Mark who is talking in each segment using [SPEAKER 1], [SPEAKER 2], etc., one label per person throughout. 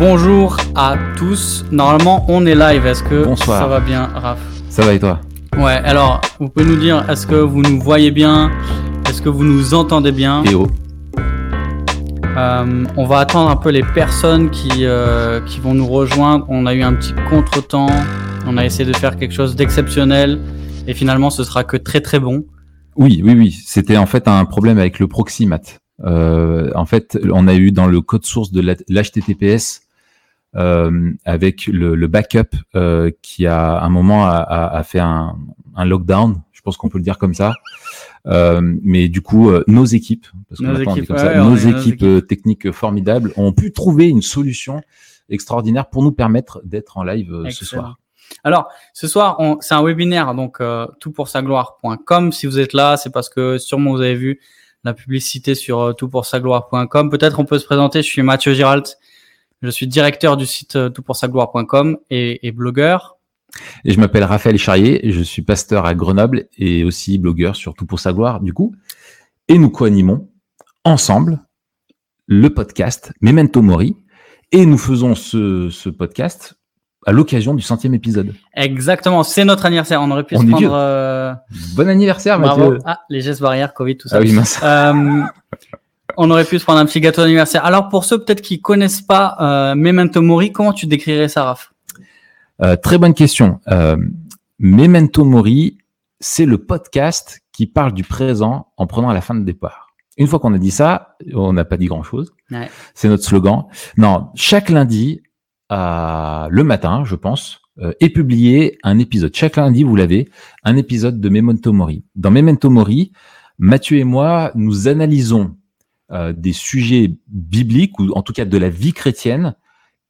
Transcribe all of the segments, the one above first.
[SPEAKER 1] Bonjour à tous. Normalement, on est live. Est-ce que
[SPEAKER 2] Bonsoir.
[SPEAKER 1] ça va bien, Raph
[SPEAKER 2] Ça va et toi
[SPEAKER 1] Ouais, alors, vous pouvez nous dire, est-ce que vous nous voyez bien? Est-ce que vous nous entendez bien?
[SPEAKER 2] Et oh,
[SPEAKER 1] Euh, On va attendre un peu les personnes qui, euh, qui vont nous rejoindre. On a eu un petit contretemps. On a essayé de faire quelque chose d'exceptionnel. Et finalement, ce sera que très très bon.
[SPEAKER 2] Oui, oui, oui. C'était en fait un problème avec le proxy, Matt. Euh, en fait, on a eu dans le code source de l'HTTPS euh, avec le, le backup euh, qui a à un moment a, a- a fait un, un lockdown. Je pense qu'on peut le dire comme ça. Euh, mais du coup, euh, nos équipes, parce
[SPEAKER 1] Nos équipes,
[SPEAKER 2] comme
[SPEAKER 1] ouais,
[SPEAKER 2] ça, nos équipes euh, techniques formidables ont pu trouver une solution extraordinaire pour nous permettre d'être en live euh, ce soir.
[SPEAKER 1] Alors, ce soir, on- c'est un webinaire, donc euh, toutpoursagloire.com. Si vous êtes là, c'est parce que sûrement vous avez vu la publicité sur euh, toutpoursagloire.com. Peut-être on peut se présenter. Je suis Mathieu Giralt. Je suis directeur du site euh, toutpoursagloire.com et, et blogueur.
[SPEAKER 2] Et je m'appelle Raphaël Charrier, je suis pasteur à Grenoble et aussi blogueur sur Tout pour sa gloire, du coup. Et nous co-animons ensemble le podcast Memento Mori. Et nous faisons ce, ce podcast à l'occasion du centième épisode.
[SPEAKER 1] Exactement, c'est notre anniversaire. On aurait pu
[SPEAKER 2] On
[SPEAKER 1] se prendre. euh,
[SPEAKER 2] Bon anniversaire,
[SPEAKER 1] bravo.
[SPEAKER 2] Mathieu.
[SPEAKER 1] Ah, les gestes barrières, Covid, tout ça.
[SPEAKER 2] Ah oui, mince.
[SPEAKER 1] Euh, on aurait pu se prendre un petit gâteau d'anniversaire. Alors, pour ceux peut-être qui connaissent pas euh, Memento Mori, comment tu décrirais ça, Raph?
[SPEAKER 2] Euh, très bonne question. Euh, Memento Mori, c'est le podcast qui parle du présent en prenant la fin de départ. Une fois qu'on a dit ça, on n'a pas dit grand-chose.
[SPEAKER 1] Ouais.
[SPEAKER 2] C'est notre slogan. Non, chaque lundi, euh, le matin, je pense, euh, est publié un épisode. Chaque lundi, vous l'avez, un épisode de Memento Mori. Dans Memento Mori, Mathieu et moi, nous analysons euh, des sujets bibliques, ou en tout cas de la vie chrétienne,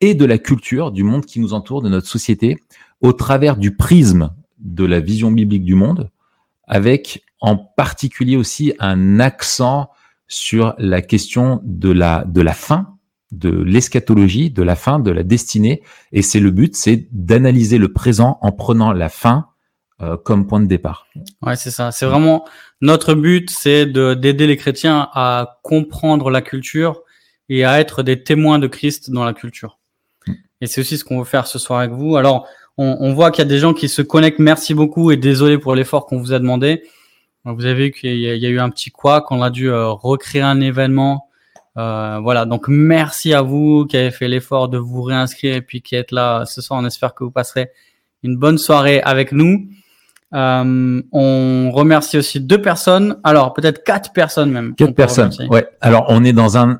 [SPEAKER 2] et de la culture, du monde qui nous entoure, de notre société, au travers du prisme de la vision biblique du monde, avec en particulier aussi un accent sur la question de la, de la fin, de l'eschatologie, de la fin, de la destinée. Et c'est le but, c'est d'analyser le présent en prenant la fin euh, comme point de départ.
[SPEAKER 1] Ouais, c'est ça. C'est vraiment notre but, c'est de d'aider les chrétiens à comprendre la culture et à être des témoins de Christ dans la culture. Et c'est aussi ce qu'on veut faire ce soir avec vous. Alors, on, on voit qu'il y a des gens qui se connectent. Merci beaucoup et désolé pour l'effort qu'on vous a demandé. Vous avez vu qu'il y, y a eu un petit quoi, qu'on a dû euh, recréer un événement. Euh, voilà, donc merci à vous qui avez fait l'effort de vous réinscrire et puis qui êtes là ce soir. On espère que vous passerez une bonne soirée avec nous. Euh, on remercie aussi deux personnes, alors peut-être quatre personnes même.
[SPEAKER 2] Quatre personnes.
[SPEAKER 1] remercier.
[SPEAKER 2] Ouais. Alors, on est dans un,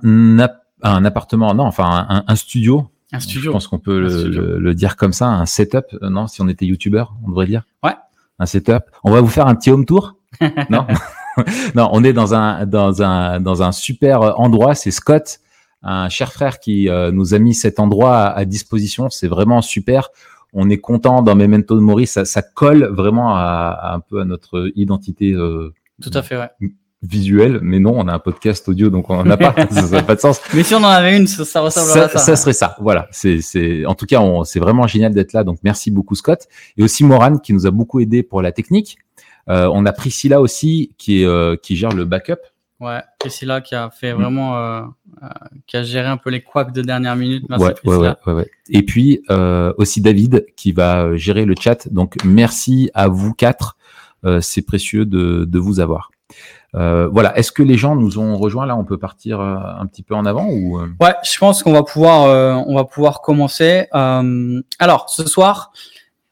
[SPEAKER 2] un appartement, non, enfin un, un studio.
[SPEAKER 1] Un
[SPEAKER 2] Je
[SPEAKER 1] studio.
[SPEAKER 2] pense qu'on peut le,
[SPEAKER 1] studio.
[SPEAKER 2] le- le dire comme ça, un setup. euh, Non, si on était youtubeur, on devrait dire.
[SPEAKER 1] Ouais.
[SPEAKER 2] Un setup. On va vous faire un petit home tour. non, non, on est dans un dans un dans un super endroit. C'est Scott, un cher frère qui euh, nous a mis cet endroit à, à disposition. C'est vraiment super. On est content dans Memento de Mori. Ça, ça colle vraiment à, à un peu à notre identité euh,
[SPEAKER 1] Tout à fait, ouais.
[SPEAKER 2] visuelle. Mais non, on a un podcast audio, donc on n'a pas. ça n'a pas de sens
[SPEAKER 1] Mais si on en avait une, ça, ça ressemblerait
[SPEAKER 2] ça,
[SPEAKER 1] à ça.
[SPEAKER 2] ça serait ça. Voilà. C'est, c'est, en tout cas, on, c'est vraiment génial d'être là. Donc, merci beaucoup, Scott. Et aussi Moran, qui nous a beaucoup aidé pour la technique. Euh, on a Priscilla aussi, qui est, euh, qui gère le backup.
[SPEAKER 1] Ouais, Priscilla qui a fait
[SPEAKER 2] Mm.
[SPEAKER 1] vraiment, euh, euh, qui a géré un peu les couacs de dernière minute. Merci
[SPEAKER 2] ouais, ouais,
[SPEAKER 1] Priscilla.
[SPEAKER 2] ouais, ouais. Et puis, euh, aussi David, qui va euh, gérer le chat. Donc, merci à vous quatre. Euh, c'est précieux de, de vous avoir. Euh, voilà. Est-ce que les gens nous ont rejoints? Là On peut partir un petit peu en avant ou
[SPEAKER 1] Ouais, je pense qu'on va pouvoir, euh, on va pouvoir commencer. Euh, alors, ce soir,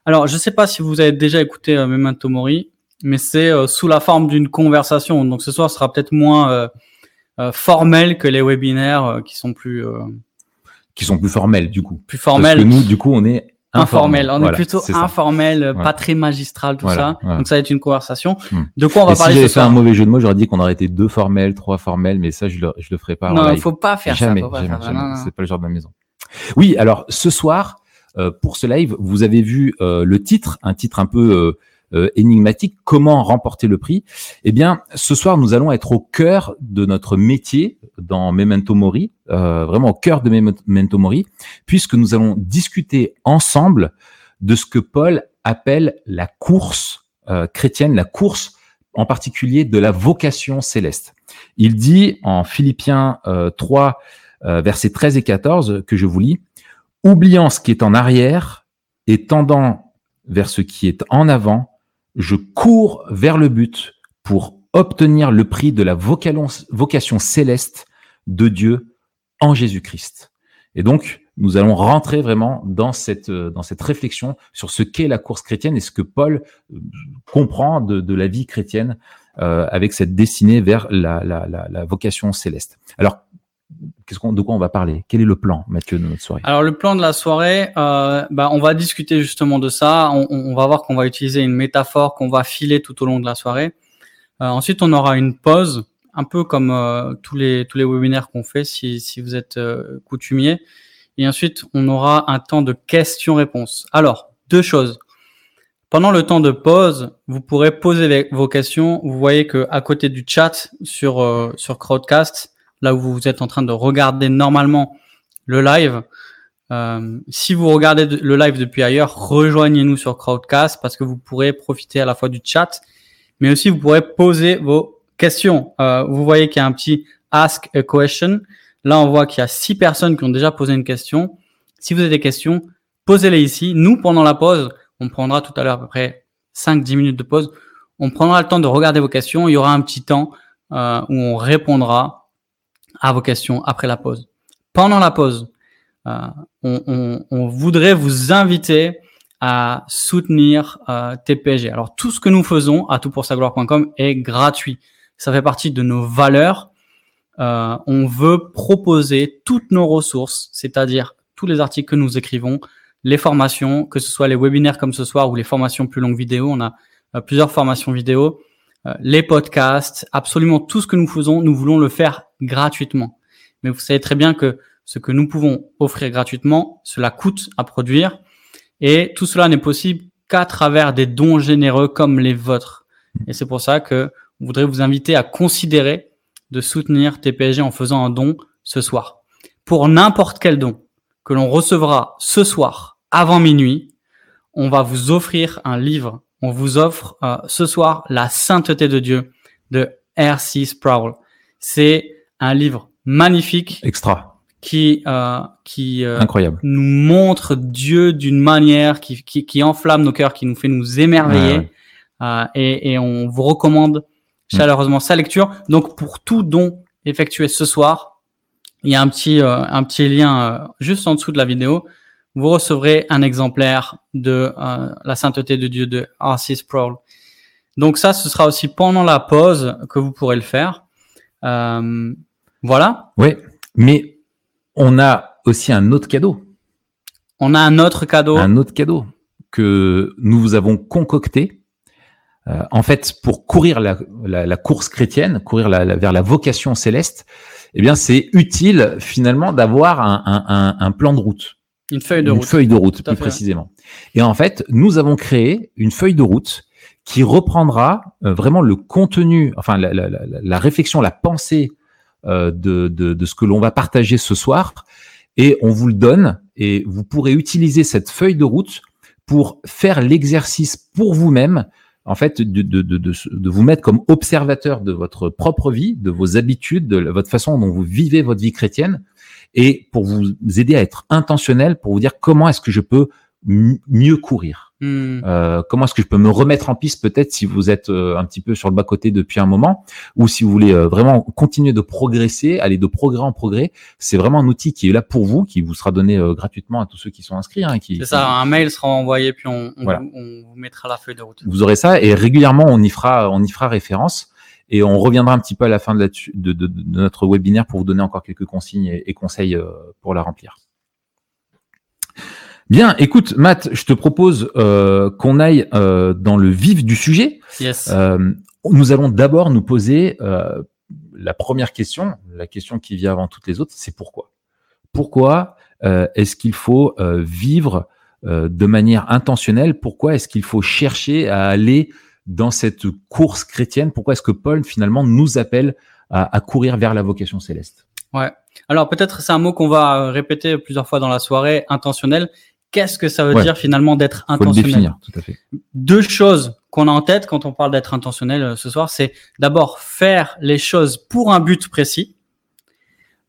[SPEAKER 1] alors je sais pas si vous avez déjà écouté Memento Mori, mais c'est euh, sous la forme d'une conversation. Donc ce soir sera peut-être moins euh, euh, formel que les webinaires qui sont plus
[SPEAKER 2] qui sont plus formels du coup
[SPEAKER 1] plus
[SPEAKER 2] Parce
[SPEAKER 1] formels.
[SPEAKER 2] que nous, du coup, on est
[SPEAKER 1] informel. On
[SPEAKER 2] Voilà,
[SPEAKER 1] est plutôt
[SPEAKER 2] c'est ça.
[SPEAKER 1] informel,
[SPEAKER 2] Ouais.
[SPEAKER 1] pas très magistral, tout
[SPEAKER 2] Voilà,
[SPEAKER 1] ça. Donc ça va être une conversation.
[SPEAKER 2] Hmm.
[SPEAKER 1] De quoi on va
[SPEAKER 2] Et si
[SPEAKER 1] parler
[SPEAKER 2] j'avais
[SPEAKER 1] ce
[SPEAKER 2] fait un mauvais jeu de mots, j'aurais dit qu'on aurait été deux formels, trois formels, mais ça, je le, je le ferai pas.
[SPEAKER 1] Non, il faut pas faire
[SPEAKER 2] jamais,
[SPEAKER 1] ça. Faut pas
[SPEAKER 2] jamais, jamais. C'est pas le genre de ma maison. Oui, alors ce soir, euh, pour ce live, vous avez vu euh, le titre, un titre un peu euh, euh, énigmatique, comment remporter le prix? Eh bien, ce soir, nous allons être au cœur de notre métier dans Memento Mori, euh, vraiment au cœur de Memento Mori, puisque nous allons discuter ensemble de ce que Paul appelle la course euh, chrétienne, la course en particulier de la vocation céleste. Il dit en Philippiens euh, 3, euh, versets 13 et 14, que je vous lis, oubliant ce qui est en arrière et tendant vers ce qui est en avant, je cours vers le but pour obtenir le prix de la vocation céleste de Dieu en Jésus-Christ. Et donc, nous allons rentrer vraiment dans cette, cette réflexion sur ce qu'est la course chrétienne et ce que Paul euh, comprend de, la vie chrétienne euh, avec cette destinée vers la, vocation céleste. De quoi on va parler? Quel est le plan, Mathieu, de notre soirée?
[SPEAKER 1] Alors, le plan de la soirée, euh, bah, on va discuter justement de ça. On, va voir qu'on va utiliser une métaphore qu'on va filer tout au long de la soirée. Euh, ensuite, on aura une pause, un peu comme euh, tous les tous les webinaires qu'on fait, si, si vous êtes coutumier. Et ensuite, on aura un temps de questions-réponses. Alors, deux choses. Pendant le temps de pause, vous pourrez poser vos questions. Vous voyez que à côté du chat sur sur Crowdcast, là où vous êtes en train de regarder normalement le live, euh, si vous regardez le live depuis ailleurs, rejoignez-nous sur Crowdcast parce que vous pourrez profiter à la fois du chat mais aussi vous pourrez poser vos questions. Euh, vous voyez qu'il y a un petit Ask a Question. Là, on voit qu'il y a six personnes qui ont déjà posé une question. Si vous avez des questions, posez-les ici. Nous, pendant la pause, on prendra tout à l'heure à peu près 5-10 minutes de pause. On prendra le temps de regarder vos questions. Il y aura un petit temps euh, où on répondra à vos questions après la pause. Pendant la pause, euh, on, on, on, voudrait vous inviter à soutenir euh, TPG. Alors tout ce que nous faisons à toutpoursagloire.com est gratuit. Ça fait partie de nos valeurs. Euh, on veut proposer toutes nos ressources, c'est-à-dire tous les articles que nous écrivons, les formations, que ce soit les webinaires comme ce soir ou les formations plus longues vidéo. On a euh, plusieurs formations vidéo, euh, les podcasts, absolument tout ce que nous faisons, nous voulons le faire gratuitement. Mais vous savez très bien que ce que nous pouvons offrir gratuitement, cela coûte à produire et tout cela n'est possible qu'à travers des dons généreux comme les vôtres. Et c'est pour ça que on voudrait vous inviter à considérer de soutenir TPG en faisant un don ce soir. Pour n'importe quel don que l'on recevra ce soir avant minuit, on va vous offrir un livre. On vous offre euh, ce soir La sainteté de Dieu de R.C. Sproul. C'est un livre magnifique.
[SPEAKER 2] Extra
[SPEAKER 1] qui euh, qui
[SPEAKER 2] euh, Incroyable.
[SPEAKER 1] nous montre Dieu d'une manière qui, qui, qui, enflamme nos cœurs, qui nous fait nous émerveiller. Euh, et, et, on vous recommande chaleureusement sa lecture. Donc pour tout don effectué ce soir, il y a un petit euh, un petit lien euh, juste en dessous de la vidéo. Vous recevrez un exemplaire de la sainteté de Dieu de R.C. Sproul. Donc ça, ce sera aussi pendant la pause que vous pourrez le faire. Voilà.
[SPEAKER 2] Oui, mais on a aussi un autre cadeau.
[SPEAKER 1] On a un autre cadeau.
[SPEAKER 2] Un autre cadeau que nous vous avons concocté. Euh, en fait, pour courir la, course chrétienne, courir vers la vocation céleste, eh bien, c'est utile finalement d'avoir un, plan de route.
[SPEAKER 1] Une feuille de route.
[SPEAKER 2] Une feuille de route, plus précisément. Et en fait, nous avons créé une feuille de route qui reprendra euh, vraiment le contenu, enfin la, la réflexion, la pensée de, de, de, ce que l'on va partager ce soir. Et on vous le donne et vous pourrez utiliser cette feuille de route pour faire l'exercice pour vous-même, en fait, de, de, de, de, vous mettre comme observateur de votre propre vie, de vos habitudes, de votre façon dont vous vivez votre vie chrétienne, et pour vous aider à être intentionnel, pour vous dire comment est-ce que je peux mieux courir. Hmm. Euh, comment est-ce que je peux me remettre en piste peut-être si vous êtes euh, un petit peu sur le bas côté depuis un moment ou si vous voulez euh, vraiment continuer de progresser, aller de progrès en progrès, c'est vraiment un outil qui est là pour vous, qui vous sera donné gratuitement à tous ceux qui sont inscrits. Hein, qui,
[SPEAKER 1] c'est ça, un mail sera envoyé puis on, on, on, vous mettra la feuille de route.
[SPEAKER 2] Vous aurez ça et régulièrement on y fera, on y fera référence et on reviendra un petit peu à la fin de, la, de, de, de notre webinaire pour vous donner encore quelques consignes et, et conseils pour la remplir. Bien, écoute, Matt, je te propose euh, qu'on aille euh, dans le vif du sujet.
[SPEAKER 1] Yes.
[SPEAKER 2] Euh, nous allons d'abord nous poser euh, la première question, la question qui vient avant toutes les autres, c'est pourquoi? Pourquoi euh, est-ce qu'il faut euh, vivre de manière intentionnelle? Pourquoi est-ce qu'il faut chercher à aller dans cette course chrétienne? Pourquoi est-ce que Paul finalement nous appelle à, à courir vers la vocation céleste?
[SPEAKER 1] Ouais. Alors peut-être c'est un mot qu'on va répéter plusieurs fois dans la soirée, intentionnel qu'est-ce que ça veut dire finalement d'être intentionnel?
[SPEAKER 2] tout à fait.
[SPEAKER 1] Deux choses qu'on a en tête quand on parle d'être intentionnel euh, ce soir, c'est d'abord faire les choses pour un but précis,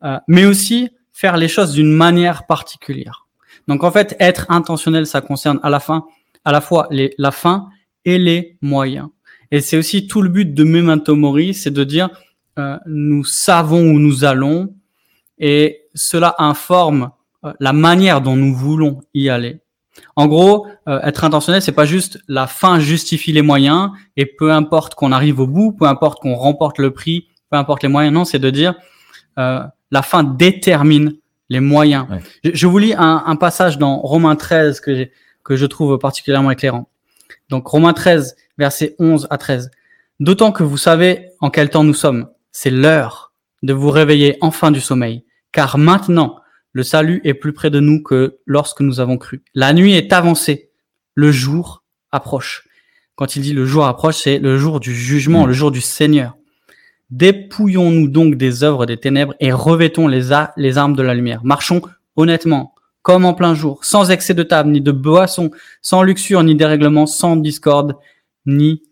[SPEAKER 1] euh, mais aussi faire les choses d'une manière particulière. Donc en fait, être intentionnel, ça concerne à la fin, à la fois les, la fin et les moyens. Et c'est aussi tout le but de Memento Mori, c'est de dire euh, nous savons où nous allons et cela informe la manière dont nous voulons y aller. En gros, euh, être intentionnel, c'est pas juste la fin justifie les moyens et peu importe qu'on arrive au bout, peu importe qu'on remporte le prix, peu importe les moyens. Non, c'est de dire euh, la fin détermine les moyens. Je, vous lis un, un, passage dans Romains 13 que, que je trouve particulièrement éclairant. Donc Romains 13, versets 11 à 13. D'autant que vous savez en quel temps nous sommes. C'est l'heure de vous réveiller enfin du sommeil. Car maintenant, le salut est plus près de nous que lorsque nous avons cru. La nuit est avancée. Le jour approche. Quand il dit le jour approche, c'est le jour du jugement, le jour du Seigneur. Dépouillons-nous donc des œuvres des ténèbres et revêtons les, les armes de la lumière. Marchons honnêtement, comme en plein jour, sans excès de table, ni de boisson, sans luxure, ni dérèglement, sans discorde, ni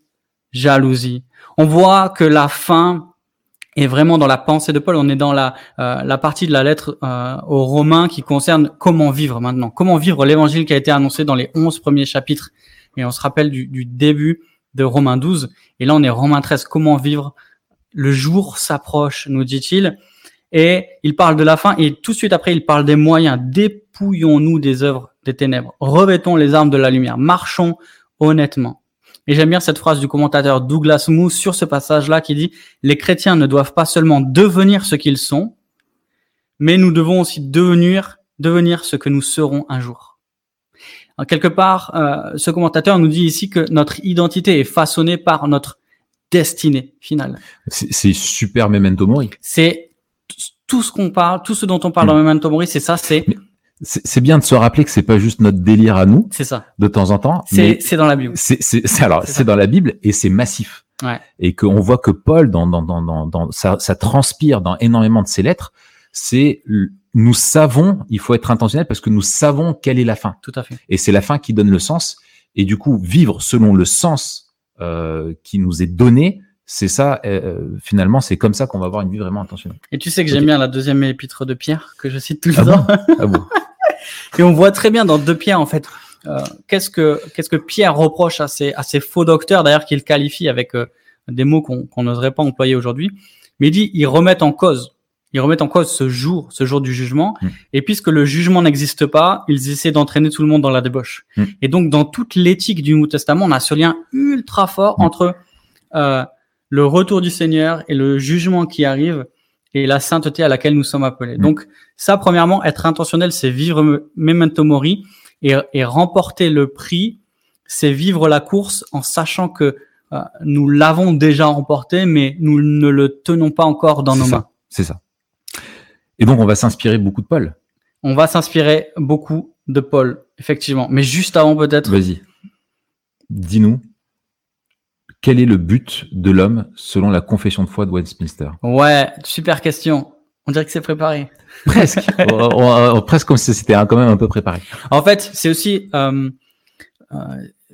[SPEAKER 1] jalousie. On voit que la fin est vraiment dans la pensée de Paul. On est dans la, euh, partie de la lettre euh, aux Romains qui concerne comment vivre maintenant, comment vivre l'évangile qui a été annoncé dans les onze premiers chapitres. Et on se rappelle du, du début de Romains 12. Et là, on est Romains 13. Comment vivre Le jour s'approche, nous dit-il. Et il parle de la fin. Et tout de suite après, il parle des moyens. Dépouillons-nous des œuvres des ténèbres. Revêtons les armes de la lumière. Marchons honnêtement. Et j'aime bien cette phrase du commentateur Douglas Moo sur ce passage-là qui dit Les chrétiens ne doivent pas seulement devenir ce qu'ils sont, mais nous devons aussi devenir, devenir ce que nous serons un jour. En quelque part, euh, ce commentateur nous dit ici que notre identité est façonnée par notre destinée finale.
[SPEAKER 2] C'est super memento mori.
[SPEAKER 1] C'est tout ce qu'on parle, tout ce dont on parle dans mm. memento mori, c'est ça, c'est
[SPEAKER 2] c'est bien de se rappeler que c'est pas juste notre délire à nous.
[SPEAKER 1] C'est ça.
[SPEAKER 2] De temps en temps.
[SPEAKER 1] C'est dans la Bible.
[SPEAKER 2] C'est alors c'est dans la Bible et c'est massif.
[SPEAKER 1] Ouais.
[SPEAKER 2] Et qu'on voit que Paul dans dans dans dans, dans ça, ça, transpire dans énormément de ses lettres. C'est nous savons, il faut être intentionnel parce que nous savons quelle est la fin.
[SPEAKER 1] Tout à fait.
[SPEAKER 2] Et c'est la fin qui donne le sens. Et du coup, vivre selon le sens euh, qui nous est donné, c'est ça, euh, finalement, c'est comme ça qu'on va avoir une vie vraiment intentionnelle.
[SPEAKER 1] Et tu sais que j'aime bien la deuxième épître de Pierre, que je cite tout le
[SPEAKER 2] ah
[SPEAKER 1] temps.
[SPEAKER 2] ah bon?
[SPEAKER 1] Et on voit très bien dans deux Pierre, en fait, euh, qu'est-ce que qu'est-ce que Pierre reproche à ces à ces faux docteurs, d'ailleurs qu'il qualifie avec euh, des mots qu'on qu'on n'oserait pas employer aujourd'hui. Mais il dit ils remettent en cause, ils remettent en cause ce jour, ce jour du jugement.
[SPEAKER 2] Mm.
[SPEAKER 1] Et puisque le jugement n'existe pas, ils essaient d'entraîner tout le monde dans la débauche.
[SPEAKER 2] Mm.
[SPEAKER 1] Et donc dans toute l'éthique du Nouveau Testament, on a ce lien ultra fort
[SPEAKER 2] Mm.
[SPEAKER 1] entre euh, le retour du Seigneur et le jugement qui arrive et la sainteté à laquelle nous sommes appelés.
[SPEAKER 2] Mm.
[SPEAKER 1] Donc ça, premièrement, être intentionnel, c'est vivre memento mori et, et remporter le prix, c'est vivre la course en sachant que euh, nous l'avons déjà remporté, mais nous ne le tenons pas encore dans nos
[SPEAKER 2] ça,
[SPEAKER 1] mains.
[SPEAKER 2] C'est ça. Et donc, on va s'inspirer beaucoup de Paul.
[SPEAKER 1] On va s'inspirer beaucoup de Paul, effectivement. Mais juste avant, peut-être,
[SPEAKER 2] Vas-y. Dis-nous, quel est le but de l'homme selon la confession de foi de Westminster
[SPEAKER 1] ouais, super question. On dirait que c'est préparé.
[SPEAKER 2] Presque. On- on- on- presque comme si c'était quand même un peu préparé.
[SPEAKER 1] En fait, c'est aussi euh, euh,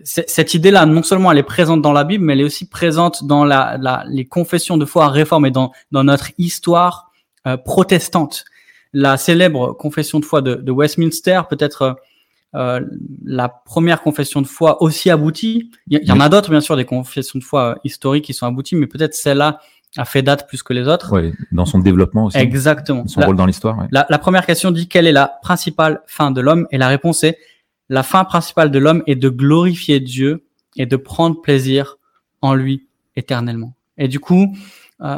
[SPEAKER 1] cette idée-là. Non seulement elle est présente dans la Bible, mais elle est aussi présente dans la, la- les confessions de foi réformées, dans, dans notre histoire euh, protestante. La célèbre confession de foi de, de Westminster, peut-être euh, la première confession de foi aussi aboutie. Il y, en a d'autres, bien sûr, des confessions de foi euh, historiques qui sont abouties, mais peut-être celle-là a fait date plus que les autres.
[SPEAKER 2] Ouais, dans son développement aussi.
[SPEAKER 1] Exactement.
[SPEAKER 2] Son
[SPEAKER 1] La-
[SPEAKER 2] rôle dans l'histoire. ouais.
[SPEAKER 1] la, la première question dit quelle est la principale fin de l'homme Et la réponse est la fin principale de l'homme est de glorifier Dieu et de prendre plaisir en lui éternellement. Et du coup, euh,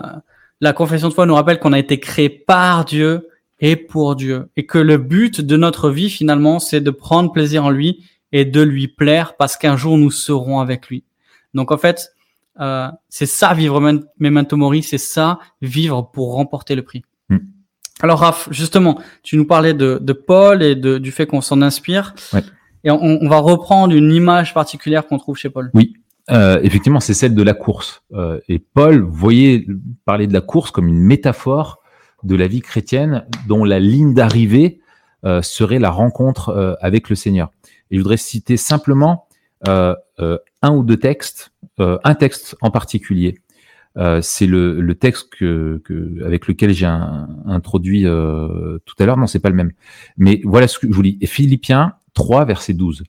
[SPEAKER 1] la confession de foi nous rappelle qu'on a été créé par Dieu et pour Dieu. Et que le but de notre vie, finalement, c'est de prendre plaisir en lui et de lui plaire parce qu'un jour nous serons avec lui. Donc en fait, euh, c'est ça vivre men- Memento Mori, c'est ça vivre pour remporter le prix.
[SPEAKER 2] Hmm.
[SPEAKER 1] Alors Raph, justement, tu nous parlais de, de Paul et de, du fait qu'on s'en inspire.
[SPEAKER 2] Ouais.
[SPEAKER 1] Et on, on va reprendre une image particulière qu'on trouve chez Paul.
[SPEAKER 2] Euh, effectivement, c'est celle de la course. Euh, et Paul, vous voyez, parler de la course comme une métaphore de la vie chrétienne dont la ligne d'arrivée euh, serait la rencontre euh, avec le Seigneur. Et je voudrais citer simplement euh, un ou deux textes, un texte en particulier. C'est le, texte avec lequel j'ai introduit tout à l'heure. Non, c'est pas le même. Mais voilà ce que je vous lis. Philippiens 3, verset 12.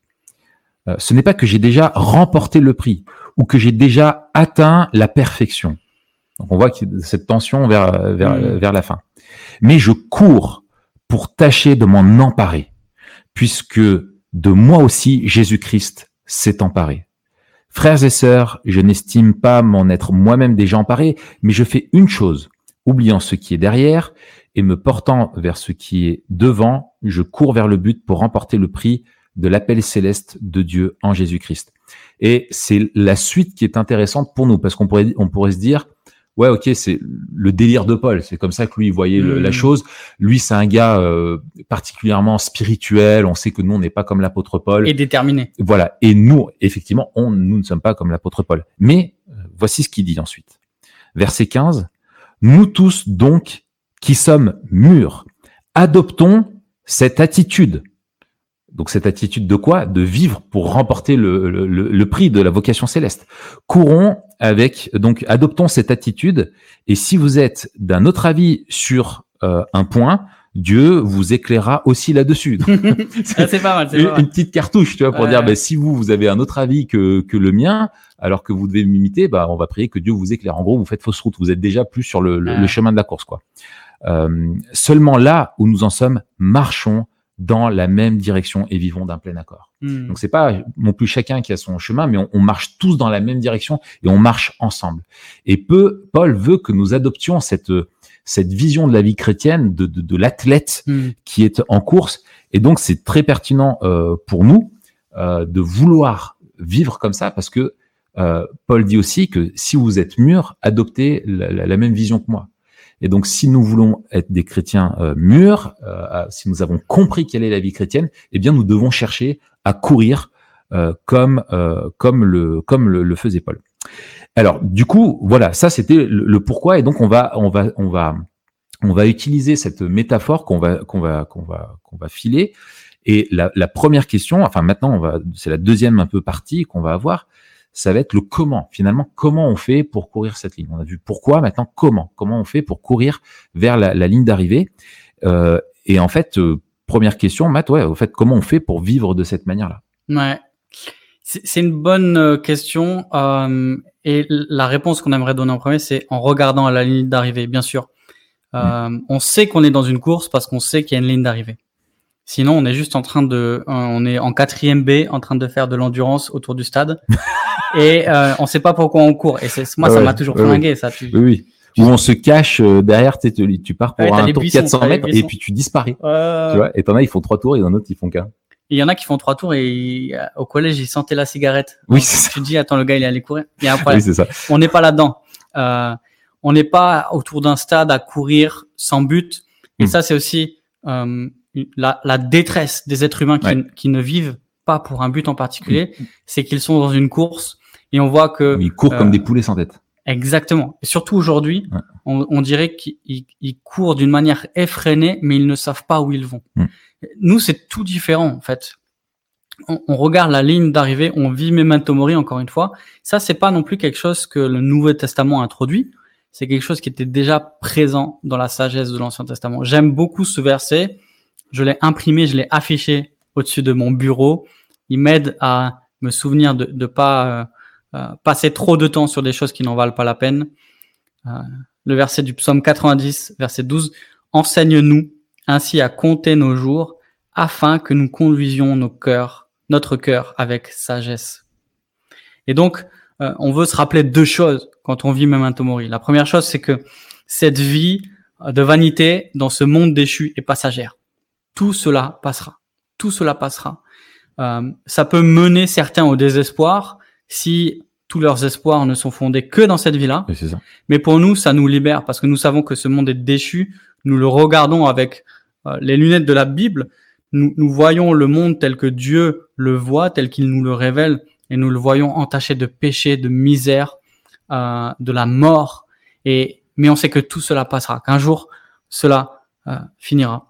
[SPEAKER 2] Euh, ce n'est pas que j'ai déjà remporté le prix ou que j'ai déjà atteint la perfection. Donc on voit cette tension vers, vers, mmh. vers la fin. Mais je cours pour tâcher de m'en emparer, puisque de moi aussi Jésus-Christ s'est emparé. Frères et sœurs, je n'estime pas m'en être moi-même déjà emparé, mais je fais une chose, oubliant ce qui est derrière et me portant vers ce qui est devant, je cours vers le but pour remporter le prix de l'appel céleste de Dieu en Jésus-Christ. Et c'est la suite qui est intéressante pour nous, parce qu'on pourrait, on pourrait se dire, ouais, ok, c'est le délire de Paul. C'est comme ça que lui il voyait la mmh. chose. Lui, c'est un gars euh, particulièrement spirituel. On sait que nous, on n'est pas comme l'apôtre Paul.
[SPEAKER 1] Et déterminé.
[SPEAKER 2] Voilà. Et nous, effectivement, on, nous ne sommes pas comme l'apôtre Paul. Mais euh, voici ce qu'il dit ensuite. Verset 15. Nous tous, donc, qui sommes mûrs, adoptons cette attitude donc cette attitude de quoi? De vivre pour remporter le, le, le, prix de la vocation céleste. Courons avec, donc adoptons cette attitude. Et si vous êtes d'un autre avis sur euh, un point, Dieu vous éclairera aussi là-dessus.
[SPEAKER 1] c'est pas mal,
[SPEAKER 2] une, pas mal. une, petite cartouche, tu vois, pour dire, ben, si vous, vous avez un autre avis que, que le mien, alors que vous devez m'imiter, bah, on va prier que Dieu vous éclaire. En gros, vous faites fausse route. Vous êtes déjà plus sur le, le chemin de la course, quoi. Euh, seulement là où nous en sommes, marchons dans la même direction et vivons d'un plein accord. Hmm. Donc c'est pas non plus chacun qui a son chemin, mais on, marche tous dans la même direction et on marche ensemble. Et peu, Paul veut que nous adoptions cette cette vision de la vie chrétienne de, de, de l'athlète hmm. qui est en course. Et donc c'est très pertinent euh, pour nous euh, de vouloir vivre comme ça parce que euh, Paul dit aussi que si vous êtes mûr, adoptez la, la même vision que moi. Et donc, si nous voulons être des chrétiens euh, mûrs, euh, si nous avons compris quelle est la vie chrétienne, eh bien, nous devons chercher à courir euh, comme comme le comme le, faisait Paul. Alors, du coup, voilà, ça c'était le, pourquoi. Et donc, on va on va on va on va utiliser cette métaphore qu'on va qu'on va qu'on va qu'on va filer. Et la, la première question, enfin maintenant, on va, c'est la deuxième un peu partie qu'on va avoir, ça va être le comment. Finalement, comment on fait pour courir cette ligne? On a vu pourquoi, maintenant comment? Comment on fait pour courir vers la, ligne d'arrivée? Euh, Et en fait, euh, première question, Matt, ouais, au fait, comment on fait pour vivre de cette manière-là?
[SPEAKER 1] Ouais, c'est une bonne euh, question. et la réponse qu'on aimerait donner en premier, c'est en regardant à la ligne d'arrivée, bien sûr. Mm. On sait qu'on est dans une course parce qu'on sait qu'il y a une ligne d'arrivée. Sinon, on est juste en train de, on est en quatrième B, en train de faire de l'endurance autour du stade, et euh, on sait pas pourquoi on court. Et c'est moi, ça m'a toujours flingué, ça.
[SPEAKER 2] Tu, oui, oui. Où on se cache euh, derrière, tu, tu pars pour un tour de 400 mètres et puis tu disparais. Tu vois, et t'en as, ils font trois tours, et en autre, ils font qu'un.
[SPEAKER 1] Il y en a qui font trois tours et euh, au collège, ils sentaient la cigarette.
[SPEAKER 2] Oui, c'est ça.
[SPEAKER 1] Tu te dis, attends, le gars, il est allé courir. Il y a un problème.
[SPEAKER 2] Oui, c'est ça.
[SPEAKER 1] On n'est pas là-dedans. Euh, on n'est pas autour d'un stade à courir sans but. Et hmm. ça, c'est aussi euh, la, la, détresse des êtres humains qui, qui, ne vivent pas pour un but en particulier, c'est qu'ils sont dans une course et on voit que
[SPEAKER 2] ils courent comme euh, des poulets sans tête.
[SPEAKER 1] Exactement. Et surtout aujourd'hui, on, on, dirait qu'ils courent d'une manière effrénée, mais ils ne savent pas où ils vont. Mm. Nous, c'est tout différent en fait. On, on regarde la ligne d'arrivée, on vit Memento Mori encore une fois. Ça, c'est pas non plus quelque chose que le Nouveau Testament a introduit. C'est quelque chose qui était déjà présent dans la sagesse de l'Ancien Testament. J'aime beaucoup ce verset je l'ai imprimé, je l'ai affiché au-dessus de mon bureau. Il m'aide à me souvenir de ne pas euh, euh, passer trop de temps sur des choses qui n'en valent pas la peine. Euh, le verset du psaume 90, verset 12, Enseigne-nous ainsi à compter nos jours afin que nous conduisions nos cœurs, notre cœur avec sagesse. Et donc, on veut se rappeler deux choses quand on vit Memento Mori. La première chose, c'est que cette vie de vanité dans ce monde déchu est passagère tout cela passera. Tout cela passera. Euh, ça peut mener certains au désespoir si tous leurs espoirs ne sont fondés que dans cette vie-là. Mais pour nous, ça nous libère parce que nous savons que ce monde est déchu. Nous le regardons avec euh, les lunettes de la Bible. Nous, nous, voyons le monde tel que Dieu le voit, tel qu'il nous le révèle, et nous le voyons entaché de péché, de misère, euh, de la mort. Et mais on sait que tout cela passera, qu'un jour cela euh, finira.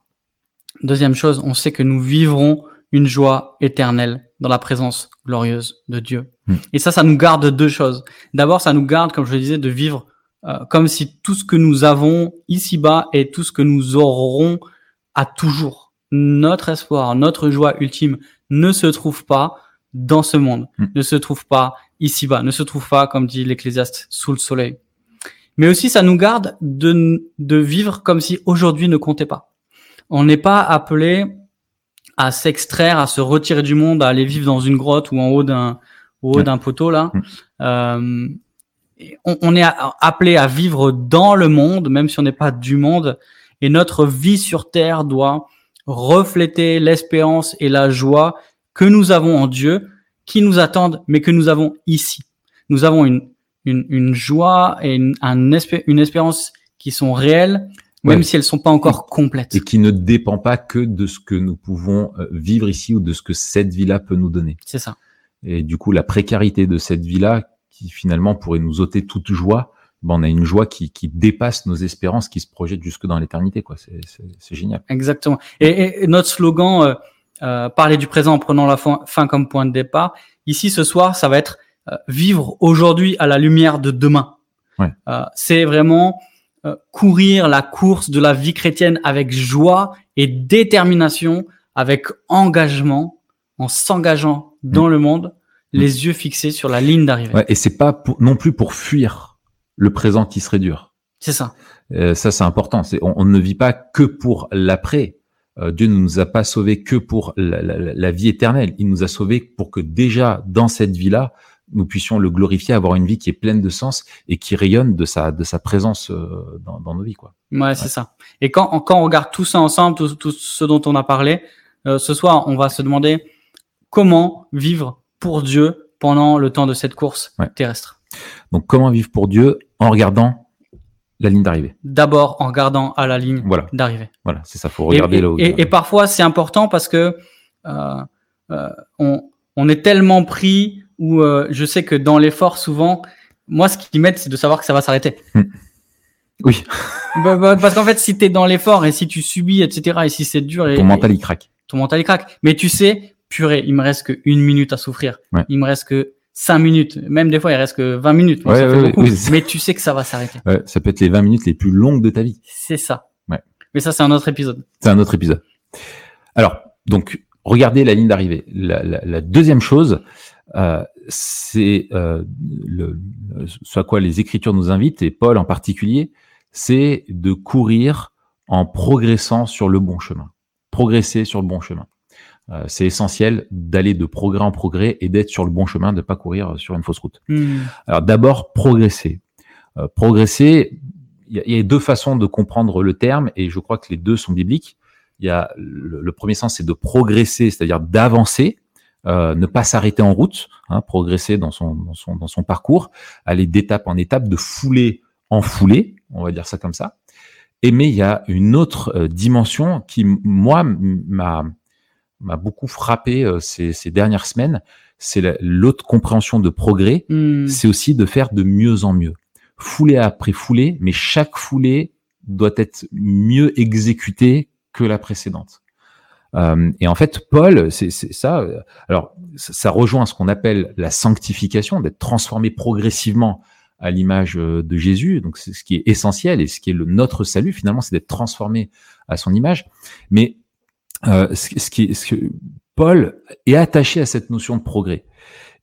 [SPEAKER 1] Deuxième chose, on sait que nous vivrons une joie éternelle dans la présence glorieuse de Dieu. Hmm. Et ça, ça nous garde deux choses. D'abord, ça nous garde, comme je le disais, de vivre euh, comme si tout ce que nous avons ici-bas et tout ce que nous aurons à toujours, notre espoir, notre joie ultime ne se trouve pas dans ce monde,
[SPEAKER 2] Mm.
[SPEAKER 1] ne se trouve pas ici-bas, ne se trouve pas, comme dit l'Ecclésiaste, sous le soleil. Mais aussi, ça nous garde de, de vivre comme si aujourd'hui ne comptait pas. On n'est pas appelé à s'extraire, à se retirer du monde, à aller vivre dans une grotte ou en haut d'un au haut d'un poteau là.
[SPEAKER 2] Mm.
[SPEAKER 1] Euh, on, on est appelé à vivre dans le monde, même si on n'est pas du monde. Et notre vie sur terre doit refléter l'espérance et la joie que nous avons en Dieu, qui nous attendent, mais que nous avons ici. Nous avons une, une, une joie et une, un espé- une espérance qui sont réelles, même si elles sont pas encore complètes.
[SPEAKER 2] Et qui ne dépend pas que de ce que nous pouvons euh, vivre ici ou de ce que cette vie-là peut nous donner.
[SPEAKER 1] C'est ça.
[SPEAKER 2] Et du coup, la précarité de cette vie-là, qui finalement pourrait nous ôter toute joie, ben, on a une joie qui, qui dépasse nos espérances, qui se projette jusque dans l'éternité. quoi. C'est- génial.
[SPEAKER 1] Exactement. Et, et- et notre slogan, euh, euh, parler du présent en prenant la fin, fin comme point de départ, ici ce soir, ça va être euh, vivre aujourd'hui à la lumière de demain.
[SPEAKER 2] Ouais.
[SPEAKER 1] C'est vraiment euh, courir la course de la vie chrétienne avec joie et détermination, avec engagement, en s'engageant dans le monde, les yeux fixés sur la ligne d'arrivée.
[SPEAKER 2] Ouais, et c'est pas pour- non plus pour fuir le présent qui serait dur.
[SPEAKER 1] C'est ça.
[SPEAKER 2] Euh, ça, c'est important. C'est, on, on ne vit pas que pour l'après. Euh, Dieu ne nous a pas sauvés que pour la, la- la vie éternelle. Il nous a sauvés pour que déjà dans cette vie-là, nous puissions le glorifier, avoir une vie qui est pleine de sens et qui rayonne de sa de sa présence euh, dans, dans nos vies. Quoi.
[SPEAKER 1] Ouais, c'est ça. Et quand, quand on regarde tout ça ensemble, tout, tout ce dont on a parlé, euh, ce soir, on va se demander comment vivre pour Dieu pendant le temps de cette course
[SPEAKER 2] Ouais.
[SPEAKER 1] terrestre.
[SPEAKER 2] Donc, comment vivre pour Dieu en regardant la ligne d'arrivée?
[SPEAKER 1] D'abord en regardant à la ligne
[SPEAKER 2] Voilà,
[SPEAKER 1] d'arrivée.
[SPEAKER 2] voilà, c'est ça. Faut regarder
[SPEAKER 1] et-
[SPEAKER 2] là où.
[SPEAKER 1] et- et parfois, c'est important parce que euh, euh, on, on est tellement pris où euh, je sais que dans l'effort, souvent, moi, ce qui m'aide, c'est de savoir que ça va s'arrêter.
[SPEAKER 2] Oui,
[SPEAKER 1] Bah, bah, parce qu'en fait, si tu es dans l'effort et si tu subis, etc., et si c'est dur, et,
[SPEAKER 2] ton mental il craque.
[SPEAKER 1] ton mental il craque. Mais tu sais, purée, il me reste que une minute à souffrir.
[SPEAKER 2] Ouais.
[SPEAKER 1] Il me reste que cinq minutes. Même des fois, il reste que 20 minutes. Bon,
[SPEAKER 2] Ouais,
[SPEAKER 1] ça fait
[SPEAKER 2] ouais,
[SPEAKER 1] beaucoup.
[SPEAKER 2] oui, c'est-
[SPEAKER 1] mais tu sais que ça va s'arrêter.
[SPEAKER 2] Ça peut être les 20 minutes les plus longues de ta vie.
[SPEAKER 1] C'est ça. Mais ça, c'est un autre épisode.
[SPEAKER 2] C'est un autre épisode. Alors, donc, regardez la ligne d'arrivée. La, la- la deuxième chose, euh, c'est euh, le, ce à quoi les Écritures nous invitent, et Paul en particulier, c'est de courir en progressant sur le bon chemin. Progresser sur le bon chemin. Euh, c'est essentiel d'aller de progrès en progrès et d'être sur le bon chemin, de ne pas courir sur une fausse route.
[SPEAKER 1] Hmm.
[SPEAKER 2] Alors d'abord, progresser. Euh, progresser, il y, y a deux façons de comprendre le terme et je crois que les deux sont bibliques. Il y a le, le premier sens, c'est de progresser, c'est-à-dire d'avancer, euh, ne pas s'arrêter en route, hein, progresser dans son, dans, son, dans son parcours, aller d'étape en étape, de foulée en foulée, on va dire ça comme ça. Et mais il y a une autre euh, dimension qui, moi, m'a m'a beaucoup frappé euh, ces, ces dernières semaines, c'est la- l'autre compréhension de progrès,
[SPEAKER 1] Hmm.
[SPEAKER 2] c'est aussi de faire de mieux en mieux. Foulée après foulée, mais chaque foulée doit être mieux exécutée que la précédente. Euh, et en fait, Paul, c'est ça. euh, Alors, ça, rejoint ce qu'on appelle la sanctification, d'être transformé progressivement à l'image euh, de Jésus. Donc, c'est ce qui est essentiel et ce qui est le notre salut finalement, c'est d'être transformé à son image. Mais ce, ce qui, ce que Paul est attaché à cette notion de progrès.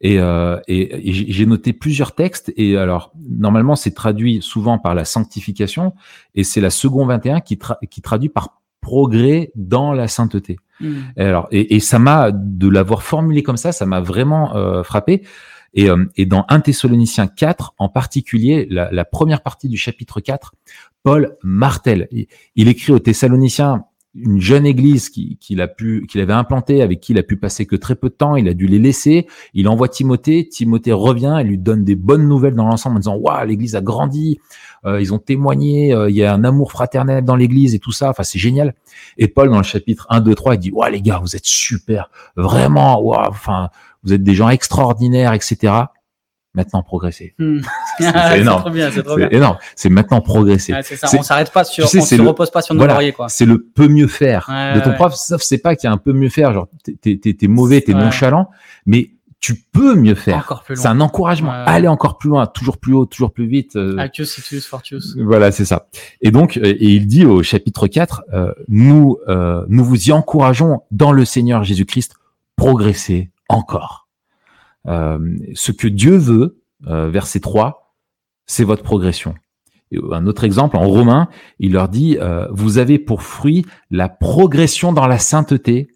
[SPEAKER 2] Et, j'ai noté plusieurs textes. Et alors, normalement, c'est traduit souvent par la sanctification, et c'est la seconde 21 qui, tra- qui traduit par progrès dans la sainteté.
[SPEAKER 1] Hmm.
[SPEAKER 2] Et alors, et, et ça m'a de l'avoir formulé comme ça, ça m'a vraiment euh, frappé. Et, euh, et dans 1 Thessaloniciens 4, en particulier, la, la première partie du chapitre 4, Paul martèle. Il, il écrit aux Thessaloniciens une jeune église qui- qu'il a pu, qu'il avait implantée, avec qui il a pu passer que très peu de temps. Il a dû les laisser. Il envoie Timothée. Timothée revient et lui donne des bonnes nouvelles dans l'ensemble en disant waouh, l'église a grandi. Euh, ils ont témoigné. euh, il y a un amour fraternel dans l'église et tout ça. Enfin, c'est génial. Et Paul, dans le chapitre 1, 2, 3, il dit waouh, les gars, vous êtes super. Vraiment, waouh, enfin, vous êtes des gens extraordinaires, etc. Maintenant, progressez.
[SPEAKER 1] Hmm.
[SPEAKER 2] C'est énorme.
[SPEAKER 1] c'est.
[SPEAKER 2] C'est énorme. C'est maintenant progresser.
[SPEAKER 1] Ouais, c'est ça. On s'arrête pas sur,
[SPEAKER 2] tu sais,
[SPEAKER 1] on se
[SPEAKER 2] le-
[SPEAKER 1] repose pas sur nos
[SPEAKER 2] voilà.
[SPEAKER 1] quoi.
[SPEAKER 2] C'est le peut mieux faire
[SPEAKER 1] Ouais,
[SPEAKER 2] de ton
[SPEAKER 1] ouais.
[SPEAKER 2] prof. Sauf c'est pas qu'il y a un peu mieux faire. Genre, t'es, t'es, mauvais, t'es
[SPEAKER 1] Ouais.
[SPEAKER 2] nonchalant, mais tu peux mieux faire. C'est un encouragement. Aller encore plus loin, toujours plus haut, toujours plus vite. euh,
[SPEAKER 1] Itius, Fortius.
[SPEAKER 2] voilà, c'est ça. Et donc, euh, et il dit au chapitre 4, euh, nous, euh, nous vous y encourageons dans le Seigneur Jésus-Christ, progressez encore. Ce que Dieu veut, verset 3, c'est votre progression. Et un autre exemple, en Romains, il leur dit, vous avez pour fruit la progression dans la sainteté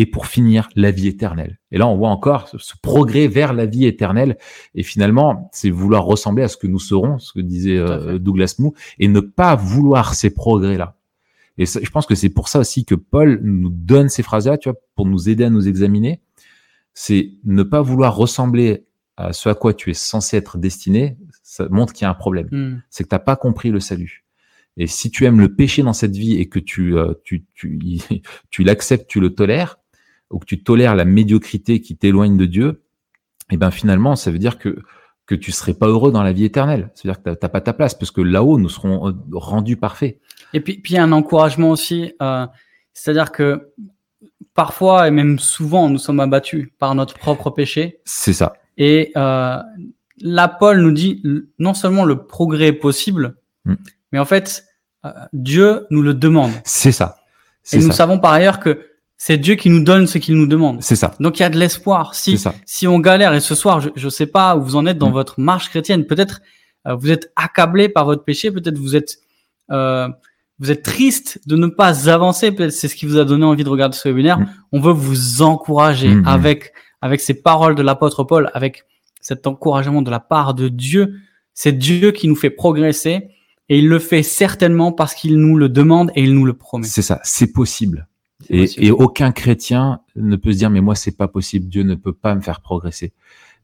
[SPEAKER 2] et pour finir la vie éternelle. Et là, on voit encore ce- progrès vers la vie éternelle. Et finalement, c'est vouloir ressembler à ce que nous serons, ce que disait euh. Douglas Moo, et ne pas vouloir ces progrès-là. Et ça- je pense que c'est pour ça aussi que Paul nous donne ces phrases-là, tu vois, pour nous aider à nous examiner. C'est ne pas vouloir ressembler à ce à quoi tu es censé être destiné. Ça montre qu'il y a un problème
[SPEAKER 1] Hmm.
[SPEAKER 2] c'est que t'as pas compris le salut. Et si tu aimes le péché dans cette vie et que tu euh, tu tu tu l'acceptes, tu le tolères, ou que tu tolères la médiocrité qui t'éloigne de Dieu, et ben finalement, ça veut dire que que tu serais pas heureux dans la vie éternelle. C'est-à-dire que t'as- t'as pas ta place parce que là-haut nous serons euh, rendus parfaits.
[SPEAKER 1] Et puis, puis un encouragement aussi, euh, c'est-à-dire que parfois et même souvent, nous sommes abattus par notre propre péché.
[SPEAKER 2] C'est ça.
[SPEAKER 1] Et euh, là, Paul nous dit non seulement le progrès est possible,
[SPEAKER 2] Mm.
[SPEAKER 1] mais en fait, euh, Dieu nous le demande.
[SPEAKER 2] C'est ça.
[SPEAKER 1] Et nous
[SPEAKER 2] ça.
[SPEAKER 1] savons par ailleurs que c'est Dieu qui nous donne ce qu'il nous demande.
[SPEAKER 2] C'est ça.
[SPEAKER 1] Donc il y a de l'espoir. Si,
[SPEAKER 2] ça.
[SPEAKER 1] si on galère, et ce soir, je ne sais pas où vous en êtes dans
[SPEAKER 2] Mm.
[SPEAKER 1] votre marche chrétienne, peut-être euh, vous êtes accablé par votre péché, peut-être vous êtes euh, vous êtes triste de ne pas avancer, peut-être c'est ce qui vous a donné envie de regarder ce webinaire.
[SPEAKER 2] Mm.
[SPEAKER 1] On veut vous encourager
[SPEAKER 2] mm.
[SPEAKER 1] avec avec ces paroles de l'apôtre Paul, avec cet encouragement de la part de Dieu. C'est Dieu qui nous fait progresser et il le fait certainement parce qu'il nous le demande et il nous le promet.
[SPEAKER 2] C'est ça. C'est possible. Et, et aucun chrétien ne peut se dire mais moi c'est pas possible, Dieu ne peut pas me faire progresser.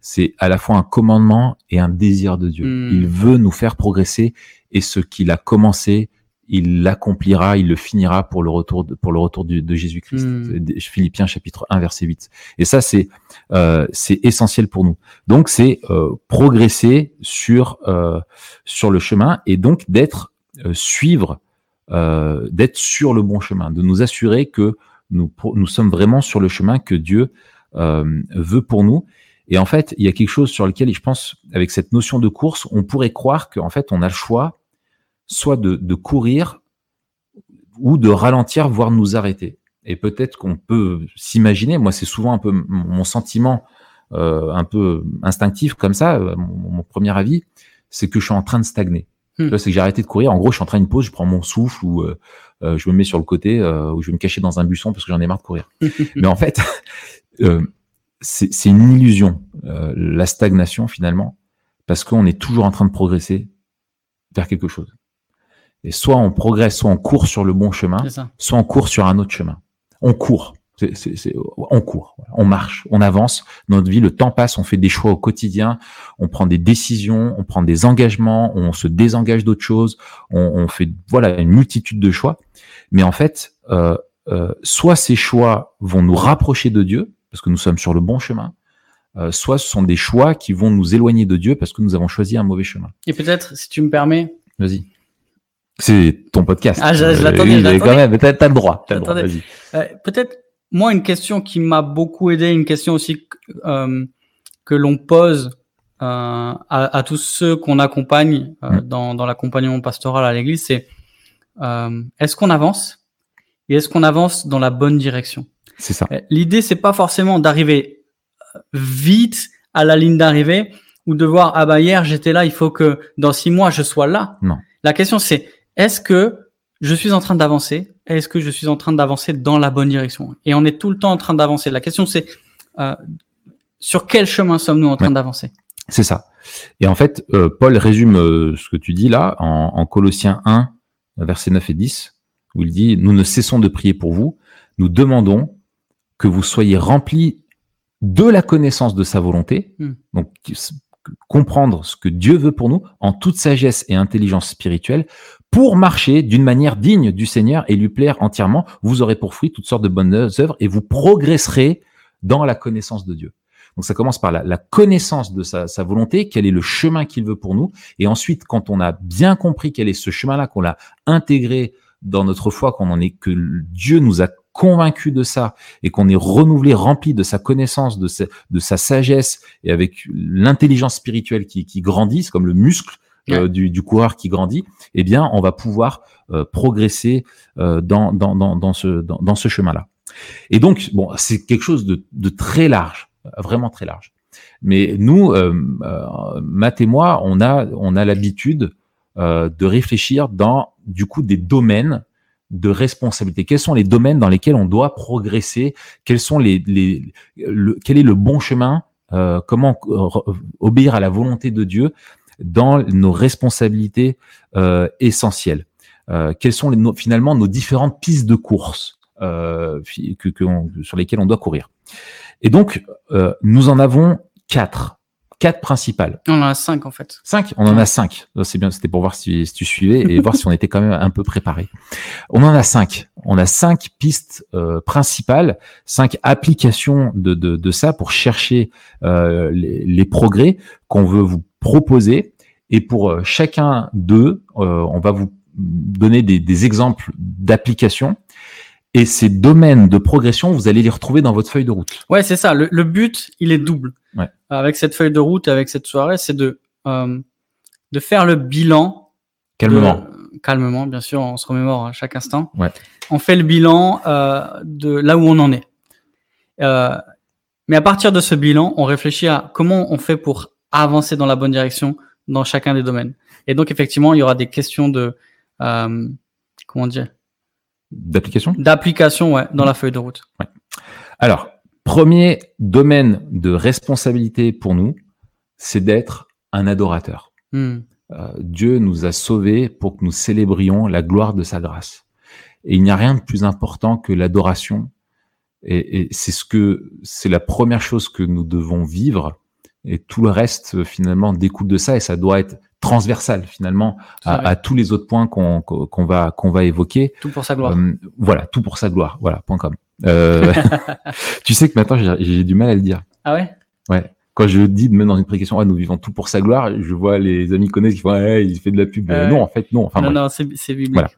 [SPEAKER 2] C'est à la fois un commandement et un désir de Dieu.
[SPEAKER 1] Hmm.
[SPEAKER 2] Il veut nous faire progresser et ce qu'il a commencé, il l'accomplira, il le finira pour le retour de, pour le retour du- de, Jésus-Christ.
[SPEAKER 1] Hmm.
[SPEAKER 2] Philippiens chapitre 1 verset 8. Et ça c'est euh, c'est essentiel pour nous. Donc c'est euh, progresser sur euh, sur le chemin et donc d'être euh, suivre euh, d'être sur le bon chemin, de nous assurer que nous, sommes vraiment sur le chemin que Dieu euh, veut pour nous. Et en fait, il y a quelque chose sur lequel, je pense, avec cette notion de course, on pourrait croire qu'en fait, on a le choix soit de, de courir ou de ralentir, voire nous arrêter. Et peut-être qu'on peut s'imaginer, moi c'est souvent un peu mon sentiment euh, un peu instinctif comme ça, euh, mon premier avis, c'est que je suis en train de stagner.
[SPEAKER 1] Hmm.
[SPEAKER 2] C'est que j'ai arrêté de courir. En gros, je suis en train de pause, je prends mon souffle ou euh, euh, je me mets sur le côté euh, ou je vais me cacher dans un buisson parce que j'en ai marre de courir. Mais en fait, euh, c'est une illusion, euh, la stagnation finalement, parce qu'on est toujours en train de progresser vers quelque chose. Et soit on progresse, soit on court sur le bon chemin, soit on court sur un autre chemin. On court. C'est- c'est- c'est- on court, on marche, on avance. Notre vie, le temps passe, on fait des choix au quotidien, on prend des décisions, on prend des engagements, on se désengage d'autres choses, on, on fait voilà une multitude de choix. Mais en fait, euh, euh, soit ces choix vont nous rapprocher de Dieu parce que nous sommes sur le bon chemin, euh, soit ce sont des choix qui vont nous éloigner de Dieu parce que nous avons choisi un mauvais chemin.
[SPEAKER 1] Et peut-être, si tu me permets,
[SPEAKER 2] Vas-y. C'est ton podcast.
[SPEAKER 1] Ah, je- je
[SPEAKER 2] Euh,
[SPEAKER 1] l'attendais,
[SPEAKER 2] oui,
[SPEAKER 1] je
[SPEAKER 2] mais
[SPEAKER 1] l'attendais.
[SPEAKER 2] quand même, t'as t'as le droit. T'as le droit. Vas-y.
[SPEAKER 1] Euh, peut-être, moi, une question qui m'a beaucoup aidé, une question aussi euh, que l'on pose euh, à, à tous ceux qu'on accompagne euh, dans, dans l'accompagnement pastoral à l'église, c'est euh, est-ce qu'on avance et est-ce qu'on avance dans la bonne direction?
[SPEAKER 2] C'est ça.
[SPEAKER 1] Euh, L'idée, c'est pas forcément d'arriver euh, vite à la ligne d'arrivée ou de voir ah bah hier j'étais là, il faut que dans six mois je sois là.
[SPEAKER 2] Non.
[SPEAKER 1] La question c'est est-ce que je suis en train d'avancer Est-ce que je suis en train d'avancer dans la bonne direction? Et on est tout le temps en train d'avancer. La question c'est euh, sur quel chemin sommes-nous en train
[SPEAKER 2] Ouais.
[SPEAKER 1] d'avancer?
[SPEAKER 2] C'est ça. Et en fait, euh, Paul résume euh, ce que tu dis là en, en Colossiens 1, versets 9 et 10, où il dit, nous ne cessons de prier pour vous, nous demandons que vous soyez remplis de la connaissance de sa volonté,
[SPEAKER 1] Hmm.
[SPEAKER 2] donc comprendre ce que Dieu veut pour nous en toute sagesse et intelligence spirituelle pour marcher d'une manière digne du Seigneur et lui plaire entièrement. Vous aurez pour fruit toutes sortes de bonnes œuvres et vous progresserez dans la connaissance de Dieu. Donc ça commence par la, connaissance de sa, volonté, quel est le chemin qu'il veut pour nous. Et ensuite, quand on a bien compris quel est ce chemin-là, qu'on l'a intégré dans notre foi, qu'on en est que Dieu nous a convaincu de ça et qu'on est renouvelé, rempli de sa connaissance, de sa, de sa sagesse et avec l'intelligence spirituelle qui, qui grandit, c'est comme le muscle euh, du, du, coureur qui grandit, eh bien, on va pouvoir euh, progresser euh, dans, dans, dans, dans, ce, dans, dans ce chemin-là. Et donc, bon, c'est quelque chose de, de, très large, vraiment très large. Mais nous, Matt et moi, on a, on a l'habitude de réfléchir dans, du coup, des domaines de responsabilité. Quels sont les domaines dans lesquels on doit progresser? Quels sont les, les quel est le bon chemin? Euh, Comment obéir à la volonté de Dieu? Dans nos responsabilités euh, essentielles euh, Quelles sont les, finalement nos différentes pistes de course euh, que, que sur lesquelles on doit courir Et donc, euh, nous en avons quatre quatre principales.
[SPEAKER 1] On en a cinq en fait.
[SPEAKER 2] Cinq? On en a cinq. C'est bien, c'était pour voir si, si, tu suivais et voir si on était quand même un peu préparé. On en a cinq. On a cinq pistes euh, principales, cinq applications de, de, de, ça pour chercher euh, les, les, progrès qu'on veut vous proposer. Et pour euh, chacun d'eux, euh, on va vous donner des, des exemples d'applications et ces domaines de progression, vous allez les retrouver dans votre feuille de route.
[SPEAKER 1] Ouais, c'est ça. Le, le, but, il est double.
[SPEAKER 2] Ouais.
[SPEAKER 1] Avec cette feuille de route, avec cette soirée, c'est de euh, de faire le bilan.
[SPEAKER 2] Calmement.
[SPEAKER 1] De, calmement, bien sûr, on se remémore à chaque instant.
[SPEAKER 2] Ouais.
[SPEAKER 1] On fait le bilan euh, de là où on en est. Euh, mais à partir de ce bilan, on réfléchit à comment on fait pour avancer dans la bonne direction dans chacun des domaines. Et donc, effectivement, il y aura des questions de euh, comment dire?
[SPEAKER 2] D'application?
[SPEAKER 1] D'application, ouais, dans la feuille de route.
[SPEAKER 2] Ouais. Alors, premier domaine de responsabilité pour nous, c'est d'être un adorateur.
[SPEAKER 1] Hmm.
[SPEAKER 2] Euh, Dieu nous a sauvés pour que nous célébrions la gloire de sa grâce. Et il n'y a rien de plus important que l'adoration. Et, et c'est ce que c'est la première chose que nous devons vivre. Et tout le reste finalement découle de ça. Et ça doit être transversal finalement à, à, tous les autres points qu'on va qu'on va évoquer.
[SPEAKER 1] Tout pour sa gloire.
[SPEAKER 2] Euh, voilà, tout pour sa gloire. Voilà, point com. Euh, tu sais que maintenant j'ai du mal à le dire.
[SPEAKER 1] Ah ouais?
[SPEAKER 2] Ouais. Quand je dis de mettre dans une prédication, ah, nous vivons tout pour sa gloire, je vois les amis connaissent qui font, ah, il fait de la pub. Euh, non, en fait, non. Enfin,
[SPEAKER 1] non, non, c'est biblique.
[SPEAKER 2] Voilà.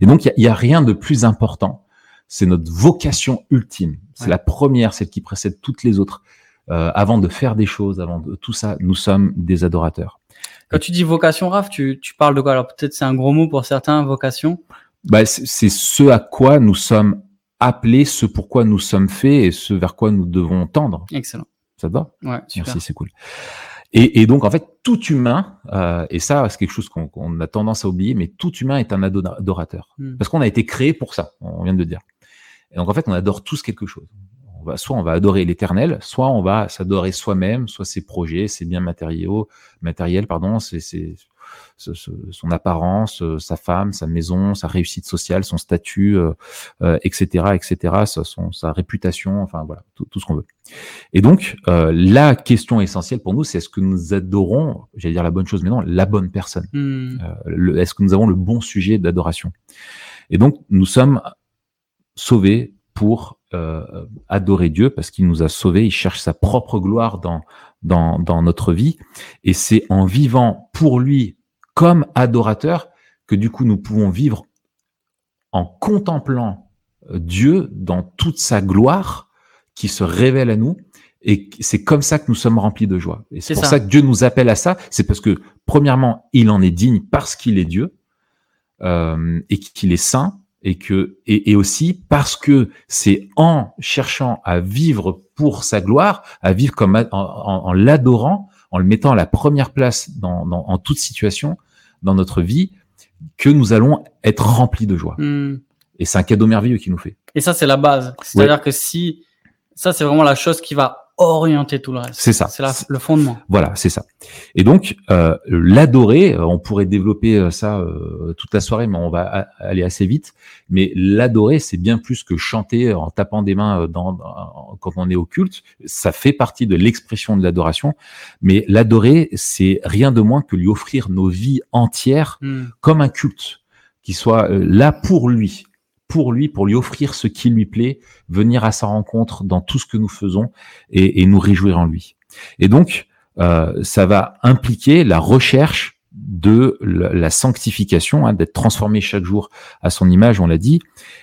[SPEAKER 2] Et donc, il y, y, a rien de plus important. C'est notre vocation ultime. C'est ouais. la première, celle qui précède toutes les autres. Euh, avant de faire des choses, avant de tout ça, nous sommes des adorateurs.
[SPEAKER 1] Quand tu dis vocation, Raph, tu, tu parles de quoi? Alors peut-être c'est un gros mot pour certains, vocation.
[SPEAKER 2] Bah, c'est ce à quoi nous sommes appelés, ce pourquoi nous sommes faits et ce vers quoi nous devons tendre.
[SPEAKER 1] Excellent.
[SPEAKER 2] Ça te va?
[SPEAKER 1] Ouais, super.
[SPEAKER 2] Merci, c'est cool. Et, et, donc en fait, tout humain, euh, et ça c'est quelque chose qu'on qu a tendance à oublier, mais tout humain est un adorateur.
[SPEAKER 1] Hmm.
[SPEAKER 2] Parce qu'on a été créé pour ça, on vient de le dire. Et donc en fait, on adore tous quelque chose on va, soit on va adorer l'éternel, soit on va s'adorer soi-même, soit ses projets, ses biens matériaux, matériels, pardon, son apparence, euh, sa femme, sa maison, sa réussite sociale, son statut, euh, euh, etc., etc., sa, son, sa réputation, enfin voilà, tout, tout ce qu'on veut. Et donc, euh, la question essentielle pour nous, c'est est-ce que nous adorons, j'allais dire la bonne chose, mais non, la bonne personne.
[SPEAKER 1] Hmm.
[SPEAKER 2] Euh, est-ce que nous avons le bon sujet d'adoration? Et donc, nous sommes sauvés pour euh, adorer Dieu parce qu'il nous a sauvés, il cherche sa propre gloire dans, dans, dans notre vie. Et c'est en vivant pour lui comme adorateur que du coup nous pouvons vivre en contemplant euh, Dieu dans toute sa gloire qui se révèle à nous. Et c'est comme ça que nous sommes remplis de joie. Et c'est pour ça. ça. que Dieu nous appelle à ça. C'est parce que, premièrement, il en est digne parce qu'il est Dieu euh, et qu'il est saint et que et, et aussi parce que c'est en cherchant à vivre pour sa gloire, à vivre comme en, en, en l'adorant, en le mettant à la première place dans, dans, en toute situation dans notre vie, que nous allons être remplis de joie.
[SPEAKER 1] Mm.
[SPEAKER 2] Et c'est un cadeau merveilleux qu'il nous fait.
[SPEAKER 1] Et ça, c'est la base. C'est-à-dire ouais. que si ça, c'est vraiment la chose qui va orienter tout le reste.
[SPEAKER 2] C'est ça.
[SPEAKER 1] C'est le fondement.
[SPEAKER 2] Voilà, c'est ça. Et donc, euh, l'adorer, on pourrait développer ça euh, toute la soirée, mais on va aller assez vite. Mais l'adorer, c'est bien plus que chanter en tapant des mains dans, dans, quand on est au culte. Ça fait partie de l'expression de l'adoration. Mais l'adorer, c'est rien de moins que lui offrir nos vies entières
[SPEAKER 1] mm.
[SPEAKER 2] comme un culte qui soit euh, là pour lui, pour lui, pour lui offrir ce qui lui plaît, venir à sa rencontre dans tout ce que nous faisons et, et nous réjouir en lui. Et donc, euh, ça va impliquer la recherche de la, sanctification, hein, d'être transformé chaque jour à son image, on l'a dit,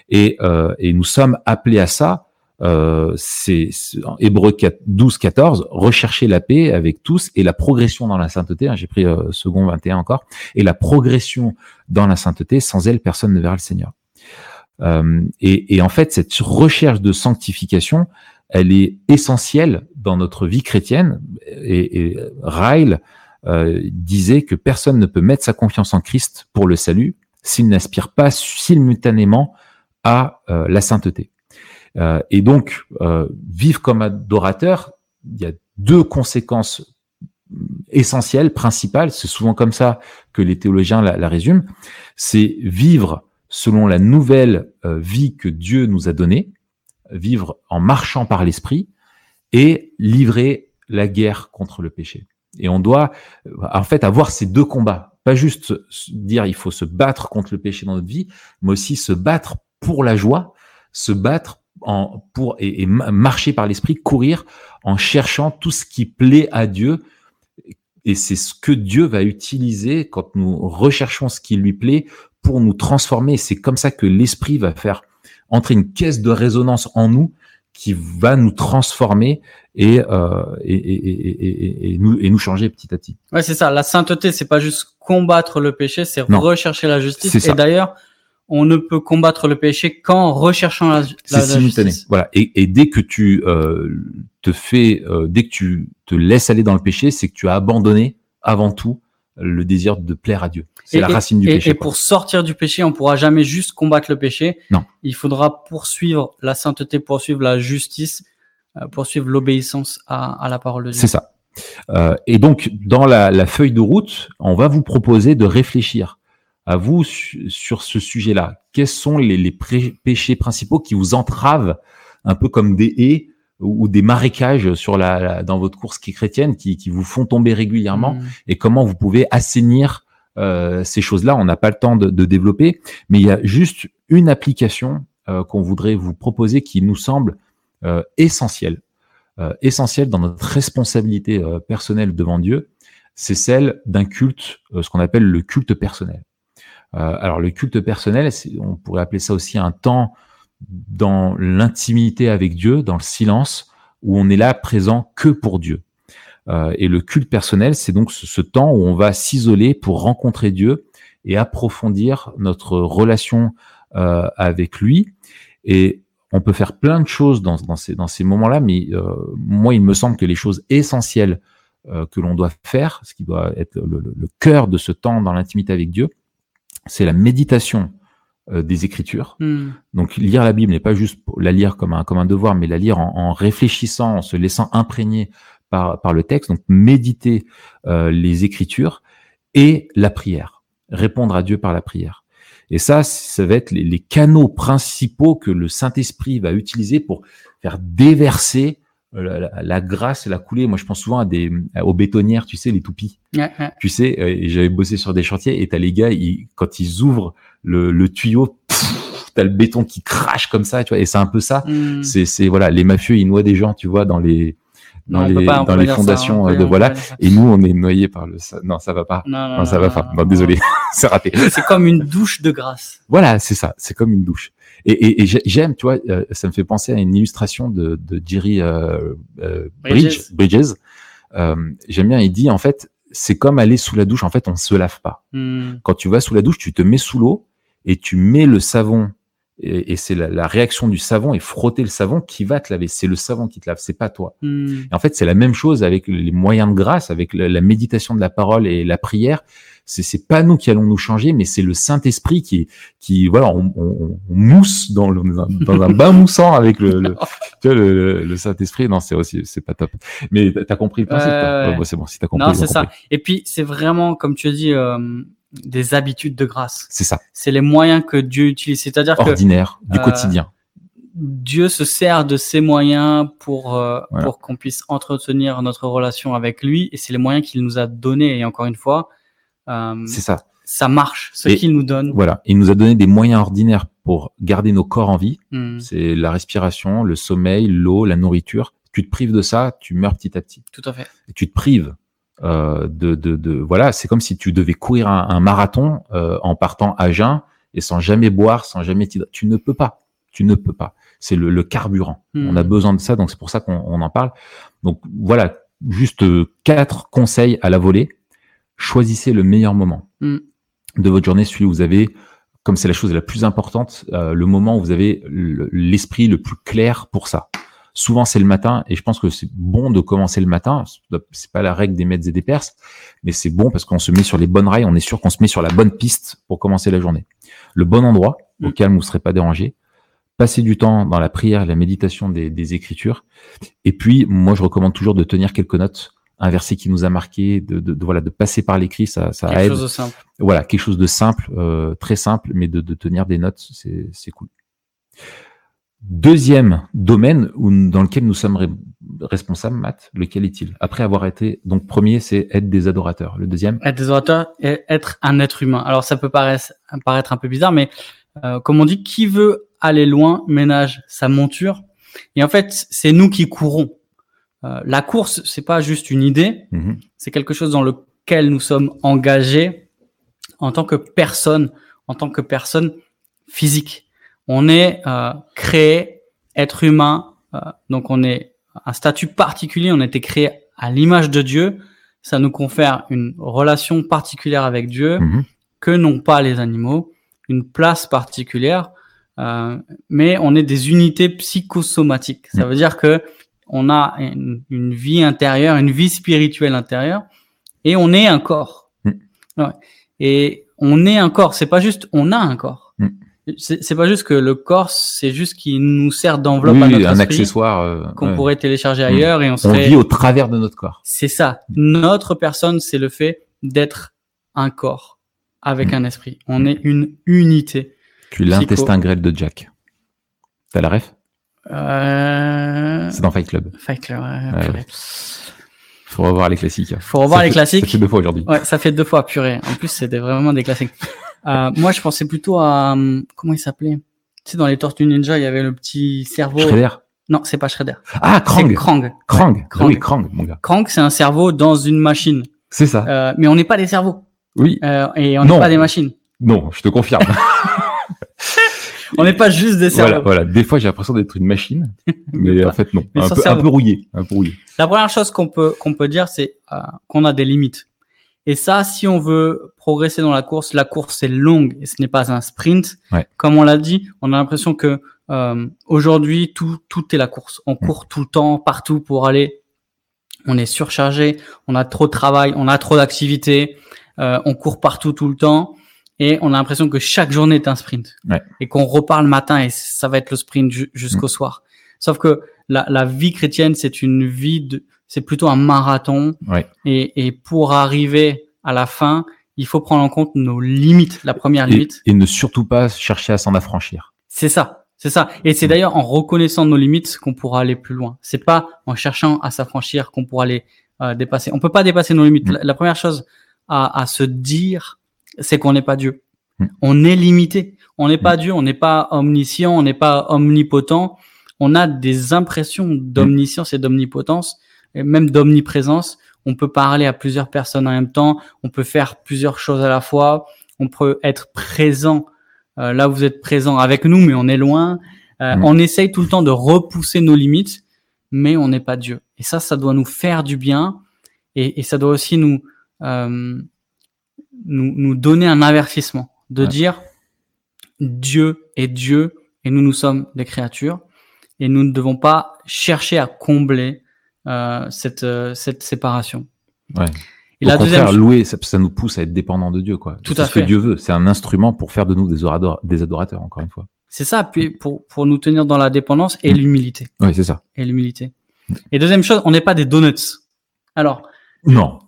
[SPEAKER 2] et, euh, et nous sommes appelés à ça. Euh, c'est Hébreu 12, 14, rechercher la paix avec tous et la progression dans la sainteté. Hein, J'ai pris euh, second 21 encore. Et la progression dans la sainteté, sans elle, personne ne verra le Seigneur. Euh, et, et, en fait, cette recherche de sanctification, elle est essentielle dans notre vie chrétienne. Et, et Ryle euh, disait que personne ne peut mettre sa confiance en Christ pour le salut s'il n'aspire pas simultanément à euh, la sainteté. Euh, et donc, vivre comme adorateur, il y a deux conséquences essentielles, principales, c'est souvent comme ça que les théologiens la résument, c'est vivre selon la nouvelle vie que Dieu nous a donnée, vivre en marchant par l'esprit et livrer la guerre contre le péché. Et on doit en fait avoir ces deux combats, pas juste dire il faut se battre contre le péché dans notre vie, mais aussi se battre pour la joie, se battre en, pour et, marcher par l'esprit, courir en cherchant tout ce qui plaît à Dieu. Et c'est ce que Dieu va utiliser quand nous recherchons ce qui lui plaît pour nous transformer. C'est comme ça que l'esprit va faire entrer une caisse de résonance en nous qui va nous transformer et, euh, et, et, et, nous, et nous changer petit à petit.
[SPEAKER 1] Ouais, c'est ça. La sainteté, c'est pas juste combattre le péché, c'est rechercher la justice. Et d'ailleurs, on ne peut combattre le péché qu'en recherchant la, la, simultané. justice.
[SPEAKER 2] Voilà. Et, dès que tu euh, te fais, euh, dès que tu te laisses aller dans le péché, c'est que tu as abandonné avant tout le désir de plaire à Dieu. C'est la racine du péché.
[SPEAKER 1] Et pour sortir du péché, on pourra jamais juste combattre le péché.
[SPEAKER 2] Non.
[SPEAKER 1] Il faudra poursuivre la sainteté, poursuivre la justice, euh, poursuivre l'obéissance à, à, la parole de Dieu.
[SPEAKER 2] C'est ça. Euh, et donc, dans la, la, feuille de route, on va vous proposer de réfléchir à vous sur ce sujet-là. Quels sont les, les péchés principaux qui vous entravent un peu comme des haies ou des marécages sur la, dans votre course qui est chrétienne qui, qui vous font tomber régulièrement mmh. et comment vous pouvez assainir euh, ces choses-là. On n'a pas le temps de, de, développer, mais il y a juste une application euh, qu'on voudrait vous proposer qui nous semble euh, essentielle, euh, essentielle dans notre responsabilité euh, personnelle devant Dieu. C'est celle d'un culte, ce qu'on appelle le culte personnel. alors le culte personnel, on pourrait appeler ça aussi un temps dans l'intimité avec Dieu, dans le silence, où on est là présent que pour Dieu. Euh, et le culte personnel, c'est donc ce, temps où on va s'isoler pour rencontrer Dieu et approfondir notre relation euh, avec lui. Et on peut faire plein de choses dans, dans ces, moments-là, mais euh, moi, il me semble que les choses essentielles euh, que l'on doit faire, ce qui doit être le cœur de ce temps dans l'intimité avec Dieu, c'est la méditation euh, des Écritures. Hmm. Donc lire la Bible n'est pas juste la lire comme un, comme un devoir, mais la lire en, en réfléchissant, en se laissant imprégner par, par le texte. Donc méditer euh, les Écritures et la prière, répondre à Dieu par la prière. Et ça, ça va être les, les canaux principaux que le Saint-Esprit va utiliser pour faire déverser euh, la, la, grâce et la coulée. Moi, je pense souvent à des aux bétonnières, tu sais, les toupies. Tu sais, j'avais bossé sur des chantiers et t'as les gars, ils, quand ils ouvrent le, le tuyau, t'as le béton qui crache comme ça, tu vois. Et c'est un peu ça. C'est, c'est voilà, les mafieux, ils noient des gens, tu vois, dans les dans les, dans les fondations hein. de voilà. Et nous, on est noyés par le. Non, ça va pas. Non, non, ça va pas. Non, désolé, c'est raté.
[SPEAKER 1] C'est comme une douche de grâce.
[SPEAKER 2] Voilà, c'est ça. C'est comme une douche. Et, et, et j'aime, tu vois, euh, ça me fait penser à une illustration de, de Jerry euh, euh, Bridges. Bridges. Euh, j'aime bien. Il dit en fait, c'est comme aller sous la douche. En fait, on se lave pas. Hmm. Quand tu vas sous la douche, tu te mets sous l'eau et tu mets le savon et, c'est la, réaction du savon et frotter le savon qui va te laver. C'est le savon qui te lave, c'est pas toi. Hmm. en fait, c'est la même chose avec les moyens de grâce, avec la, méditation de la parole et la prière. C'est c'est pas nous qui allons nous changer, mais c'est le Saint Esprit qui qui voilà, on, on, mousse dans le dans un bain moussant avec le le, le, le Saint Esprit. Non, c'est aussi c'est pas top. Mais t'as compris le principe. c'est bon, si t'as compris.
[SPEAKER 1] Non, c'est ça. Et puis c'est vraiment comme tu as dit. Euh des habitudes de grâce.
[SPEAKER 2] C'est ça.
[SPEAKER 1] C'est les moyens que Dieu utilise. C'est-à-dire
[SPEAKER 2] que ordinaire, du euh, quotidien.
[SPEAKER 1] Dieu se sert de ces moyens pour euh, pour qu'on puisse entretenir notre relation avec lui, et c'est les moyens qu'il nous a donnés. Et encore une fois,
[SPEAKER 2] euh, c'est ça.
[SPEAKER 1] Ça marche, ce qu'il nous donne.
[SPEAKER 2] Voilà, il nous a donné des moyens ordinaires pour garder nos corps en vie. Hmm. C'est la respiration, le sommeil, l'eau, la nourriture. Tu te prives de ça, tu meurs petit à petit.
[SPEAKER 1] Tout à fait.
[SPEAKER 2] Et tu te prives euh, de, de, de, voilà, c'est comme si tu devais courir un, un marathon euh, en partant à jeun et sans jamais boire, sans jamais. Tu ne peux pas. Tu ne peux pas. C'est le, le carburant.
[SPEAKER 1] Hmm.
[SPEAKER 2] On a besoin de ça, donc c'est pour ça qu'on on en parle. Donc voilà, juste quatre conseils à la volée. Choisissez le meilleur moment
[SPEAKER 1] Hmm.
[SPEAKER 2] de votre journée, celui où vous avez, comme c'est la chose la plus importante, euh, le moment où vous avez le- l'esprit le plus clair pour ça. Souvent c'est le matin, et je pense que c'est bon de commencer le matin. C'est pas la règle des maîtres et des perses, mais c'est bon parce qu'on se met sur les bonnes rails, on est sûr qu'on se met sur la bonne piste pour commencer la journée. Le bon endroit, au
[SPEAKER 1] Mm.
[SPEAKER 2] calme où vous ne serez pas dérangé. Passer du temps dans la prière la méditation des, des écritures. Et puis, moi, je recommande toujours de tenir quelques notes. Un verset qui nous a marqué, de, de, de- voilà, de passer par l'écrit, ça, ça
[SPEAKER 1] Quelque
[SPEAKER 2] aide.
[SPEAKER 1] chose de simple.
[SPEAKER 2] Voilà, quelque chose de simple, euh, très simple, mais de, de tenir des notes, c'est cool. Deuxième domaine où, dans lequel nous sommes re- responsables, Matt, lequel est-il? Après avoir été, donc premier, c'est être des adorateurs. Le deuxième,
[SPEAKER 1] Être des auteurs et être un être humain. Alors ça peut paraître, paraître un peu bizarre, mais euh, comme on dit, qui veut aller loin ménage sa monture. Et en fait, c'est nous qui courons. Euh, la course, c'est pas juste une idée,
[SPEAKER 2] Mhm.
[SPEAKER 1] c'est quelque chose dans lequel nous sommes engagés en tant que personne, en tant que personne physique. On est euh, créé, être humain, euh, donc on est un statut particulier, on a été créé à l'image de Dieu, ça nous confère une relation particulière avec Dieu
[SPEAKER 2] Mhm.
[SPEAKER 1] que n'ont pas les animaux, une place particulière, euh, mais on est des unités psychosomatiques. Ça veut dire que on a une, une vie intérieure, une vie spirituelle intérieure, et on est un corps. Ouais. Et on est un corps. C'est pas juste on a un corps.
[SPEAKER 2] Mm.
[SPEAKER 1] C'est pas juste que le corps, c'est juste qui nous sert d'enveloppe à
[SPEAKER 2] Oui,
[SPEAKER 1] notre
[SPEAKER 2] un
[SPEAKER 1] esprit
[SPEAKER 2] accessoire. euh,
[SPEAKER 1] qu'on
[SPEAKER 2] ouais.
[SPEAKER 1] pourrait télécharger ailleurs et on
[SPEAKER 2] On
[SPEAKER 1] serait.
[SPEAKER 2] vit au travers de notre corps.
[SPEAKER 1] C'est ça. Notre personne, c'est le fait d'être un corps avec
[SPEAKER 2] Mm.
[SPEAKER 1] un esprit. On est une unité.
[SPEAKER 2] Tu es l'intestin grêle de Jack. T'as la ref?
[SPEAKER 1] Euh...
[SPEAKER 2] C'est dans Fight Club.
[SPEAKER 1] Fight Club, ouais,
[SPEAKER 2] Ouais. Faut revoir les classiques.
[SPEAKER 1] Faut revoir
[SPEAKER 2] Ça
[SPEAKER 1] les
[SPEAKER 2] fait-
[SPEAKER 1] classiques.
[SPEAKER 2] Ça fait deux fois aujourd'hui.
[SPEAKER 1] Ouais, ça fait deux fois, purée. En plus, c'est des- vraiment des classiques. Euh, moi, je pensais plutôt à hum, comment il s'appelait? Tu sais, dans les Tortues Ninja, il y avait le petit cerveau.
[SPEAKER 2] Shredder.
[SPEAKER 1] Non, c'est pas Shredder.
[SPEAKER 2] Ah, Krang.
[SPEAKER 1] Krang.
[SPEAKER 2] Krang.
[SPEAKER 1] Ouais,
[SPEAKER 2] Ah Oui, Krang, mon gars.
[SPEAKER 1] Krang, c'est un cerveau dans une machine.
[SPEAKER 2] C'est ça.
[SPEAKER 1] Euh, mais on n'est pas des cerveaux.
[SPEAKER 2] Oui.
[SPEAKER 1] Euh, et on n'est pas des machines.
[SPEAKER 2] Non, je te confirme.
[SPEAKER 1] On n'est pas juste des cerveaux.
[SPEAKER 2] voilà, voilà. Des fois, j'ai l'impression d'être une machine, mais en fait, non. Un peu, un peu rouillé. Un peu rouillé.
[SPEAKER 1] La première chose qu'on peut qu'on peut dire, c'est euh, qu'on a des limites. Et ça, si on veut progresser dans la course, la course est longue et ce n'est pas un sprint.
[SPEAKER 2] Ouais.
[SPEAKER 1] Comme on l'a dit, on a l'impression que euh, aujourd'hui tout tout est la course. On court tout le temps, partout pour aller. On est surchargé, on a trop de travail, on a trop d'activités, euh, on court partout tout le temps et on a l'impression que chaque journée est un sprint
[SPEAKER 2] Ouais.
[SPEAKER 1] et qu'on repart le matin et ça va être le sprint ju- jusqu'au soir. Sauf que la, la vie chrétienne, c'est une vie de, c'est plutôt un marathon.
[SPEAKER 2] Ouais.
[SPEAKER 1] Et, et pour arriver à la fin, il faut prendre en compte nos limites. La première limite,
[SPEAKER 2] et ne surtout pas chercher à s'en affranchir.
[SPEAKER 1] c'est ça. C'est ça. Et c'est d'ailleurs en reconnaissant nos limites qu'on pourra aller plus loin. C'est pas en cherchant à s'affranchir qu'on pourra les euh, dépasser. On peut pas dépasser nos limites.
[SPEAKER 2] Mm.
[SPEAKER 1] La, la première chose à, à se dire, c'est qu'on n'est pas Dieu.
[SPEAKER 2] Mm.
[SPEAKER 1] On est limité. On n'est pas Dieu. On n'est pas omniscient. On n'est pas omnipotent. On a des impressions d'omniscience et d'omnipotence, et même d'omniprésence. On peut parler à plusieurs personnes en même temps. On peut faire plusieurs choses à la fois. On peut être présent euh, là, vous êtes présent avec nous, mais on est loin. Euh,
[SPEAKER 2] Mm.
[SPEAKER 1] On essaye tout le temps de repousser nos limites, mais on n'est pas Dieu. Et ça, ça doit nous faire du bien, et, et ça doit aussi nous, euh, nous nous donner un avertissement de
[SPEAKER 2] Ouais.
[SPEAKER 1] dire Dieu est Dieu et nous nous sommes des créatures et nous ne devons pas chercher à combler cette euh, cette séparation.
[SPEAKER 2] Ouais.
[SPEAKER 1] Et
[SPEAKER 2] Au
[SPEAKER 1] la deuxième
[SPEAKER 2] louer, ça, ça nous pousse à être dépendants de Dieu, quoi.
[SPEAKER 1] Tout
[SPEAKER 2] C'est
[SPEAKER 1] à
[SPEAKER 2] ce que
[SPEAKER 1] fait.
[SPEAKER 2] Dieu veut. C'est un instrument pour faire de nous des, orador- des adorateurs, encore une fois.
[SPEAKER 1] c'est ça, puis pour pour nous tenir dans la dépendance et
[SPEAKER 2] Mm.
[SPEAKER 1] l'humilité.
[SPEAKER 2] Oui, c'est ça.
[SPEAKER 1] et l'humilité. Et deuxième chose, on n'est pas des donuts. Alors,
[SPEAKER 2] Non.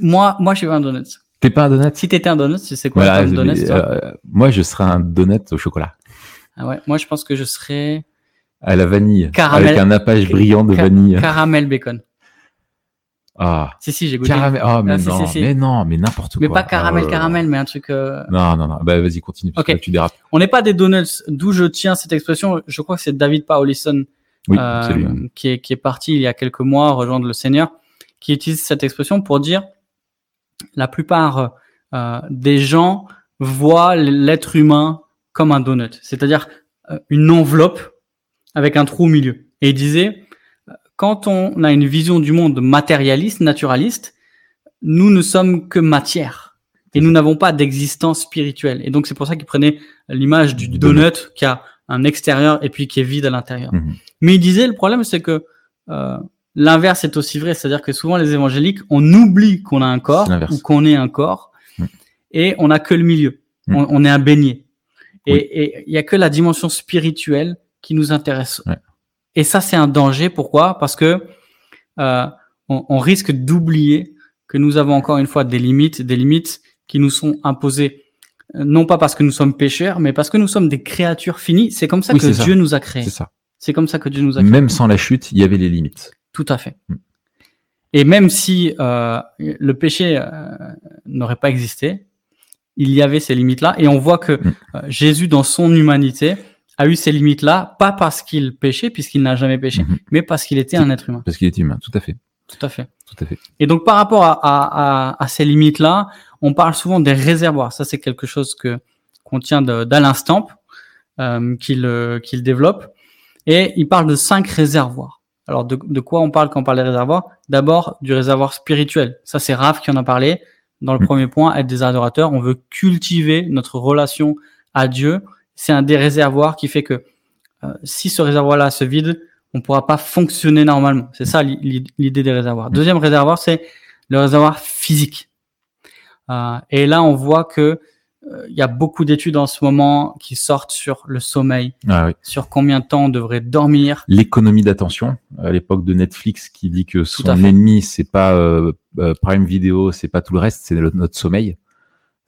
[SPEAKER 1] moi, moi, je suis pas un donut.
[SPEAKER 2] T'es pas un donut?
[SPEAKER 1] Si t'étais un donut, tu sais quoi
[SPEAKER 2] Voilà,
[SPEAKER 1] un donut,
[SPEAKER 2] euh, moi, je serais un donut au chocolat.
[SPEAKER 1] ah ouais, Moi, je pense que je serais
[SPEAKER 2] À la vanille.
[SPEAKER 1] Caramel-
[SPEAKER 2] Avec un nappage brillant de vanille.
[SPEAKER 1] caramel bacon.
[SPEAKER 2] Ah.
[SPEAKER 1] Si, si, j'ai goûté.
[SPEAKER 2] Caramel. Ah, mais
[SPEAKER 1] Ah,
[SPEAKER 2] non.
[SPEAKER 1] si, si.
[SPEAKER 2] Mais non, mais n'importe quoi.
[SPEAKER 1] Mais pas caramel,
[SPEAKER 2] Ah,
[SPEAKER 1] caramel, mais un truc. euh,
[SPEAKER 2] Non, non, non. Bah, vas-y, continue. Parce que tu dérapes.
[SPEAKER 1] On n'est pas des donuts. D'où je tiens cette expression. Je crois que c'est David Paulison
[SPEAKER 2] Oui,
[SPEAKER 1] euh, qui est qui est parti il y a quelques mois rejoindre le Seigneur. qui utilise cette expression pour dire la plupart euh, des gens voient l'être humain comme un donut, c'est-à-dire euh, une enveloppe avec un trou au milieu. Et il disait, quand on a une vision du monde matérialiste, naturaliste, nous ne sommes que matière et nous n'avons pas d'existence spirituelle. Et donc c'est pour ça qu'il prenait l'image du donut qui a un extérieur et puis qui est vide à l'intérieur.
[SPEAKER 2] Mhm.
[SPEAKER 1] Mais il disait le problème c'est que euh, l'inverse est aussi vrai, c'est-à-dire que souvent les évangéliques on oublie qu'on a un corps ou qu'on est un corps
[SPEAKER 2] Mhm.
[SPEAKER 1] et on n'a que le milieu,
[SPEAKER 2] Mhm.
[SPEAKER 1] on, on est un beignet. Et
[SPEAKER 2] Oui.
[SPEAKER 1] il y a que la dimension spirituelle qui nous intéresse.
[SPEAKER 2] Ouais.
[SPEAKER 1] Et ça c'est un danger. Pourquoi? Parce que euh, on, on risque d'oublier que nous avons encore une fois des limites, des limites qui nous sont imposées euh, non pas parce que nous sommes pécheurs, mais parce que nous sommes des créatures finies. C'est comme ça
[SPEAKER 2] Oui,
[SPEAKER 1] que
[SPEAKER 2] ça.
[SPEAKER 1] Dieu nous a créés.
[SPEAKER 2] C'est ça.
[SPEAKER 1] C'est comme ça que Dieu nous a créés.
[SPEAKER 2] Même sans la chute, il y avait les limites.
[SPEAKER 1] Tout à fait.
[SPEAKER 2] Mm.
[SPEAKER 1] Et même si euh, le péché euh, n'aurait pas existé, il y avait ces limites-là. Et on voit que
[SPEAKER 2] Mm.
[SPEAKER 1] euh, Jésus, dans son humanité, a eu ces limites-là, pas parce qu'il péchait, puisqu'il n'a jamais péché,
[SPEAKER 2] Mhm.
[SPEAKER 1] mais parce qu'il était un être humain.
[SPEAKER 2] Parce qu'il est humain. Tout à fait.
[SPEAKER 1] Tout à fait.
[SPEAKER 2] Tout à fait.
[SPEAKER 1] Et donc par rapport à, à, à, à ces limites-là, on parle souvent des réservoirs. Ça, c'est quelque chose que qu'on tient d'Alain Stamp, euh, qu'il euh, qu'il développe. Et il parle de cinq réservoirs. Alors de, de quoi on parle quand on parle des réservoirs? D'abord du réservoir spirituel. Ça, c'est Raph qui en a parlé dans le
[SPEAKER 2] Mm.
[SPEAKER 1] premier point, être des adorateurs. On veut cultiver notre relation à Dieu. C'est un des réservoirs qui fait que euh, si ce réservoir-là se vide, on pourra pas fonctionner normalement. C'est ça l'i- l'i- l'idée des réservoirs. Deuxième réservoir, c'est le réservoir physique. Euh, et là, on voit que euh, il y a beaucoup d'études en ce moment qui sortent sur le sommeil,
[SPEAKER 2] Ah oui.
[SPEAKER 1] sur combien de temps on devrait dormir.
[SPEAKER 2] L'économie d'attention à l'époque de Netflix qui dit que son ennemi c'est pas euh, Prime Video, c'est pas tout le reste, c'est notre sommeil.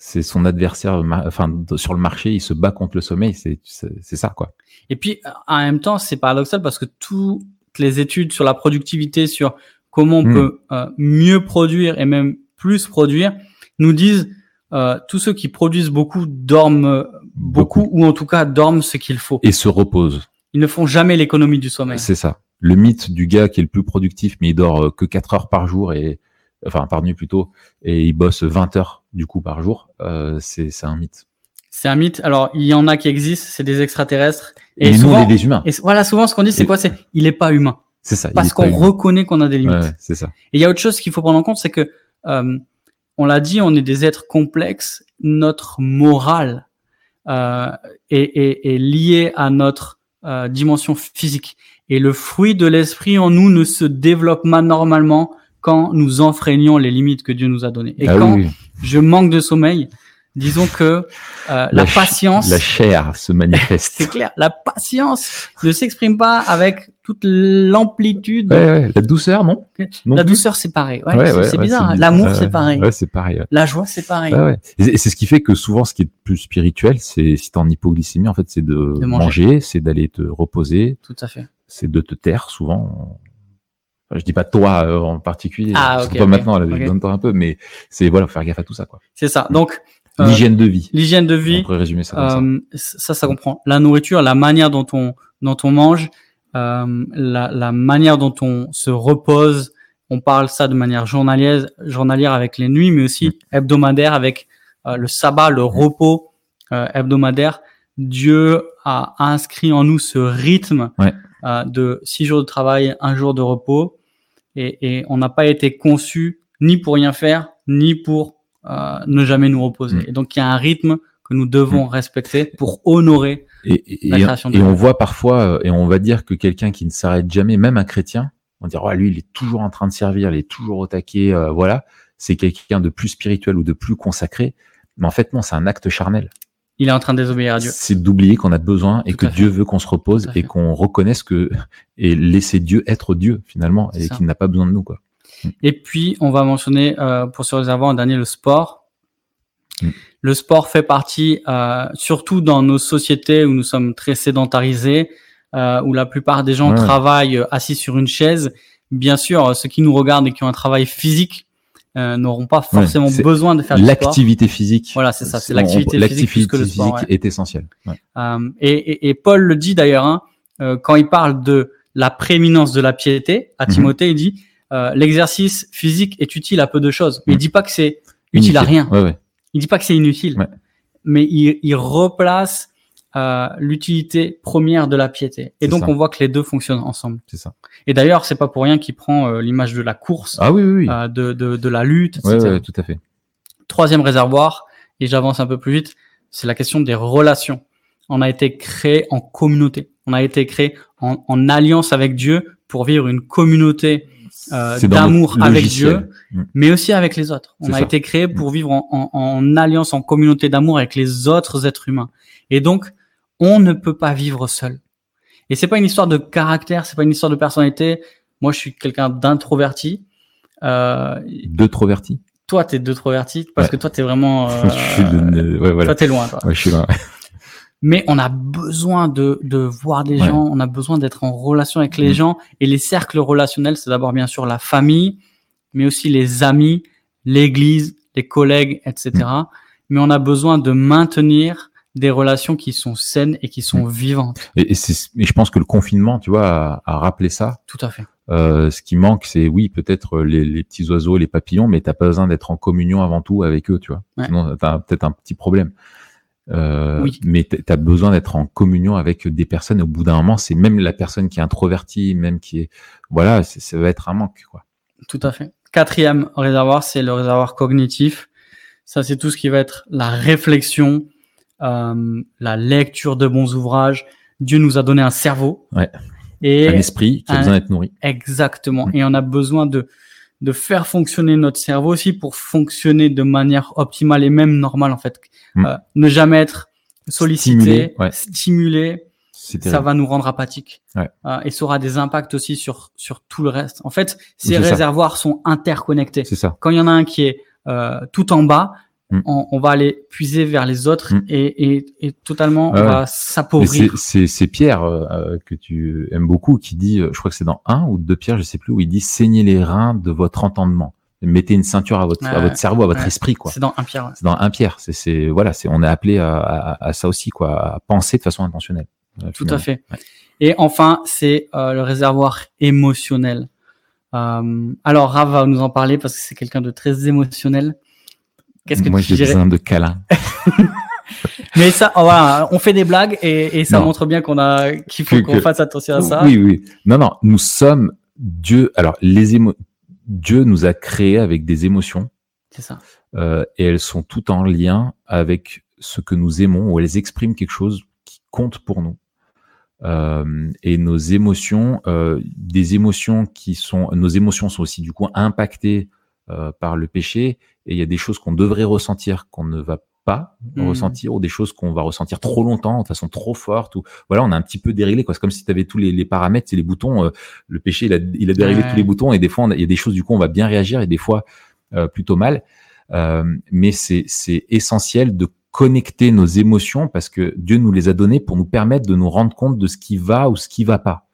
[SPEAKER 2] C'est son adversaire, enfin sur le marché, il se bat contre le sommeil. C'est ça quoi.
[SPEAKER 1] Et puis, en même temps, c'est paradoxal parce que toutes les études sur la productivité, sur comment on
[SPEAKER 2] Mm.
[SPEAKER 1] peut euh, mieux produire et même plus produire, nous disent euh, tous ceux qui produisent beaucoup dorment euh, beaucoup, ou en tout cas dorment ce qu'il faut.
[SPEAKER 2] Et se repose.
[SPEAKER 1] Ils ne font jamais l'économie du sommeil.
[SPEAKER 2] C'est ça. Le mythe du gars qui est le plus productif, mais il dort euh, que 4 heures par jour et enfin par nuit plutôt, et il bosse 20 heures du coup par jour, euh, c'est un mythe.
[SPEAKER 1] C'est un mythe. Alors, il y en a qui existent, c'est des extraterrestres. Et,
[SPEAKER 2] nous,
[SPEAKER 1] souvent,
[SPEAKER 2] on est des humains.
[SPEAKER 1] et voilà, souvent, ce qu'on dit, c'est quoi? C'est il est pas humain.
[SPEAKER 2] C'est ça.
[SPEAKER 1] Parce qu'on reconnaît qu'on a des limites.
[SPEAKER 2] Ouais, ouais, c'est ça.
[SPEAKER 1] Et il y a autre chose qu'il faut prendre en compte, c'est que, euh, on l'a dit, on est des êtres complexes. Notre morale euh, est, est, est liée à notre euh, dimension physique. Et le fruit de l'esprit en nous ne se développe pas normalement quand nous enfreignons les limites que Dieu nous a données. Et
[SPEAKER 2] Ah
[SPEAKER 1] quand
[SPEAKER 2] oui,
[SPEAKER 1] je manque de sommeil, disons que euh, la, patience,
[SPEAKER 2] la chair se
[SPEAKER 1] c'est
[SPEAKER 2] manifeste.
[SPEAKER 1] clair, la patience ne s'exprime pas avec toute l'amplitude.
[SPEAKER 2] ouais, ouais. La douceur, non, non
[SPEAKER 1] la douceur, c'est pareil. Ouais,
[SPEAKER 2] Ouais,
[SPEAKER 1] c'est c'est bizarre. hein.
[SPEAKER 2] bizarre.
[SPEAKER 1] L'amour, c'est pareil.
[SPEAKER 2] Ouais, c'est pareil.
[SPEAKER 1] La joie, c'est pareil.
[SPEAKER 2] Ouais, ouais. Et c'est ce qui fait que souvent, ce qui est plus spirituel, c'est si t'es en hypoglycémie, en fait, c'est de,
[SPEAKER 1] De manger.
[SPEAKER 2] manger, c'est d'aller te reposer,
[SPEAKER 1] Tout à fait.
[SPEAKER 2] c'est de te taire souvent. Enfin, je dis pas toi euh, en particulier,
[SPEAKER 1] Ah,
[SPEAKER 2] surtout
[SPEAKER 1] ok,
[SPEAKER 2] pas
[SPEAKER 1] ok.
[SPEAKER 2] maintenant, là,
[SPEAKER 1] Ok.
[SPEAKER 2] je donne toi un peu, mais c'est voilà, faut faire gaffe à tout ça, quoi.
[SPEAKER 1] C'est ça. Donc, euh,
[SPEAKER 2] L'hygiène de vie.
[SPEAKER 1] l'hygiène de
[SPEAKER 2] On
[SPEAKER 1] vie,
[SPEAKER 2] pourrait résumer ça comme ça.
[SPEAKER 1] euh, ça, ça comprend la nourriture, la manière dont on, dont on mange, euh, la, la manière dont on se repose. On parle ça de manière journalière, journalière avec les nuits, mais aussi
[SPEAKER 2] Mm.
[SPEAKER 1] hebdomadaire avec euh, le sabbat, le repos euh, hebdomadaire. Dieu a inscrit en nous ce rythme
[SPEAKER 2] Ouais.
[SPEAKER 1] euh, de six jours de travail, un jour de repos, et, et on n'a pas été conçu ni pour rien faire, ni pour euh, ne jamais nous reposer.
[SPEAKER 2] Mm.
[SPEAKER 1] Et donc il y a un rythme que nous devons respecter pour honorer.
[SPEAKER 2] Et, et,
[SPEAKER 1] la
[SPEAKER 2] et-
[SPEAKER 1] création de
[SPEAKER 2] et on voit parfois, euh, et on va dire que quelqu'un qui ne s'arrête jamais, même un chrétien, on dirait, oh, lui, il est toujours en train de servir, il est toujours au taquet, euh, voilà. C'est quelqu'un de plus spirituel ou de plus consacré. Mais en fait, non, c'est un acte charnel.
[SPEAKER 1] Il est en train de désobéir à Dieu.
[SPEAKER 2] C'est d'oublier qu'on a besoin et
[SPEAKER 1] Tout
[SPEAKER 2] que. Dieu veut qu'on se repose et qu'on reconnaisse que, et laisser Dieu être Dieu, finalement, et qu'il n'a pas besoin de nous, quoi.
[SPEAKER 1] Et puis, on va mentionner, euh, pour ce réservoir, en dernier, le sport.
[SPEAKER 2] Mm.
[SPEAKER 1] Le sport fait partie, euh, surtout dans nos sociétés où nous sommes très sédentarisés, euh, où la plupart des gens
[SPEAKER 2] Ouais.
[SPEAKER 1] travaillent assis sur une chaise. Bien sûr, ceux qui nous regardent et qui ont un travail physique euh, n'auront pas forcément besoin de faire du sport.
[SPEAKER 2] L'activité physique.
[SPEAKER 1] Voilà, c'est ça, c'est l'activité physique plus que le sport,
[SPEAKER 2] physique
[SPEAKER 1] ouais.
[SPEAKER 2] est essentielle. Ouais.
[SPEAKER 1] Euh, et, et- et Paul le dit d'ailleurs, hein, euh, quand il parle de la prééminence de la piété, à
[SPEAKER 2] Mhm.
[SPEAKER 1] Timothée, il dit euh, l'exercice physique est utile à peu de choses. Mais il
[SPEAKER 2] Mm.
[SPEAKER 1] dit pas que c'est utile à rien. Il dit pas que c'est inutile. Mais il, il replace euh, l'utilité première de la piété. Et donc
[SPEAKER 2] ça.
[SPEAKER 1] on voit que les deux fonctionnent ensemble.
[SPEAKER 2] C'est ça.
[SPEAKER 1] Et d'ailleurs, c'est pas pour rien qu'il prend euh, l'image de la course,
[SPEAKER 2] Ah oui, oui, oui.
[SPEAKER 1] euh, de, de, de la lutte,
[SPEAKER 2] ouais,
[SPEAKER 1] etc.
[SPEAKER 2] ouais, tout à fait.
[SPEAKER 1] Troisième réservoir, et j'avance un peu plus vite, c'est la question des relations. On a été créé en communauté. On a été créé en, en alliance avec Dieu pour vivre une communauté euh, d'amour avec. Dieu,
[SPEAKER 2] Mm.
[SPEAKER 1] mais aussi avec les autres. On a
[SPEAKER 2] ça.
[SPEAKER 1] été créé pour vivre en, en- en alliance, en communauté d'amour avec les autres êtres humains. Et donc, on ne peut pas vivre seul. Et c'est pas une histoire de caractère, c'est pas une histoire de personnalité. Moi, je suis quelqu'un d'introverti. Euh,
[SPEAKER 2] Deux trovertis.
[SPEAKER 1] toi, t'es d'introverti parce
[SPEAKER 2] Ouais.
[SPEAKER 1] que toi, t'es vraiment. euh,
[SPEAKER 2] je suis de... ouais, voilà.
[SPEAKER 1] Toi, t'es loin. Toi.
[SPEAKER 2] Ouais, je suis là.
[SPEAKER 1] Mais on a besoin de, de voir des gens, on a besoin d'être en relation avec les
[SPEAKER 2] Mm.
[SPEAKER 1] gens. Et les cercles relationnels, c'est d'abord bien sûr la famille, mais aussi les amis, l'église, les collègues, etc.
[SPEAKER 2] Mm.
[SPEAKER 1] Mais on a besoin de maintenir des relations qui sont saines et qui
[SPEAKER 2] Mm.
[SPEAKER 1] sont vivantes.
[SPEAKER 2] Et, et, je pense que le confinement, tu vois, a, a rappelé ça.
[SPEAKER 1] Tout à fait.
[SPEAKER 2] Euh, ce qui manque, c'est oui, peut-être les, les petits oiseaux, les papillons, mais t'as pas besoin d'être en communion avant tout avec eux, tu vois.
[SPEAKER 1] Ouais.
[SPEAKER 2] Sinon, t'as peut-être un petit problème. Euh,
[SPEAKER 1] Oui.
[SPEAKER 2] Mais t'as besoin d'être en communion avec des personnes. Au bout d'un moment, c'est même la personne qui est introvertie, même qui est, voilà, ça va être un manque, quoi.
[SPEAKER 1] Tout à fait. Quatrième réservoir, c'est le réservoir cognitif. Ça, c'est tout ce qui va être la réflexion, euh, la lecture de bons ouvrages. Dieu nous a donné un cerveau.
[SPEAKER 2] Ouais.
[SPEAKER 1] Et
[SPEAKER 2] un esprit qui a
[SPEAKER 1] un-
[SPEAKER 2] besoin d'être nourri.
[SPEAKER 1] Exactement.
[SPEAKER 2] Mm.
[SPEAKER 1] Et on a besoin de, de faire fonctionner notre cerveau aussi pour fonctionner de manière optimale et même normale, en fait.
[SPEAKER 2] Mm.
[SPEAKER 1] Euh, ne jamais être sollicité,
[SPEAKER 2] Stimulé, ouais.
[SPEAKER 1] stimulé, ça va nous rendre apathiques.
[SPEAKER 2] Ouais.
[SPEAKER 1] Euh, et ça aura des impacts aussi sur, sur tout le reste. En fait, ces
[SPEAKER 2] ça.
[SPEAKER 1] réservoirs sont interconnectés.
[SPEAKER 2] C'est ça.
[SPEAKER 1] Quand il y en a un qui est euh, tout en bas. On, on va aller puiser vers les autres
[SPEAKER 2] Mm.
[SPEAKER 1] et, et, et totalement,
[SPEAKER 2] Ouais,
[SPEAKER 1] on va s'appauvrir.
[SPEAKER 2] C'est Pierre euh, euh, que tu aimes beaucoup qui dit, euh, je crois que c'est dans un ou deux Pierre, je sais plus, où il dit saignez les reins de votre entendement. Mettez une ceinture à votre, à votre cerveau, à votre
[SPEAKER 1] ouais.
[SPEAKER 2] esprit, quoi.
[SPEAKER 1] C'est dans un pierre. ouais.
[SPEAKER 2] C'est dans un Pierre. C'est, voilà, c'est on est appelé à, à, à ça aussi, quoi, à penser de façon intentionnelle. euh,
[SPEAKER 1] Tout à fait. Et enfin, c'est euh, le réservoir émotionnel. Euh, alors, Rav va nous en parler parce que c'est quelqu'un de très émotionnel. Qu'est-ce que
[SPEAKER 2] Moi, j'ai besoin de câlins.
[SPEAKER 1] Mais ça, oh, voilà, on fait des blagues et, et ça
[SPEAKER 2] Non.
[SPEAKER 1] montre bien qu'on a qu'il faut qu'on fasse attention à ça.
[SPEAKER 2] Oui, oui. Non, non. Nous sommes Dieu. Alors, les émo... Dieu nous a créés avec des émotions.
[SPEAKER 1] C'est ça.
[SPEAKER 2] euh, et elles sont toutes en lien avec ce que nous aimons, ou elles expriment quelque chose qui compte pour nous. Euh, et nos émotions, euh, des émotions qui sont, nos émotions sont aussi du coup impactées euh, par le péché, et il y a des choses qu'on devrait ressentir qu'on ne va pas
[SPEAKER 1] Mhm.
[SPEAKER 2] ressentir, ou des choses qu'on va ressentir trop longtemps, de façon trop forte, ou voilà, on a un petit peu déréglé, quoi. C'est comme si tu avais tous les, les paramètres, c'est les boutons. euh, le péché, il a, il a déréglé
[SPEAKER 1] Ouais.
[SPEAKER 2] tous les boutons, et des fois, il y a des choses du coup, on va bien réagir, et des fois euh, plutôt mal. Euh, mais c'est c'est essentiel de connecter nos émotions parce que Dieu nous les a données pour nous permettre de nous rendre compte de ce qui va ou ce qui va pas.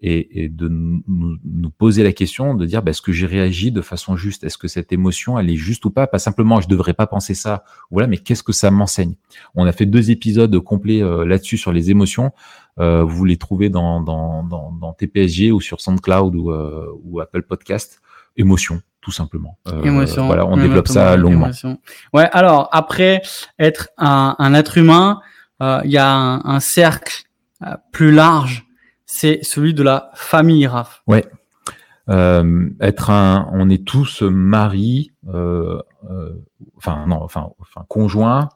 [SPEAKER 2] Et, et de nous, nous- poser la question de dire bah, est-ce que j'ai réagi de façon juste? Est-ce que cette émotion elle est juste ou pas? Pas simplement je devrais pas penser ça. Voilà, mais qu'est-ce que ça m'enseigne? On a fait deux épisodes complets euh, là-dessus sur les émotions. Euh, vous les trouvez dans, dans, dans, dans TPSG ou sur SoundCloud ou, euh, ou Apple Podcast. Émotion, tout simplement. Euh,
[SPEAKER 1] Émotion.
[SPEAKER 2] Voilà, on développe ça longuement.
[SPEAKER 1] émotion. Ouais. Alors après être un, un être humain, euh, il y a un, un cercle euh, plus large. C'est celui de la famille, Raph.
[SPEAKER 2] Euh, être un, on est tous mari, euh, euh, enfin non, enfin, enfin conjoint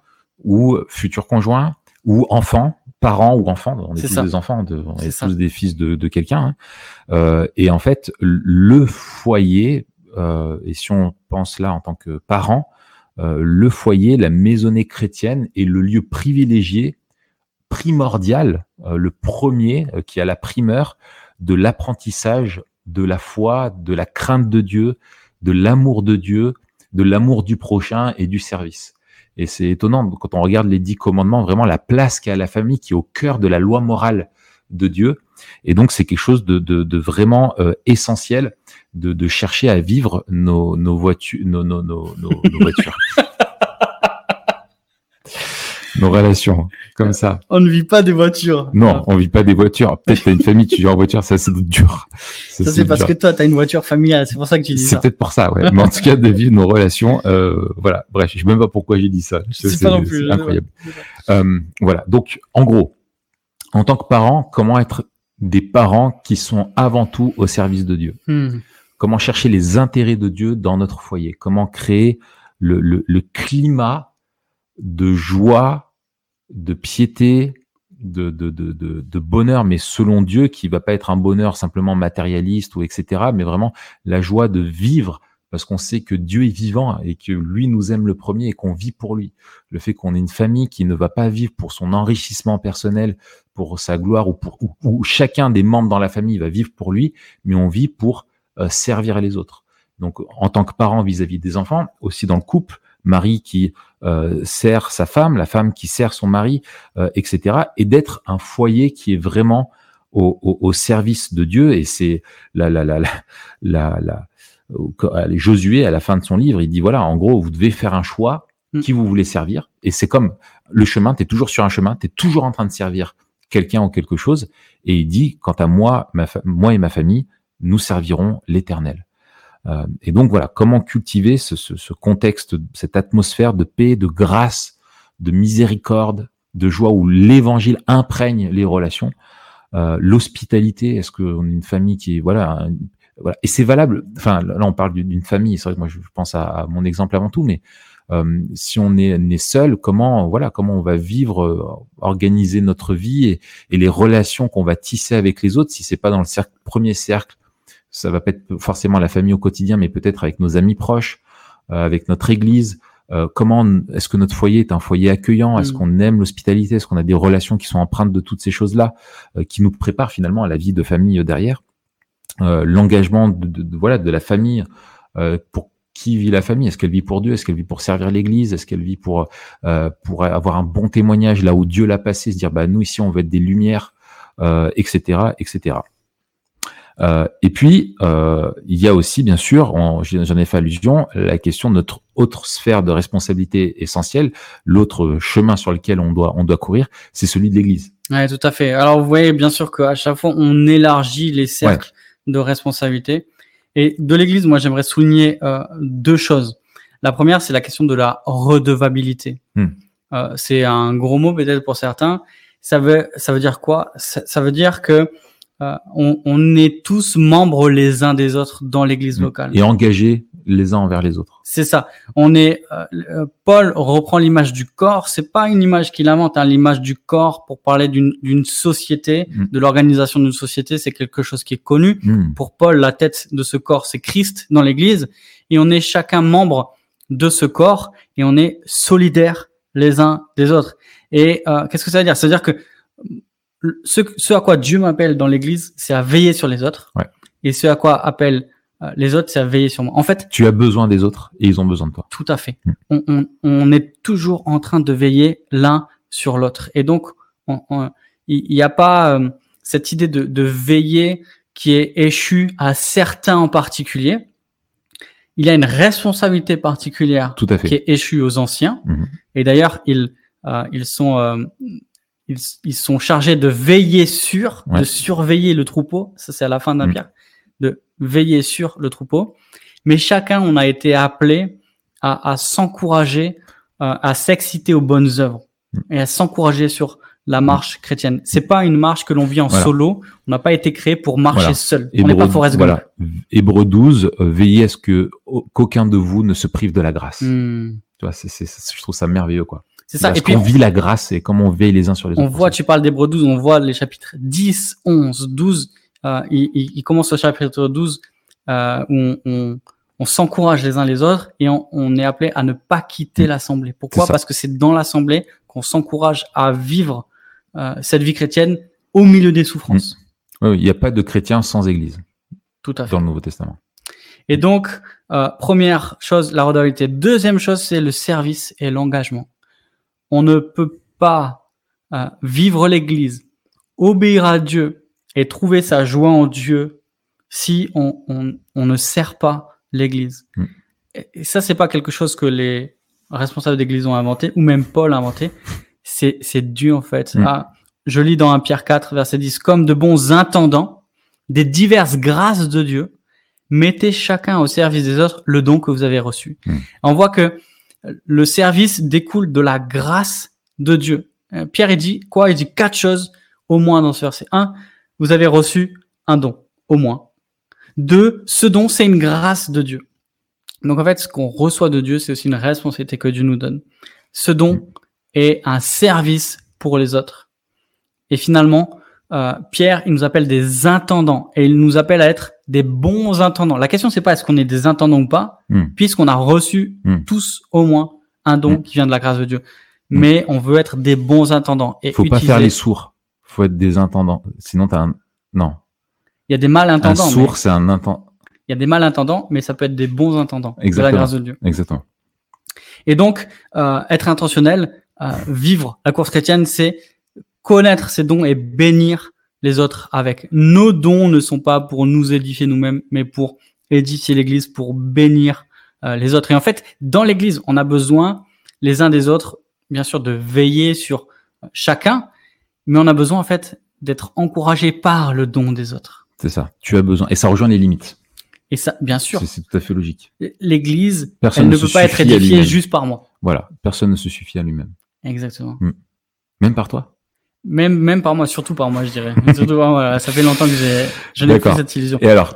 [SPEAKER 2] ou futur conjoint ou enfant, parents ou enfants. On est, tous
[SPEAKER 1] ça.
[SPEAKER 2] des enfants, de, on est tous des fils de, de quelqu'un. hein. Euh, et en fait, le foyer, euh, et si on pense là en tant que parent, euh, le foyer, la maisonnée chrétienne est le lieu privilégié, primordial, le premier euh, qui a la primeur de l'apprentissage de la foi, de la crainte de Dieu, de l'amour de Dieu, de l'amour du prochain et du service. Et c'est étonnant quand on regarde les dix commandements, vraiment la place qu'a la famille qui est au cœur de la loi morale de Dieu. Et donc c'est quelque chose de, de, de vraiment euh, essentiel de, de chercher à vivre nos, nos voitures, nos, nos, nos voitures. nos relations, comme ça.
[SPEAKER 1] On ne vit pas des voitures.
[SPEAKER 2] Non, on vit pas des voitures. Peut-être t'as une famille, tu vis en voiture, ça c'est dur.
[SPEAKER 1] Ça, c'est parce que toi, tu as une voiture familiale, c'est pour ça que tu dis ça.
[SPEAKER 2] C'est peut-être pour ça, ouais. Mais en tout cas, de vivre nos relations, euh, voilà. Bref, je sais même pas pourquoi j'ai dit ça.
[SPEAKER 1] C'est pas non plus.
[SPEAKER 2] incroyable. Euh, voilà. Donc, en gros, en tant que parent, comment être des parents qui sont avant tout au service de Dieu? Hmm. Comment chercher les intérêts de Dieu dans notre foyer? Comment créer le, le, le climat de joie, de piété, de, de, de, de, bonheur, mais selon Dieu, qui va pas être un bonheur simplement matérialiste ou etc., mais vraiment la joie de vivre parce qu'on sait que Dieu est vivant et que lui nous aime le premier et qu'on vit pour lui. Le fait qu'on ait une famille qui ne va pas vivre pour son enrichissement personnel, pour sa gloire ou pour ou, chacun des membres dans la famille va vivre pour lui, mais on vit pour euh, servir les autres. Donc en tant que parent vis-à-vis des enfants, aussi dans le couple, Marie qui euh, sert sa femme, la femme qui sert son mari, euh, etc. Et d'être un foyer qui est vraiment au, au, au service de Dieu. Et c'est la, la, la, la, la Josué, à la fin de son livre, il dit voilà, en gros, vous devez faire un choix mm. qui vous voulez servir. Et c'est comme le chemin, tu es toujours sur un chemin, tu es toujours en train de servir quelqu'un ou quelque chose. Et il dit, quant à moi, ma moi et ma famille, nous servirons l'éternel. Euh, et donc voilà, comment cultiver ce, ce, ce, contexte, cette atmosphère de paix, de grâce, de miséricorde, de joie où l'évangile imprègne les relations? Euh, L'hospitalité, est-ce qu'on est une famille qui est voilà et c'est valable. Enfin, là, on parle d'une famille. C'est vrai que moi, je pense à, mon exemple avant tout, mais euh, si on est né seul, comment voilà, comment on va vivre, euh, organiser notre vie et, les relations qu'on va tisser avec les autres. Si c'est pas dans le premier cercle, ça va pas être forcément la famille au quotidien, mais peut-être avec nos amis proches, euh, avec notre Église. Euh, comment est-ce que notre foyer est un foyer accueillant? Est-ce mm. qu'on aime l'hospitalité? Est-ce qu'on a des relations qui sont empreintes de toutes ces choses-là, qui nous préparent finalement à la vie de famille derrière? Euh, l'engagement de, voilà de la famille euh, pour qui vit la famille? Est-ce qu'elle vit pour Dieu? Est-ce qu'elle vit pour servir l'Église? Est-ce qu'elle vit pour euh, pour avoir un bon témoignage là où Dieu l'a passé Se dire bah nous ici on veut être des lumières, etc., etc. et puis il y a aussi bien sûr, j'en ai fait allusion, la question de notre autre sphère de responsabilité essentielle, l'autre chemin sur lequel on doit on doit courir, c'est celui de l'Église.
[SPEAKER 1] Ouais, tout à fait. Alors vous voyez bien sûr qu'à chaque fois on élargit les cercles de responsabilité. Et de l'Église, moi, j'aimerais souligner euh, deux choses. La première, c'est la question de la redevabilité. Hmm. Euh, c'est un gros mot peut-être pour certains. Ça veut, ça veut dire quoi? Ça, veut dire que euh, on, on, est tous membres les uns des autres dans l'Église locale.
[SPEAKER 2] Et engagés les uns envers les autres.
[SPEAKER 1] C'est ça. On est euh, euh, Paul reprend l'image du corps. C'est pas une image qu'il invente, hein, l'image du corps pour parler d'une société, mm. de l'organisation d'une société. C'est quelque chose qui est connu. Mm. Pour Paul, la tête de ce corps, c'est Christ dans l'Église, et on est chacun membre de ce corps et on est solidaires les uns des autres. Et euh, qu'est-ce que ça veut dire? Ça veut dire que ce, ce à quoi Dieu m'appelle dans l'Église, c'est à veiller sur les autres.
[SPEAKER 2] Ouais.
[SPEAKER 1] Et ce à quoi appelle euh, les autres, c'est à veiller sur moi. En fait,
[SPEAKER 2] tu as besoin des autres et ils ont besoin de toi.
[SPEAKER 1] Tout à fait. Mm. On, on, on, est toujours en train de veiller l'un sur l'autre. Et donc, il n'y a pas euh, cette idée de, de, veiller qui est échue à certains en particulier. Il y a une responsabilité particulière
[SPEAKER 2] Tout à fait.
[SPEAKER 1] qui est échue aux anciens. Mm-hmm. Et d'ailleurs, ils, euh, ils sont euh, ils, ils, sont chargés de veiller sur, de surveiller le troupeau. Ça, c'est à la fin d'un mm. Pierre de veiller sur le troupeau. Mais chacun, on a été appelé à, à s'encourager, euh, à s'exciter aux bonnes œuvres et à s'encourager sur la marche chrétienne. C'est pas une marche que l'on vit en solo. On n'a pas été créé pour marcher seul. on n'est pas Forrest
[SPEAKER 2] Voilà. Hébreu 12, euh, veillez à ce que qu'aucun de vous ne se prive de la grâce. Tu vois, c'est, c'est, je trouve ça merveilleux, quoi.
[SPEAKER 1] C'est ça.
[SPEAKER 2] et puis on vit la grâce et comment on veille les uns sur les
[SPEAKER 1] autres.
[SPEAKER 2] On
[SPEAKER 1] voit, tu parles d'Hébreu 12, on voit les chapitres 10, 11, 12 euh, il, il, commence au chapitre 12 euh, où on, on, s'encourage les uns les autres et on, on, est appelé à ne pas quitter mm. l'assemblée. Pourquoi? Parce que c'est dans l'assemblée qu'on s'encourage à vivre euh, cette vie chrétienne au milieu des souffrances.
[SPEAKER 2] Mm. Oui, il n'y a pas de chrétien sans Église.
[SPEAKER 1] Tout à fait.
[SPEAKER 2] Dans le Nouveau Testament.
[SPEAKER 1] Et donc, euh, première chose, la redevabilité. Deuxième chose, c'est le service et l'engagement. On ne peut pas euh, vivre l'Église, obéir à Dieu et trouver sa joie en Dieu si on, on, on ne sert pas l'Église. Mm. Et ça, c'est pas quelque chose que les responsables d'Église ont inventé, ou même Paul a inventé. c'est c'est Dieu en fait. Ah, je lis dans 1 Pierre 4 verset 10 comme de bons intendants des diverses grâces de Dieu, mettez chacun au service des autres le don que vous avez reçu.
[SPEAKER 2] Mm.
[SPEAKER 1] On voit que le service découle de la grâce de Dieu. Euh, Pierre il dit quoi? Il dit quatre choses au moins dans ce verset. Un, vous avez reçu un don au moins. Deux, ce don c'est une grâce de Dieu. Donc en fait, ce qu'on reçoit de Dieu, c'est aussi une responsabilité que Dieu nous donne. Ce don est un service pour les autres. Et finalement, euh, Pierre, il nous appelle des intendants et il nous appelle à être des bons intendants. La question, c'est pas est-ce qu'on est des intendants ou pas,
[SPEAKER 2] Hmm.
[SPEAKER 1] puisqu'on a reçu
[SPEAKER 2] Hmm.
[SPEAKER 1] tous au moins un don
[SPEAKER 2] Hmm.
[SPEAKER 1] qui vient de la grâce de Dieu. Mais on veut être des bons intendants. Et
[SPEAKER 2] Faut pas faire les sourds. Faut être des intendants. Sinon, t'as un, non.
[SPEAKER 1] Il y a des mal
[SPEAKER 2] Un
[SPEAKER 1] intendants. mais-
[SPEAKER 2] sourd, c'est un intendant.
[SPEAKER 1] Il y a des mal intendants, mais ça peut être des bons intendants de la
[SPEAKER 2] Exactement.
[SPEAKER 1] grâce de Dieu.
[SPEAKER 2] Exactement.
[SPEAKER 1] Et donc, euh, être intentionnel, euh, vivre la course chrétienne, c'est connaître ses dons et bénir les autres avec. Nos dons ne sont pas pour nous édifier nous-mêmes, mais pour édifier l'Église, pour bénir euh, les autres. Et en fait, dans l'Église, on a besoin les uns des autres, bien sûr, de veiller sur chacun, mais on a besoin en fait d'être encouragé par le don des autres.
[SPEAKER 2] C'est ça. Tu as besoin. Et ça rejoint les limites.
[SPEAKER 1] Et ça, bien sûr,
[SPEAKER 2] C'est tout à fait logique.
[SPEAKER 1] l'Église,
[SPEAKER 2] Personne
[SPEAKER 1] elle ne
[SPEAKER 2] ne
[SPEAKER 1] peut pas être édifiée juste par moi.
[SPEAKER 2] Voilà. Personne ne se suffit à lui-même.
[SPEAKER 1] Exactement.
[SPEAKER 2] Même par toi?
[SPEAKER 1] Même, même par moi, surtout par moi, je dirais. surtout par moi, voilà. Ça fait longtemps que j'ai, je n'ai plus cette illusion.
[SPEAKER 2] Et alors,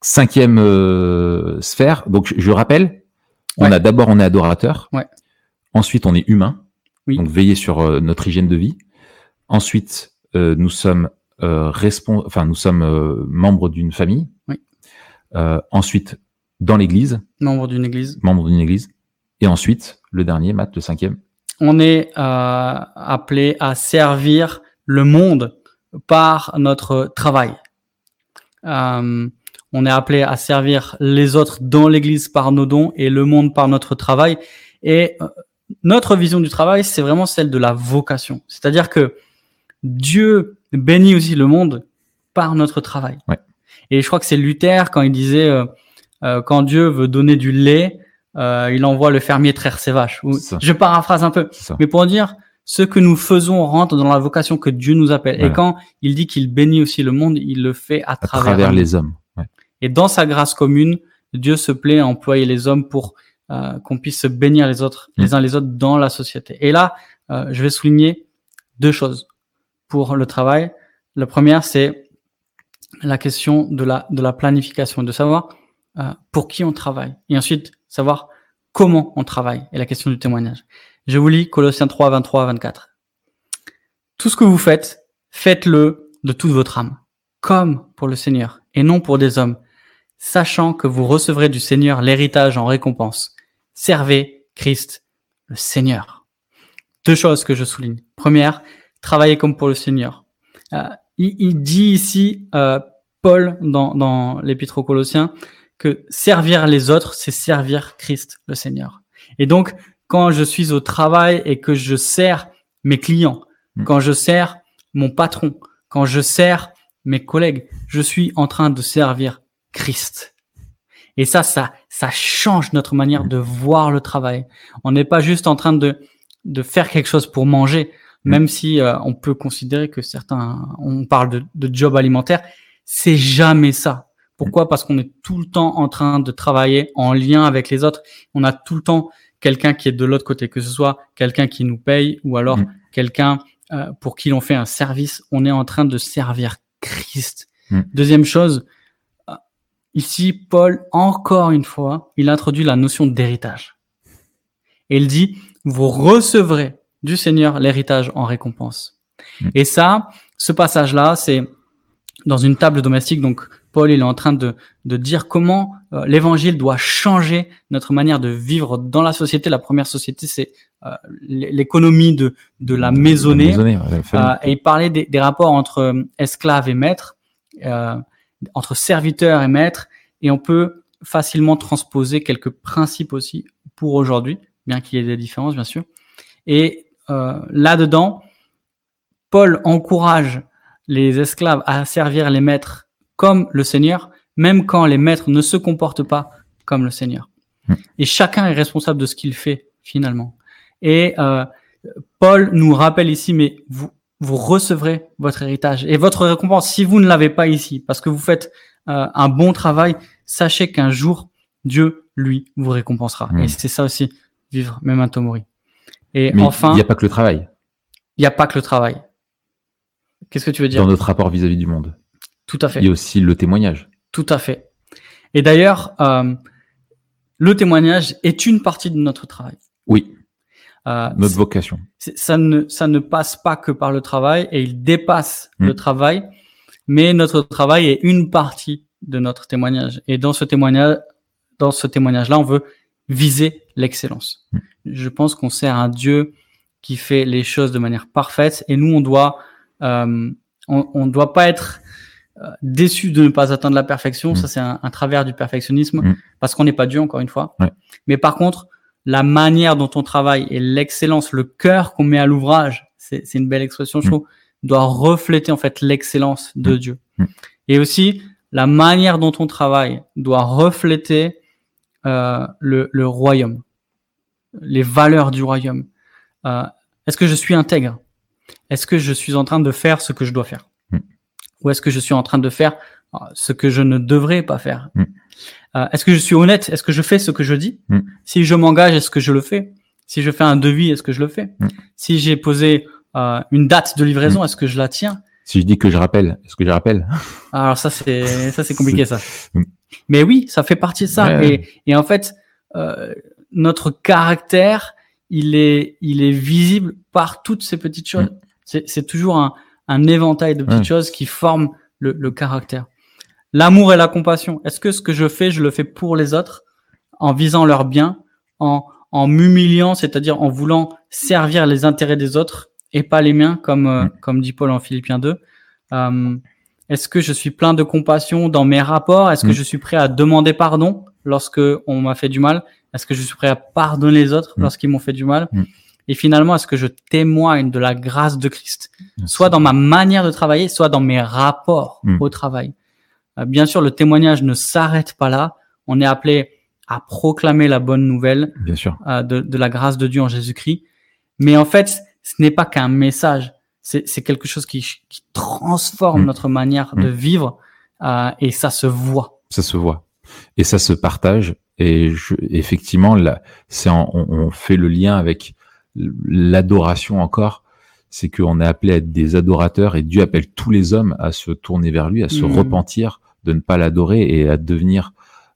[SPEAKER 2] cinquième euh, sphère. Donc, je, rappelle, on
[SPEAKER 1] Ouais.
[SPEAKER 2] a d'abord, on est adorateur.
[SPEAKER 1] Ouais.
[SPEAKER 2] Ensuite, on est humain.
[SPEAKER 1] Oui.
[SPEAKER 2] Donc, veiller sur euh, notre hygiène de vie. Ensuite, euh, nous sommes respons- enfin, nous sommes membres d'une famille.
[SPEAKER 1] Oui.
[SPEAKER 2] Ensuite, dans l'église,
[SPEAKER 1] Membre d'une église.
[SPEAKER 2] membre d'une église. Et ensuite, le dernier, Matt, le cinquième.
[SPEAKER 1] On est euh, appelé à servir le monde par notre travail. Euh, on est appelé à servir les autres dans l'église par nos dons et le monde par notre travail. Et euh, notre vision du travail, c'est vraiment celle de la vocation. C'est-à-dire que Dieu bénit aussi le monde par notre travail.
[SPEAKER 2] Ouais.
[SPEAKER 1] Et je crois que c'est Luther quand il disait euh, euh, quand Dieu veut donner du lait, euh, il envoie le fermier traire ses vaches. Ou- je paraphrase un peu, mais pour dire ce que nous faisons rentre dans la vocation que Dieu nous appelle. Et quand il dit qu'il bénit aussi le monde, il le fait à,
[SPEAKER 2] À
[SPEAKER 1] travers,
[SPEAKER 2] les hommes. Ouais.
[SPEAKER 1] Et dans sa grâce commune, Dieu se plaît à employer les hommes pour euh, qu'on puisse se bénir les autres,
[SPEAKER 2] Mm.
[SPEAKER 1] les uns les autres dans la société. Et là, euh, je vais souligner deux choses pour le travail. La première, c'est la question de la, de la planification, de savoir euh, pour qui on travaille. Et ensuite, savoir comment on travaille et la question du témoignage. Je vous lis Colossiens 3, 23 à 24. Tout ce que vous faites, faites-le de toute votre âme, comme pour le Seigneur, et non pour des hommes, sachant que vous recevrez du Seigneur l'héritage en récompense. Servez Christ, le Seigneur. Deux choses que je souligne. Première, travaillez comme pour le Seigneur. Euh, il, il dit ici, euh, Paul, dans, dans l'Épître aux Colossiens, que servir les autres, c'est servir Christ, le Seigneur. Et donc, quand je suis au travail et que je sers mes clients,
[SPEAKER 2] Mm.
[SPEAKER 1] quand je sers mon patron, quand je sers mes collègues, je suis en train de servir Christ. Et ça, ça, ça change notre manière de voir le travail. On n'est pas juste en train de, de faire quelque chose pour manger,
[SPEAKER 2] Mm.
[SPEAKER 1] même si euh, on peut considérer que certains, on parle de, de job alimentaire, c'est jamais ça. Pourquoi? Parce qu'on est tout le temps en train de travailler en lien avec les autres. On a tout le temps quelqu'un qui est de l'autre côté, que ce soit quelqu'un qui nous paye ou alors
[SPEAKER 2] Mm.
[SPEAKER 1] quelqu'un euh, pour qui l'on fait un service. On est en train de servir Christ.
[SPEAKER 2] Mm.
[SPEAKER 1] Deuxième chose, euh, ici, Paul, encore une fois, il introduit la notion d'héritage. Et il dit, vous recevrez du Seigneur l'héritage en récompense.
[SPEAKER 2] Mm.
[SPEAKER 1] Et ça, ce passage-là, c'est dans une table domestique. Donc, Paul, il est en train de, de dire comment euh, l'évangile doit changer notre manière de vivre dans la société. La première société, c'est euh, l'é- l'économie de, de la maisonnée.
[SPEAKER 2] ouais.
[SPEAKER 1] Euh, et il parlait des, des rapports entre esclaves et maîtres, euh, entre serviteurs et maîtres, et on peut facilement transposer quelques principes aussi pour aujourd'hui, bien qu'il y ait des différences, bien sûr. Et euh, là-dedans, Paul encourage les esclaves à servir les maîtres comme le Seigneur, même quand les maîtres ne se comportent pas comme le Seigneur.
[SPEAKER 2] Hmm.
[SPEAKER 1] Et chacun est responsable de ce qu'il fait finalement. Et euh, Paul nous rappelle ici, mais vous, vous recevrez votre héritage et votre récompense. Si vous ne l'avez pas ici, parce que vous faites euh, un bon travail, sachez qu'un jour, Dieu, lui, vous récompensera.
[SPEAKER 2] Mm.
[SPEAKER 1] Et c'est ça aussi, vivre Memento Mori. Et
[SPEAKER 2] Mais
[SPEAKER 1] enfin,
[SPEAKER 2] il n'y a pas que le travail
[SPEAKER 1] il n'y a pas que le travail. Qu'est-ce que tu veux dire?
[SPEAKER 2] Dans notre rapport vis-à-vis du monde.
[SPEAKER 1] Tout à fait.
[SPEAKER 2] Il y a aussi le témoignage.
[SPEAKER 1] Tout à fait. Et d'ailleurs, euh, le témoignage est une partie de notre travail.
[SPEAKER 2] Oui,
[SPEAKER 1] Euh,
[SPEAKER 2] notre vocation.
[SPEAKER 1] ça ne ça ne passe pas que par le travail et il dépasse
[SPEAKER 2] Mm.
[SPEAKER 1] le travail, mais notre travail est une partie de notre témoignage. Et dans ce témoignage, dans ce témoignage-là, on veut viser l'excellence.
[SPEAKER 2] Mm.
[SPEAKER 1] Je pense qu'on sert un Dieu qui fait les choses de manière parfaite et nous on doit euh, on, on doit pas être déçu de ne pas atteindre la perfection.
[SPEAKER 2] Mm.
[SPEAKER 1] Ça c'est un, un travers du perfectionnisme
[SPEAKER 2] Mm.
[SPEAKER 1] parce qu'on n'est pas Dieu encore une fois.
[SPEAKER 2] Ouais.
[SPEAKER 1] Mais par contre la manière dont on travaille et l'excellence, le cœur qu'on met à l'ouvrage, c'est c'est une belle expression, je
[SPEAKER 2] Mm.
[SPEAKER 1] trouve, doit refléter en fait l'excellence de
[SPEAKER 2] Mm.
[SPEAKER 1] Dieu.
[SPEAKER 2] Mm.
[SPEAKER 1] Et aussi, la manière dont on travaille doit refléter euh, le, le royaume, les valeurs du royaume. Euh, est-ce que je suis intègre? Est-ce que je suis en train de faire ce que je dois faire?
[SPEAKER 2] Mm.
[SPEAKER 1] Ou est-ce que je suis en train de faire euh, ce que je ne devrais pas faire
[SPEAKER 2] Mm.
[SPEAKER 1] Euh, Est-ce que je suis honnête Est-ce que je fais ce que je dis
[SPEAKER 2] Mm.
[SPEAKER 1] Si je m'engage, est-ce que je le fais Si je fais un devis, est-ce que je le fais
[SPEAKER 2] Mm.
[SPEAKER 1] Si j'ai posé euh, une date de livraison, est-ce que je la tiens
[SPEAKER 2] Si je dis que je rappelle, est-ce que je rappelle
[SPEAKER 1] Alors ça c'est ça c'est compliqué ça.
[SPEAKER 2] Mm.
[SPEAKER 1] Mais oui, ça fait partie de ça.
[SPEAKER 2] Ouais.
[SPEAKER 1] Et, et en fait, euh, notre caractère, il est il est visible par toutes ces petites choses. C'est toujours un un éventail de petites
[SPEAKER 2] Mm. Ouais.
[SPEAKER 1] choses qui forment le, le caractère. L'amour et la compassion. Est-ce que ce que je fais, je le fais pour les autres, en visant leur bien, en en m'humiliant, c'est-à-dire en voulant servir les intérêts des autres et pas les miens, comme euh,
[SPEAKER 2] Mm.
[SPEAKER 1] comme dit Paul en Philippiens 2. Euh, est-ce que je suis plein de compassion dans mes rapports? Est-ce que
[SPEAKER 2] Mm.
[SPEAKER 1] je suis prêt à demander pardon lorsque on m'a fait du mal? Est-ce que je suis prêt à pardonner les autres lorsqu'ils m'ont fait du mal? Et finalement, est-ce que je témoigne de la grâce de Christ, soit dans ma manière de travailler, soit dans mes rapports
[SPEAKER 2] Mm.
[SPEAKER 1] au travail Euh, Bien sûr, le témoignage ne s'arrête pas là. On est appelé à proclamer la bonne nouvelle
[SPEAKER 2] Bien sûr.
[SPEAKER 1] euh, de, de la grâce de Dieu en Jésus-Christ. Mais en fait, ce n'est pas qu'un message, c'est quelque chose qui, qui transforme
[SPEAKER 2] Mm.
[SPEAKER 1] notre manière
[SPEAKER 2] Mm.
[SPEAKER 1] de vivre euh, et ça se voit.
[SPEAKER 2] Ça se voit. Et ça se partage. Et je, effectivement, là, on, on fait le lien avec l'adoration encore. C'est qu'on est appelé à être des adorateurs et Dieu appelle tous les hommes à se tourner vers lui, à se
[SPEAKER 1] Mhm.
[SPEAKER 2] repentir de ne pas l'adorer et à devenir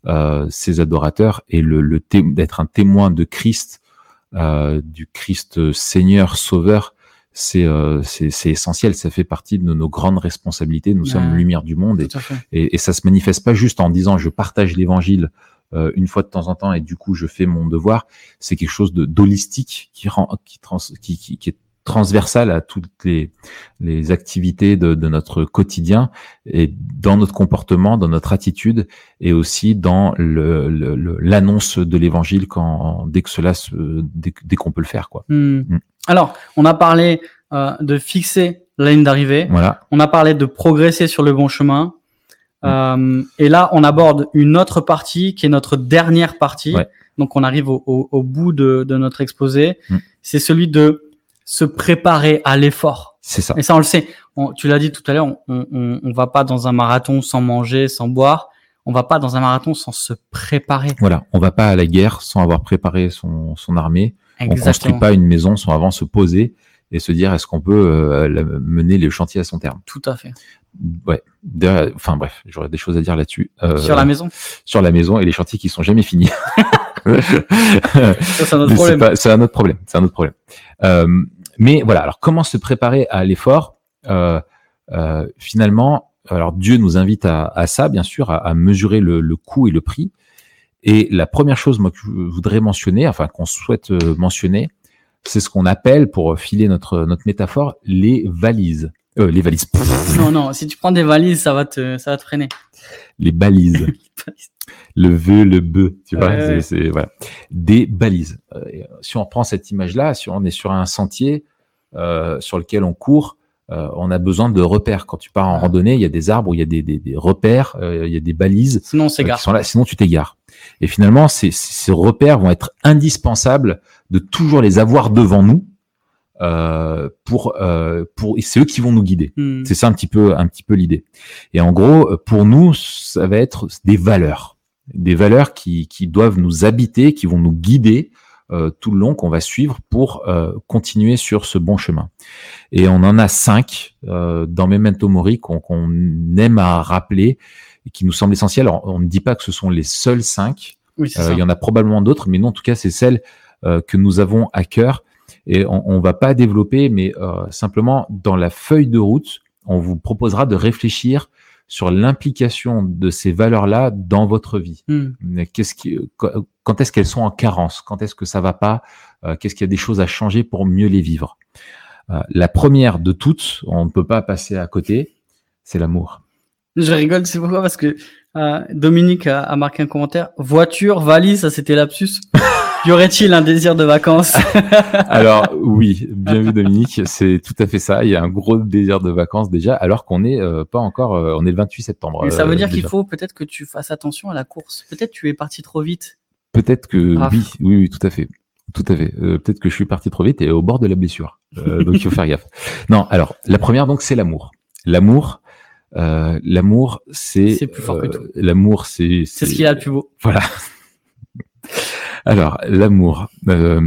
[SPEAKER 2] euh, ses adorateurs et le, d'être un témoin de Christ, euh, du Christ Seigneur Sauveur. C'est euh, essentiel. Ça fait partie de nos grandes responsabilités. Nous sommes lumière du monde et et, et ça se manifeste pas juste en disant je partage l'évangile euh, une fois de temps en temps et du coup je fais mon devoir. C'est quelque chose de d'holistique qui rend qui, trans, qui, qui, qui est transversal à toutes les, les activités de, de notre quotidien et dans notre comportement, dans notre attitude et aussi dans le- le- le- l'annonce de l'évangile quand dès que cela se, dès, dès qu'on peut le faire quoi.
[SPEAKER 1] Hmm.
[SPEAKER 2] Mm.
[SPEAKER 1] Alors, on a parlé euh, de fixer la ligne d'arrivée.
[SPEAKER 2] Voilà.
[SPEAKER 1] On a parlé de progresser sur le bon chemin. Euh, et là, on aborde une autre partie qui est notre dernière partie.
[SPEAKER 2] Ouais.
[SPEAKER 1] Donc, on arrive au, au- au bout de, de notre exposé.
[SPEAKER 2] Mm.
[SPEAKER 1] C'est celui de se préparer à l'effort.
[SPEAKER 2] C'est ça.
[SPEAKER 1] Et ça, on le sait. On- tu l'as dit tout à l'heure, on, on, on va pas dans un marathon sans manger, sans boire. On va pas dans un marathon sans se préparer.
[SPEAKER 2] Voilà. On va pas à la guerre sans avoir préparé son, son armée. On construit
[SPEAKER 1] Exactement.
[SPEAKER 2] pas une maison sans avant se poser et se dire est-ce qu'on peut euh, mener le chantier à son terme?
[SPEAKER 1] Tout à fait.
[SPEAKER 2] Ouais. D'ailleurs, Enfin bref, j'aurais des choses à dire là-dessus. Euh,
[SPEAKER 1] Sur la maison?
[SPEAKER 2] sur la maison et les chantiers qui sont jamais finis.
[SPEAKER 1] C'est un autre problème.
[SPEAKER 2] C'est un autre problème. C'est un autre problème. Mais voilà. Alors, comment se préparer à l'effort? Euh, euh, Finalement, alors Dieu nous invite à, à ça, bien sûr, à, à mesurer le, le coût et le prix. Et la première chose, moi, que je voudrais mentionner, enfin qu'on souhaite mentionner, c'est ce qu'on appelle, pour filer notre notre métaphore, les valises. Euh, les valises.
[SPEAKER 1] Non, non, si tu prends des valises, ça va te, ça va te freiner.
[SPEAKER 2] les balises. le vœu, le bœuf, tu vois,
[SPEAKER 1] ouais.
[SPEAKER 2] c'est- voilà. Des balises. Euh, euh, si on prend cette image-là, si on est sur un sentier euh, sur lequel on court, euh, on a besoin de repères. Quand tu pars en randonnée, il y a des arbres il y a des, des, des repères, euh, il y a des balises
[SPEAKER 1] Sinon, on
[SPEAKER 2] euh,
[SPEAKER 1] s'égare.
[SPEAKER 2] sinon tu t'égares. Et finalement, ces, ces repères vont être indispensables de toujours les avoir devant nous euh, pour euh, pour c'est eux qui vont nous guider.
[SPEAKER 1] Hmm.
[SPEAKER 2] C'est ça un petit peu un petit peu l'idée. Et en gros, pour nous, ça va être des valeurs, des valeurs qui qui doivent nous habiter, qui vont nous guider euh, tout le long qu'on va suivre pour euh, continuer sur ce bon chemin. Et on en a cinq euh, dans Memento Mori qu'on qu'on aime à rappeler et qui nous semblent essentielles. Alors, on ne dit pas que ce sont les seuls cinq.
[SPEAKER 1] Oui,
[SPEAKER 2] Euh, il y en a probablement d'autres, mais non, en tout cas, c'est celles euh, que nous avons à cœur. Et on, on va pas développer, mais euh, simplement dans la feuille de route, on vous proposera de réfléchir sur l'implication de ces valeurs-là dans votre vie.
[SPEAKER 1] Hmm.
[SPEAKER 2] Qu'est-ce qui, quand quand est-ce qu'elles sont en carence? Quand est-ce que ça va pas? Euh, Qu'est-ce qu'il y a des choses à changer pour mieux les vivre? Euh, La première de toutes, on ne peut pas passer à côté, c'est l'amour.
[SPEAKER 1] Je rigole, c'est pourquoi? Parce que euh, Dominique a, a marqué un commentaire. Voiture, valise, ça c'était lapsus. y aurait-il un désir de vacances
[SPEAKER 2] Alors oui, bien vu Dominique, c'est tout à fait ça. Il y a un gros désir de vacances déjà, alors qu'on n'est euh, pas encore, euh, on est le 28 septembre.
[SPEAKER 1] Mais ça
[SPEAKER 2] euh,
[SPEAKER 1] veut dire qu'il faut peut-être que tu fasses attention à la course. Peut-être tu es parti trop vite.
[SPEAKER 2] Peut-être que
[SPEAKER 1] Ah.
[SPEAKER 2] oui, oui, oui, tout à fait, tout à fait. Euh, Peut-être que je suis parti trop vite et au bord de la blessure. Euh, donc il faut faire gaffe. Non, alors la première donc c'est l'amour. L'amour, euh, l'amour c'est
[SPEAKER 1] C'est plus fort que
[SPEAKER 2] euh,
[SPEAKER 1] tout.
[SPEAKER 2] L'amour c'est
[SPEAKER 1] C'est ce qu'il a de plus beau.
[SPEAKER 2] Voilà. Alors, l'amour, euh,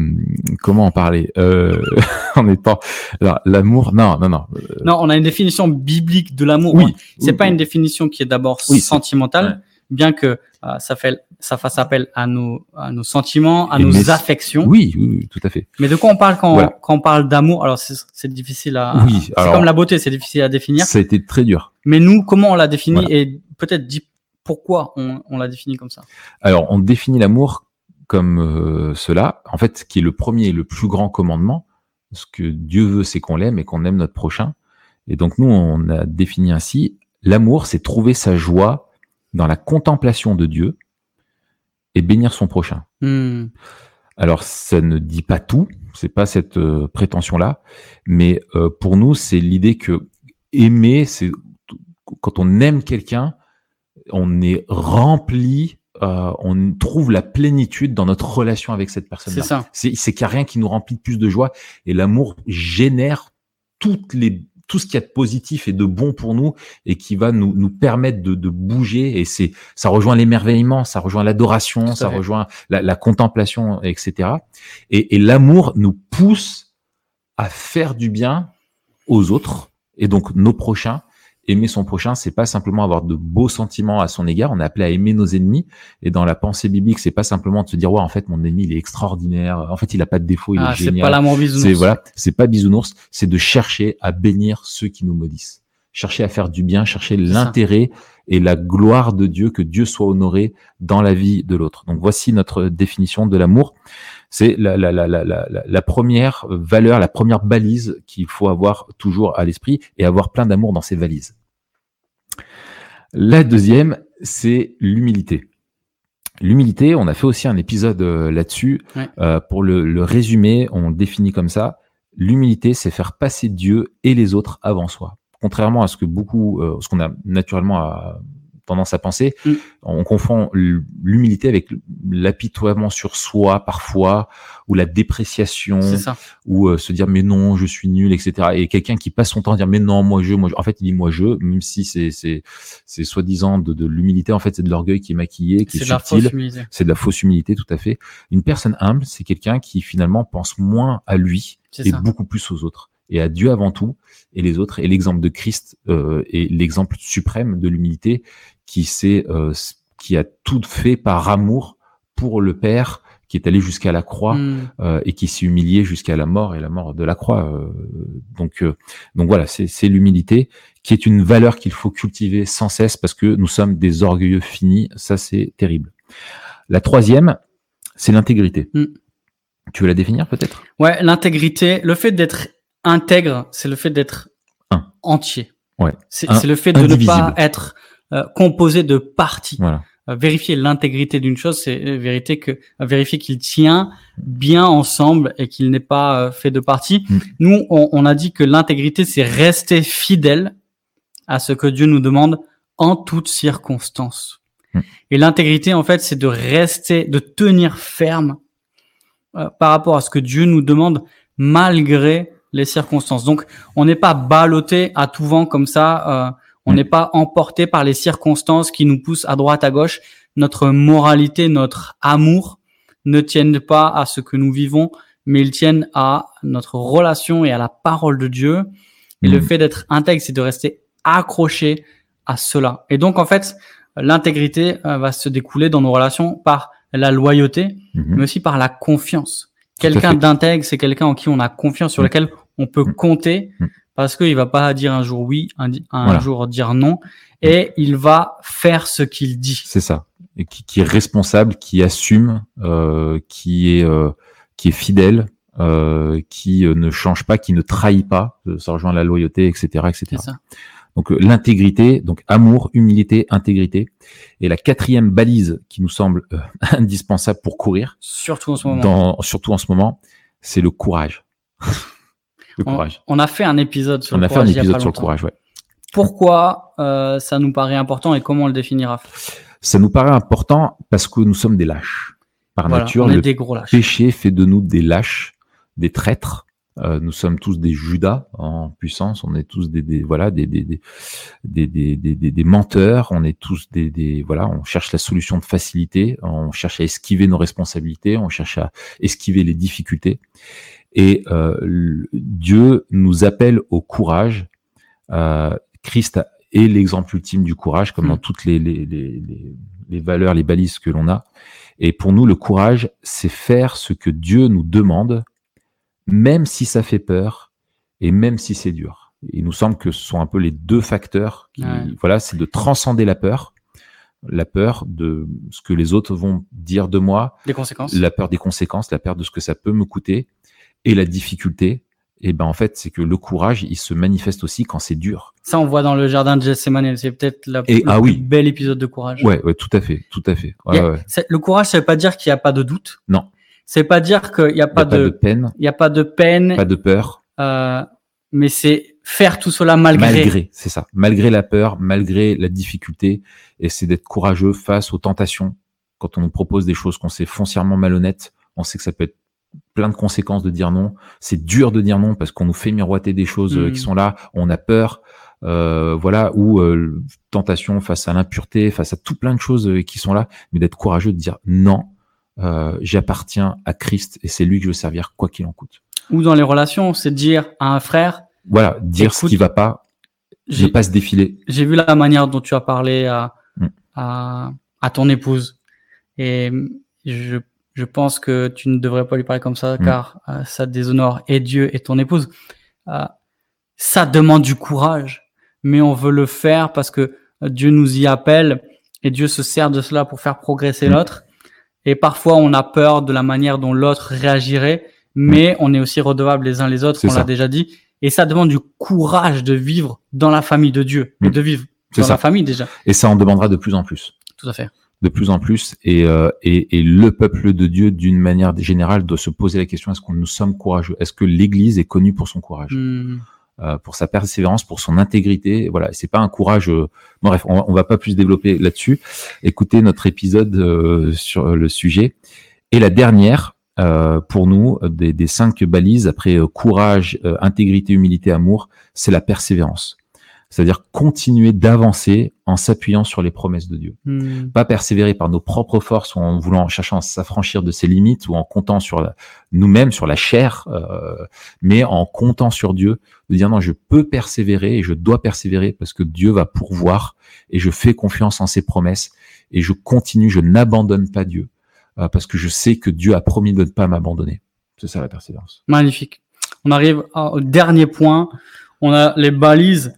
[SPEAKER 2] comment en parler euh, en étant... Alors, l'amour, non, non, non. euh,
[SPEAKER 1] Non, on a une définition biblique de l'amour.
[SPEAKER 2] oui.
[SPEAKER 1] C'est
[SPEAKER 2] oui,
[SPEAKER 1] pas
[SPEAKER 2] oui.
[SPEAKER 1] une définition qui est d'abord sentimentale, bien que euh, ça fait ça fasse appel à nos à nos sentiments, à
[SPEAKER 2] Et
[SPEAKER 1] nos
[SPEAKER 2] mais-
[SPEAKER 1] affections.
[SPEAKER 2] Oui, oui, tout à fait.
[SPEAKER 1] Mais de quoi on parle quand
[SPEAKER 2] Voilà.
[SPEAKER 1] quand on parle d'amour? Alors c'est difficile à
[SPEAKER 2] Oui,
[SPEAKER 1] c'est comme la beauté, c'est difficile à définir.
[SPEAKER 2] Ça a été très dur.
[SPEAKER 1] Mais nous, comment on l'a défini?
[SPEAKER 2] Voilà.
[SPEAKER 1] et peut-être dit pourquoi on, on l'a défini comme ça.
[SPEAKER 2] Alors, on définit l'amour comme euh, cela, en fait, qui est le premier et le plus grand commandement. Ce que Dieu veut, c'est qu'on l'aime et qu'on aime notre prochain. Et donc, nous, on a défini ainsi, l'amour, c'est trouver sa joie dans la contemplation de Dieu et bénir son prochain.
[SPEAKER 1] Hmm.
[SPEAKER 2] Alors, ça ne dit pas tout, c'est pas cette euh, prétention-là, mais euh, pour nous, c'est l'idée que aimer, c'est quand on aime quelqu'un, on est rempli, euh, on trouve la plénitude dans notre relation avec cette
[SPEAKER 1] C'est
[SPEAKER 2] personne-là.
[SPEAKER 1] ça.
[SPEAKER 2] C'est c'est qu'il n'y a rien qui nous remplit de plus de joie, et l'amour génère toutes les tout ce qu'il y a de positif et de bon pour nous et qui va nous, nous permettre de, de bouger et c'est ça rejoint l'émerveillement ça rejoint l'adoration ça
[SPEAKER 1] fait.
[SPEAKER 2] rejoint la, la contemplation etc et, et l'amour nous pousse à faire du bien aux autres et donc nos prochains aimer son prochain c'est pas simplement avoir de beaux sentiments à son égard on est appelé à aimer nos ennemis et dans la pensée biblique c'est pas simplement de se dire ouais en fait mon ennemi il est extraordinaire en fait il a pas de défaut il
[SPEAKER 1] Ah,
[SPEAKER 2] est
[SPEAKER 1] c'est
[SPEAKER 2] génial
[SPEAKER 1] pas l'amour bisounours.
[SPEAKER 2] c'est voilà, c'est pas bisounours, c'est de chercher à bénir ceux qui nous maudissent. Chercher à faire du bien, chercher l'intérêt et la gloire de Dieu, que Dieu soit honoré dans la vie de l'autre. Donc voici notre définition de l'amour. C'est la, première valeur, la première balise qu'il faut avoir toujours à l'esprit et avoir plein d'amour dans ses valises. La deuxième, c'est l'humilité. L'humilité, on a fait aussi un épisode euh, là-dessus.
[SPEAKER 1] Ouais.
[SPEAKER 2] Euh, pour le, le résumer, on le définit comme ça. L'humilité, c'est faire passer Dieu et les autres avant soi. Contrairement à ce que beaucoup, euh, ce qu'on a naturellement à- tendance à penser,
[SPEAKER 1] Mm.
[SPEAKER 2] on confond l'humilité avec l'apitoiement sur soi parfois, ou la dépréciation, ou euh, se dire mais non, je suis nul, etc. Et quelqu'un qui passe son temps à dire mais non, moi je, moi je. En fait, il dit moi je, même si c'est c'est c'est soi-disant de, de l'humilité, en fait c'est de l'orgueil qui est maquillé, qui est,
[SPEAKER 1] C'est de la
[SPEAKER 2] subtil.
[SPEAKER 1] fausse humilité.
[SPEAKER 2] C'est de la fausse humilité, tout à fait. Une personne humble, c'est quelqu'un qui finalement pense moins à lui et
[SPEAKER 1] ça.
[SPEAKER 2] beaucoup plus aux autres. Et à Dieu avant tout, et les autres. Et l'exemple de Christ euh, est l'exemple suprême de l'humilité qui s'est, euh, qui a tout fait par amour pour le Père, qui est allé jusqu'à la croix
[SPEAKER 1] Hmm.
[SPEAKER 2] euh, et qui s'est humilié jusqu'à la mort et la mort de la croix. euh, donc, euh, donc voilà, c'est c'est l'humilité qui est une valeur qu'il faut cultiver sans cesse parce que nous sommes des orgueilleux finis. Ça, c'est terrible. La troisième, c'est l'intégrité.
[SPEAKER 1] Mm.
[SPEAKER 2] Tu veux la définir peut-être?
[SPEAKER 1] Ouais, l'intégrité, le fait d'être intègre, c'est le fait d'être
[SPEAKER 2] Un.
[SPEAKER 1] entier.
[SPEAKER 2] Ouais.
[SPEAKER 1] C'est
[SPEAKER 2] Un-
[SPEAKER 1] c'est le fait de ne pas être euh, composé de parties.
[SPEAKER 2] Voilà.
[SPEAKER 1] Euh, vérifier l'intégrité d'une chose, c'est euh, vérifier que vérifier qu'il tient bien ensemble et qu'il n'est pas euh, fait de parties.
[SPEAKER 2] Mm.
[SPEAKER 1] Nous, on, on a dit que l'intégrité, c'est rester fidèle à ce que Dieu nous demande en toutes circonstances.
[SPEAKER 2] Mm.
[SPEAKER 1] Et l'intégrité, en fait, c'est de rester, de tenir ferme par rapport à ce que Dieu nous demande, malgré les circonstances. Donc, on n'est pas ballotté à tout vent comme ça. Euh, on
[SPEAKER 2] Mm.
[SPEAKER 1] n'est pas emporté par les circonstances qui nous poussent à droite, à gauche. Notre moralité, notre amour ne tiennent pas à ce que nous vivons, mais ils tiennent à notre relation et à la parole de Dieu. Et le
[SPEAKER 2] Mm.
[SPEAKER 1] fait d'être intègre, c'est de rester accroché à cela. Et donc, en fait, l'intégrité euh, va se découler dans nos relations par la loyauté,
[SPEAKER 2] Mhm.
[SPEAKER 1] mais aussi par la confiance. Quelqu'un d'intègre, c'est quelqu'un en qui on a confiance, sur
[SPEAKER 2] Mm.
[SPEAKER 1] lequel on peut
[SPEAKER 2] Mm.
[SPEAKER 1] compter,
[SPEAKER 2] Mm.
[SPEAKER 1] parce qu'il va pas dire un jour oui, un, di- un
[SPEAKER 2] Voilà.
[SPEAKER 1] jour dire non, et il va faire ce qu'il dit.
[SPEAKER 2] C'est ça. Et qui, qui est responsable, qui assume, euh, qui est euh, qui est fidèle, euh, qui ne change pas, qui ne trahit pas. Ça rejoint la loyauté, etc., etc.
[SPEAKER 1] Ça.
[SPEAKER 2] Donc l'intégrité, donc amour, humilité, intégrité. Et la quatrième balise qui nous semble indispensable pour courir,
[SPEAKER 1] Surtout en ce moment.
[SPEAKER 2] dans, surtout en ce moment, c'est le courage. le
[SPEAKER 1] on,
[SPEAKER 2] courage.
[SPEAKER 1] on a fait un épisode sur
[SPEAKER 2] On
[SPEAKER 1] le
[SPEAKER 2] a fait un
[SPEAKER 1] courage
[SPEAKER 2] épisode sur le courage, ouais.
[SPEAKER 1] Pourquoi euh, ça nous paraît important et comment on le définira?
[SPEAKER 2] Ça nous paraît important parce que nous sommes des lâches. Par
[SPEAKER 1] Voilà,
[SPEAKER 2] nature,
[SPEAKER 1] on
[SPEAKER 2] le
[SPEAKER 1] des gros lâches.
[SPEAKER 2] péché fait de nous des lâches, des traîtres. Euh, nous sommes tous des Judas en puissance. On est tous des, des voilà des des, des, des, des, des- des- des menteurs. On est tous des, des voilà. On cherche la solution de facilité. On cherche à esquiver nos responsabilités. On cherche à esquiver les difficultés. Et euh, Dieu nous appelle au courage. Euh, Christ est l'exemple ultime du courage, comme dans
[SPEAKER 1] Mm.
[SPEAKER 2] toutes les, les, les, les, les valeurs, les balises que l'on a. Et pour nous, le courage, c'est faire ce que Dieu nous demande, même si ça fait peur et même si c'est dur. Il nous semble que ce sont un peu les deux facteurs. Qui,
[SPEAKER 1] Ouais.
[SPEAKER 2] Voilà, c'est de transcender la peur, la peur de ce que les autres vont dire de moi,
[SPEAKER 1] Des conséquences.
[SPEAKER 2] la peur des conséquences, la peur de ce que ça peut me coûter, et la difficulté. Et ben en fait, c'est que le courage, il se manifeste aussi quand c'est dur.
[SPEAKER 1] Ça, on voit dans le jardin de Gethsemane. C'est peut-être la,
[SPEAKER 2] Et-
[SPEAKER 1] le
[SPEAKER 2] ah
[SPEAKER 1] plus
[SPEAKER 2] oui.
[SPEAKER 1] bel épisode de courage.
[SPEAKER 2] Ouais, ouais, tout à fait, tout à fait. Ouais,
[SPEAKER 1] Il y a-
[SPEAKER 2] ouais.
[SPEAKER 1] c'est- Le courage, ça veut pas dire qu'il n'y a pas de doute.
[SPEAKER 2] Non.
[SPEAKER 1] Ça veut pas dire qu'il n'y a
[SPEAKER 2] Il y a
[SPEAKER 1] pas,
[SPEAKER 2] pas de
[SPEAKER 1] de,
[SPEAKER 2] peine,
[SPEAKER 1] il y a pas de peine,
[SPEAKER 2] pas de peur.
[SPEAKER 1] euh, mais c'est faire tout cela malgré.
[SPEAKER 2] malgré, c'est ça, malgré la peur, malgré la difficulté, et c'est d'être courageux face aux tentations. Quand on nous propose des choses qu'on sait foncièrement malhonnêtes, on sait que ça peut être plein de conséquences de dire non. C'est dur de dire non parce qu'on nous fait miroiter des choses euh,
[SPEAKER 1] Mm.
[SPEAKER 2] qui sont là, on a peur, euh, voilà, ou euh, tentation face à l'impureté, face à tout plein de choses euh, qui sont là, mais d'être courageux de dire non. euh, J'appartiens à Christ et c'est lui que je veux servir quoi qu'il en coûte.
[SPEAKER 1] Ou dans les relations, c'est dire à un frère,
[SPEAKER 2] Voilà, dire ce qui va pas, ne
[SPEAKER 1] j'ai
[SPEAKER 2] pas se défiler.
[SPEAKER 1] j'ai vu la manière dont tu as parlé à,
[SPEAKER 2] Mm.
[SPEAKER 1] à, à ton épouse. Et je, je pense que tu ne devrais pas lui parler comme ça,
[SPEAKER 2] Mm.
[SPEAKER 1] car euh, ça déshonore et Dieu et ton épouse. Euh, ça demande du courage, mais on veut le faire parce que Dieu nous y appelle et Dieu se sert de cela pour faire progresser
[SPEAKER 2] Mm.
[SPEAKER 1] l'autre. Et parfois, on a peur de la manière dont l'autre réagirait, mais on est aussi redevables les uns les autres, on l'a déjà dit. Et ça demande du courage de vivre dans la famille de Dieu, et
[SPEAKER 2] Mm.
[SPEAKER 1] de vivre dans
[SPEAKER 2] ça.
[SPEAKER 1] la famille déjà.
[SPEAKER 2] Et ça en demandera de plus en plus.
[SPEAKER 1] Tout à fait.
[SPEAKER 2] De plus en plus et, euh, et, et le peuple de Dieu d'une manière générale doit se poser la question est-ce que nous sommes courageux? Est-ce que l'Église est connue pour son courage,
[SPEAKER 1] Hmm.
[SPEAKER 2] euh, pour sa persévérance, pour son intégrité Voilà, c'est pas un courage. euh, bon, bref, on, on va pas plus développer là-dessus. Écoutez notre épisode sur le sujet. Et la dernière pour nous des, des cinq balises après courage, intégrité, humilité, amour, c'est la persévérance. C'est-à-dire continuer d'avancer en s'appuyant sur les promesses de Dieu
[SPEAKER 1] Hmm.
[SPEAKER 2] pas persévérer par nos propres forces ou en voulant en cherchant à s'affranchir de ses limites ou en comptant sur nous-mêmes, sur la chair, euh, mais en comptant sur Dieu, de dire non, je peux persévérer et je dois persévérer parce que Dieu va pourvoir et je fais confiance en ses promesses et je continue, je n'abandonne pas Dieu euh, parce que je sais que Dieu a promis de ne pas m'abandonner. C'est ça la persévérance.
[SPEAKER 1] Magnifique. On arrive au dernier point. On a les balises.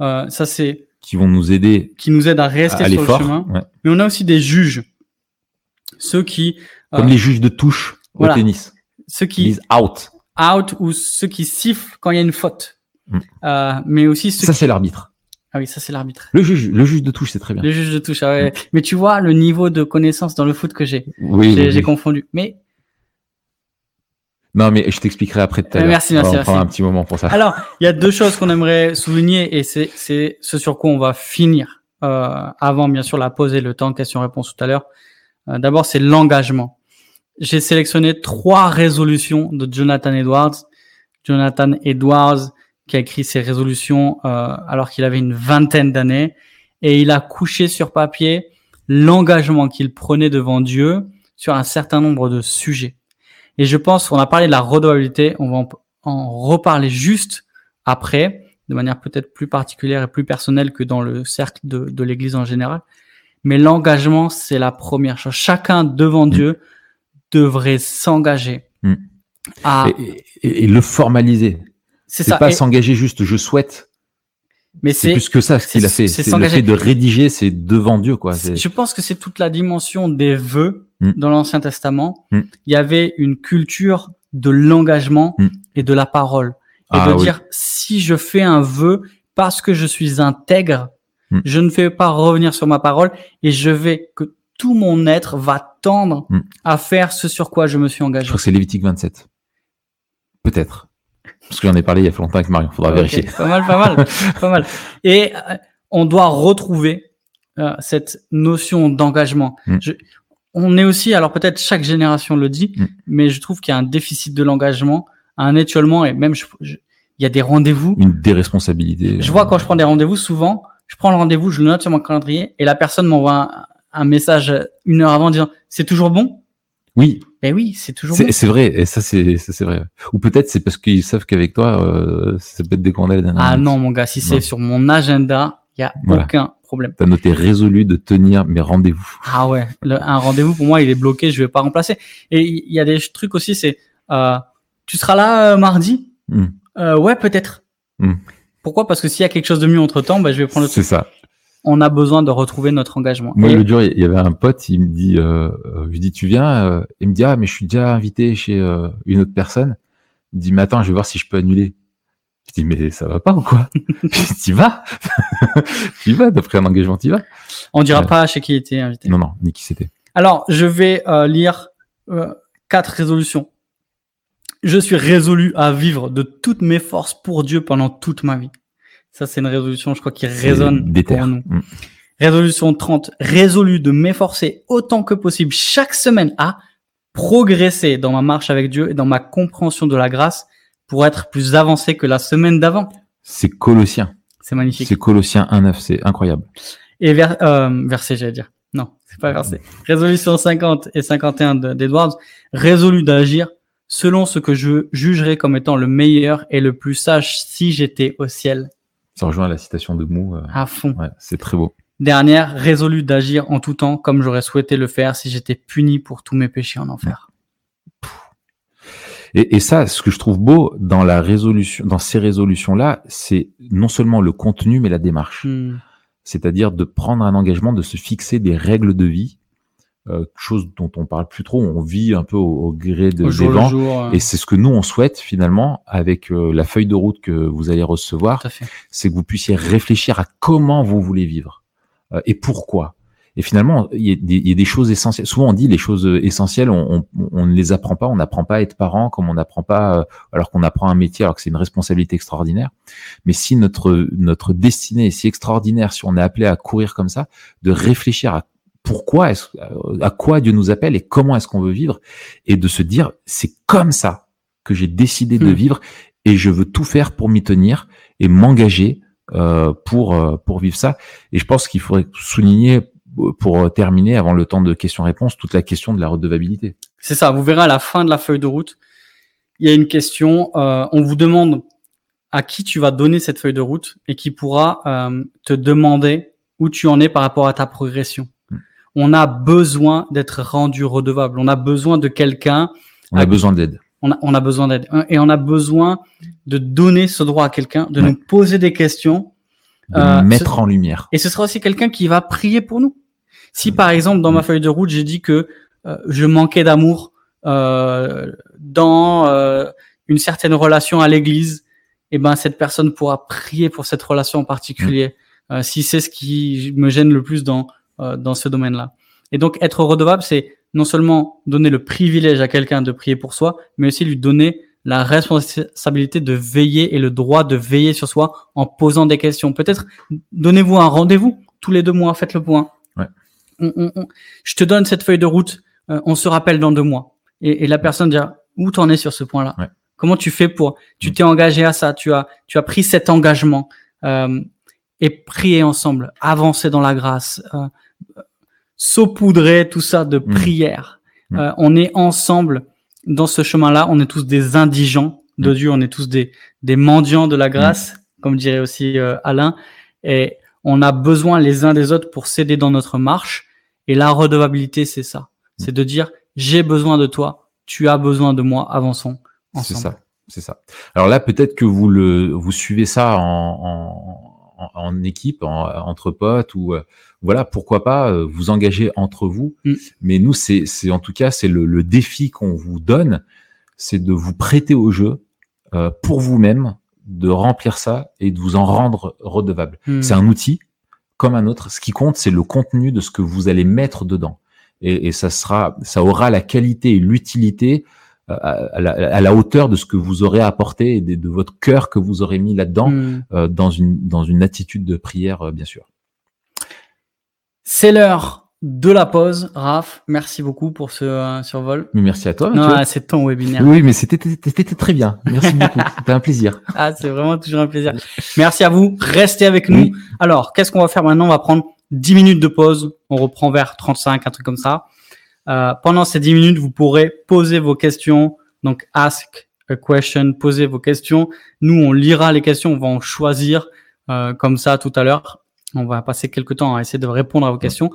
[SPEAKER 1] Euh, ça, c'est
[SPEAKER 2] Qui vont nous aider
[SPEAKER 1] qui nous aide à
[SPEAKER 2] à
[SPEAKER 1] rester
[SPEAKER 2] aller
[SPEAKER 1] sur le chemin.
[SPEAKER 2] ouais.
[SPEAKER 1] Mais on a aussi des juges. Ceux qui,
[SPEAKER 2] comme
[SPEAKER 1] euh,
[SPEAKER 2] les juges de touche
[SPEAKER 1] voilà.
[SPEAKER 2] au tennis.
[SPEAKER 1] ceux
[SPEAKER 2] Ils
[SPEAKER 1] qui
[SPEAKER 2] disent out.
[SPEAKER 1] out ou ceux qui sifflent quand il y a une faute.
[SPEAKER 2] Mm.
[SPEAKER 1] Euh, mais aussi ceux
[SPEAKER 2] Ça
[SPEAKER 1] qui...
[SPEAKER 2] c'est l'arbitre.
[SPEAKER 1] Ah oui, ça c'est l'arbitre.
[SPEAKER 2] Le juge, le juge de touche, c'est très bien.
[SPEAKER 1] Le juge de touche. ah ouais. Mais tu vois le niveau de connaissance dans le foot que j'ai.
[SPEAKER 2] Oui,
[SPEAKER 1] J'ai
[SPEAKER 2] oui,
[SPEAKER 1] j'ai
[SPEAKER 2] oui.
[SPEAKER 1] confondu. Mais
[SPEAKER 2] Non, mais je t'expliquerai après tout à
[SPEAKER 1] Euh,
[SPEAKER 2] l'heure.
[SPEAKER 1] merci, merci,
[SPEAKER 2] On
[SPEAKER 1] merci.
[SPEAKER 2] prend un petit moment pour ça.
[SPEAKER 1] Alors, il y a deux choses qu'on aimerait souligner et c'est c'est ce sur quoi on va finir euh, avant bien sûr la pause et le temps question-réponse tout à l'heure. Euh, D'abord, c'est l'engagement. J'ai sélectionné trois résolutions de Jonathan Edwards Jonathan Edwards, qui a écrit ses résolutions euh, alors qu'il avait une vingtaine d'années, et il a couché sur papier l'engagement qu'il prenait devant Dieu sur un certain nombre de sujets. Et je pense qu'on a parlé de la redevabilité, on va en, en reparler juste après, de manière peut-être plus particulière et plus personnelle que dans le cercle de, de l'Église en général. Mais l'engagement, c'est la première chose. Chacun devant Dieu devrait s'engager
[SPEAKER 2] Mm.
[SPEAKER 1] à.
[SPEAKER 2] Et, et- et le formaliser.
[SPEAKER 1] C'est ça.
[SPEAKER 2] pas
[SPEAKER 1] Et-
[SPEAKER 2] s'engager juste, je souhaite.
[SPEAKER 1] mais
[SPEAKER 2] C'est plus que ça ce qu'il a fait.
[SPEAKER 1] c'est
[SPEAKER 2] le fait de rédiger, c'est devant Dieu, quoi.
[SPEAKER 1] Je pense que c'est toute la dimension des vœux
[SPEAKER 2] Mm.
[SPEAKER 1] dans l'Ancien Testament.
[SPEAKER 2] Mm.
[SPEAKER 1] Il y avait une culture de l'engagement
[SPEAKER 2] Mm.
[SPEAKER 1] et de la parole. Et
[SPEAKER 2] Ah
[SPEAKER 1] de
[SPEAKER 2] oui.
[SPEAKER 1] dire, si je fais un vœu parce que je suis intègre, je ne vais pas revenir sur ma parole et je vais, que tout mon être va tendre à faire ce sur quoi je me suis
[SPEAKER 2] Je
[SPEAKER 1] engagé.
[SPEAKER 2] crois que c'est Lévitique 27. Peut-être. Parce que j'en ai parlé il y a longtemps avec Marion. Faudra vérifier.
[SPEAKER 1] Pas mal, pas mal, pas mal. Et euh, on doit retrouver euh, cette notion d'engagement.
[SPEAKER 2] Mm.
[SPEAKER 1] On est aussi, alors peut-être chaque génération le dit,
[SPEAKER 2] Mm.
[SPEAKER 1] mais je trouve qu'il y a un déficit de l'engagement, un étiolement et même je- je- il y a des rendez-vous.
[SPEAKER 2] Une déresponsabilité.
[SPEAKER 1] Je vois quand je prends des rendez-vous, souvent, je prends le rendez-vous, je le note sur mon calendrier et la personne m'envoie un, un message une heure avant disant c'est toujours bon?
[SPEAKER 2] Oui,
[SPEAKER 1] Ben oui, c'est toujours bon.
[SPEAKER 2] c'est vrai. Et ça, c'est c'est vrai. Ou peut-être c'est parce qu'ils savent qu'avec toi, euh, ça peut être décommandé la dernière
[SPEAKER 1] Ah
[SPEAKER 2] minute.
[SPEAKER 1] non, mon gars, si c'est sur mon agenda, il y a
[SPEAKER 2] Voilà.
[SPEAKER 1] aucun problème.
[SPEAKER 2] T'as noté résolu de tenir mes rendez-vous.
[SPEAKER 1] Ah ouais, le- un rendez-vous pour moi il est bloqué, je vais pas remplacer. Et il y a des trucs aussi, c'est euh, tu seras là euh, mardi?
[SPEAKER 2] Hmm.
[SPEAKER 1] Euh, Ouais, peut-être.
[SPEAKER 2] Hmm.
[SPEAKER 1] Pourquoi? Parce que s'il y a quelque chose de mieux entre temps, bah, je vais prendre le
[SPEAKER 2] C'est
[SPEAKER 1] truc.
[SPEAKER 2] ça.
[SPEAKER 1] On a besoin de retrouver notre engagement.
[SPEAKER 2] Moi,
[SPEAKER 1] Et-
[SPEAKER 2] le jour, il y avait un pote, il me dit, je lui dis, tu viens Il me dit, ah, mais je suis déjà invité chez une autre personne. Il me dit, mais attends, je vais voir si je peux annuler. Je dis, mais ça va pas ou quoi? T'y vas? Tu vas, d'après un engagement, t'y vas
[SPEAKER 1] on dira pas chez qui était invité.
[SPEAKER 2] Non, non, ni qui c'était.
[SPEAKER 1] Alors, je vais euh, lire euh, quatre résolutions. Je suis résolu à vivre de toutes mes forces pour Dieu pendant toute ma vie. Ça, c'est une résolution, je crois, qui résonne pour nous.
[SPEAKER 2] Mm.
[SPEAKER 1] Résolution 30, résolu de m'efforcer autant que possible chaque semaine à progresser dans ma marche avec Dieu et dans ma compréhension de la grâce pour être plus avancé que la semaine d'avant.
[SPEAKER 2] C'est Colossiens.
[SPEAKER 1] C'est magnifique.
[SPEAKER 2] C'est Colossiens 1.9, c'est incroyable.
[SPEAKER 1] Et vers, euh, verset, j'allais dire. Non, c'est pas verset. Résolution 50 et 51 de- d'Edwards. Résolu d'agir selon ce que je jugerais comme étant le meilleur et le plus sage si j'étais au ciel.
[SPEAKER 2] Ça rejoint la citation de Mou. euh,
[SPEAKER 1] À fond.
[SPEAKER 2] ouais, c'est très beau.
[SPEAKER 1] Dernière, résolu d'agir en tout temps comme j'aurais souhaité le faire si j'étais puni pour tous mes péchés en enfer.
[SPEAKER 2] Et, et ça, ce que je trouve beau dans la résolution, dans ces résolutions-là, c'est non seulement le contenu, mais la démarche.
[SPEAKER 1] Hmm.
[SPEAKER 2] c'est-à-dire de prendre un engagement, de se fixer des règles de vie, euh, chose dont on parle plus trop, on vit un peu au, au gré de,
[SPEAKER 1] Au
[SPEAKER 2] des vents,
[SPEAKER 1] jour. euh,
[SPEAKER 2] et c'est ce que nous on souhaite finalement avec euh, la feuille de route que vous allez recevoir, c'est que vous puissiez réfléchir à comment vous voulez vivre euh, et pourquoi. Et finalement, il y, a des, il y a des choses essentielles. Souvent, on dit les choses essentielles, on, on, on ne les apprend pas. On n'apprend pas à être parent comme on n'apprend pas, euh, alors qu'on apprend un métier, alors que c'est une responsabilité extraordinaire. Mais si notre notre destinée est si extraordinaire, si on est appelé à courir comme ça, de réfléchir à pourquoi est-ce, à quoi Dieu nous appelle et comment est-ce qu'on veut vivre, et de se dire c'est comme ça que j'ai décidé de
[SPEAKER 1] Hmm.
[SPEAKER 2] vivre et je veux tout faire pour m'y tenir et m'engager euh, pour euh, pour vivre ça. Et je pense qu'il faudrait souligner pour terminer avant le temps de questions-réponses toute la question de la redevabilité.
[SPEAKER 1] C'est ça, vous verrez à la fin de la feuille de route, il y a une question, euh, on vous demande à qui tu vas donner cette feuille de route et qui pourra euh, te demander où tu en es par rapport à ta progression.
[SPEAKER 2] Mm.
[SPEAKER 1] On a besoin d'être rendu redevable, on a besoin de quelqu'un,
[SPEAKER 2] On a besoin d'aide.
[SPEAKER 1] on a, besoin d'aide et on a besoin de donner ce droit à quelqu'un, de
[SPEAKER 2] Ouais.
[SPEAKER 1] nous poser des questions
[SPEAKER 2] De
[SPEAKER 1] Euh,
[SPEAKER 2] mettre en lumière.
[SPEAKER 1] et ce sera aussi quelqu'un qui va prier pour nous. Si par exemple dans ma feuille de route j'ai dit que euh, je manquais d'amour euh, dans euh, une certaine relation à l'église, et ben cette personne pourra prier pour cette relation en particulier euh, si c'est ce qui me gêne le plus dans euh, dans ce domaine-là. Et donc être redevable, c'est non seulement donner le privilège à quelqu'un de prier pour soi, mais aussi lui donner la responsabilité de veiller et le droit de veiller sur soi en posant des questions. Peut-être donnez-vous un rendez-vous tous les deux mois, faites le point.
[SPEAKER 2] Ouais.
[SPEAKER 1] On- on- on- je te donne cette feuille de route, euh, on se rappelle dans deux mois. Et, et la personne dira où t'en es sur ce point-là.
[SPEAKER 2] Ouais.
[SPEAKER 1] Comment tu fais pour Tu
[SPEAKER 2] Mm.
[SPEAKER 1] t'es engagé à ça. Tu as tu as pris cet engagement euh, et prier ensemble, avancer dans la grâce, euh, saupoudrer tout ça de prière.
[SPEAKER 2] Mm.
[SPEAKER 1] Euh, on est ensemble dans ce chemin-là. On est tous des indigents de
[SPEAKER 2] Mm.
[SPEAKER 1] Dieu. On est tous des des mendiants de la grâce, comme dirait aussi euh, Alain. Et on a besoin les uns des autres pour s'aider dans notre marche. Et la redevabilité, c'est ça. C'est de dire, j'ai besoin de toi, tu as besoin de moi, avançons
[SPEAKER 2] C'est ça, c'est ça. Alors là, peut-être que vous le, vous suivez ça en, en, équipe, en- entre potes ou euh, voilà, pourquoi pas euh, vous engager entre vous.
[SPEAKER 1] Mm.
[SPEAKER 2] Mais nous, c'est, c'est en tout cas, c'est le, le défi qu'on vous donne, c'est de vous prêter au jeu euh, pour vous-même, de remplir ça et de vous en rendre redevable.
[SPEAKER 1] Hmm.
[SPEAKER 2] C'est un outil comme un autre. Ce qui compte, c'est le contenu de ce que vous allez mettre dedans. Et, et ça sera, ça aura la qualité et l'utilité euh, à, à la, à la hauteur de ce que vous aurez apporté et de, de votre cœur que vous aurez mis là-dedans,
[SPEAKER 1] Hmm.
[SPEAKER 2] euh, dans une dans une attitude de prière, euh, bien sûr.
[SPEAKER 1] C'est l'heure de la pause. Raph, merci beaucoup pour ce euh, survol.
[SPEAKER 2] Mais merci à toi.
[SPEAKER 1] Non, ah, c'est ton webinaire.
[SPEAKER 2] Oui, mais c'était très bien. Merci beaucoup. C'était un plaisir.
[SPEAKER 1] Ah, c'est vraiment toujours un plaisir. Merci à vous. Restez avec nous. Alors, qu'est-ce qu'on va faire maintenant? On va prendre 10 minutes de pause. On reprend vers 35, un truc comme ça. Euh, pendant ces 10 minutes, vous pourrez poser vos questions. Donc, ask a question, posez vos questions. Nous, on lira les questions, on va en choisir euh, comme ça tout à l'heure. On va passer quelques temps à essayer de répondre à vos questions.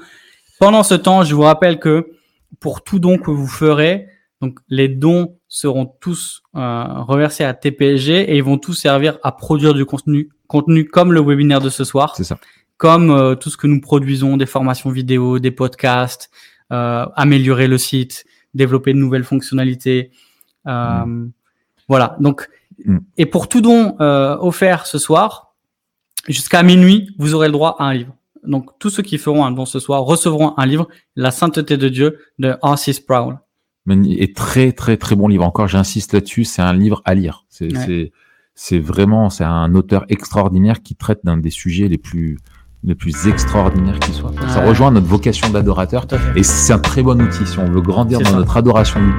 [SPEAKER 1] Pendant ce temps, je vous rappelle que pour tout don que vous ferez, donc les dons seront tous euh, reversés à TPSG et ils vont tous servir à produire du contenu, contenu comme le webinaire de ce soir,
[SPEAKER 2] C'est ça.
[SPEAKER 1] comme euh, tout ce que nous produisons, des formations vidéo, des podcasts, euh, améliorer le site, développer de nouvelles fonctionnalités. Euh, Voilà. Donc,
[SPEAKER 2] Mm.
[SPEAKER 1] et pour tout don euh, offert ce soir, jusqu'à minuit, vous aurez le droit à un livre. Donc, tous ceux qui feront un don ce soir recevront un livre, La sainteté de Dieu, de R.C. Sproul.
[SPEAKER 2] Mani- Et très très très bon livre. Encore, j'insiste là-dessus. C'est un livre à lire. C'est
[SPEAKER 1] Ouais.
[SPEAKER 2] vraiment c'est un auteur extraordinaire qui traite d'un des sujets les plus les plus extraordinaires qui soient. Ça rejoint notre vocation d'adorateur et c'est un très bon outil si on veut grandir dans
[SPEAKER 1] ça.
[SPEAKER 2] notre adoration de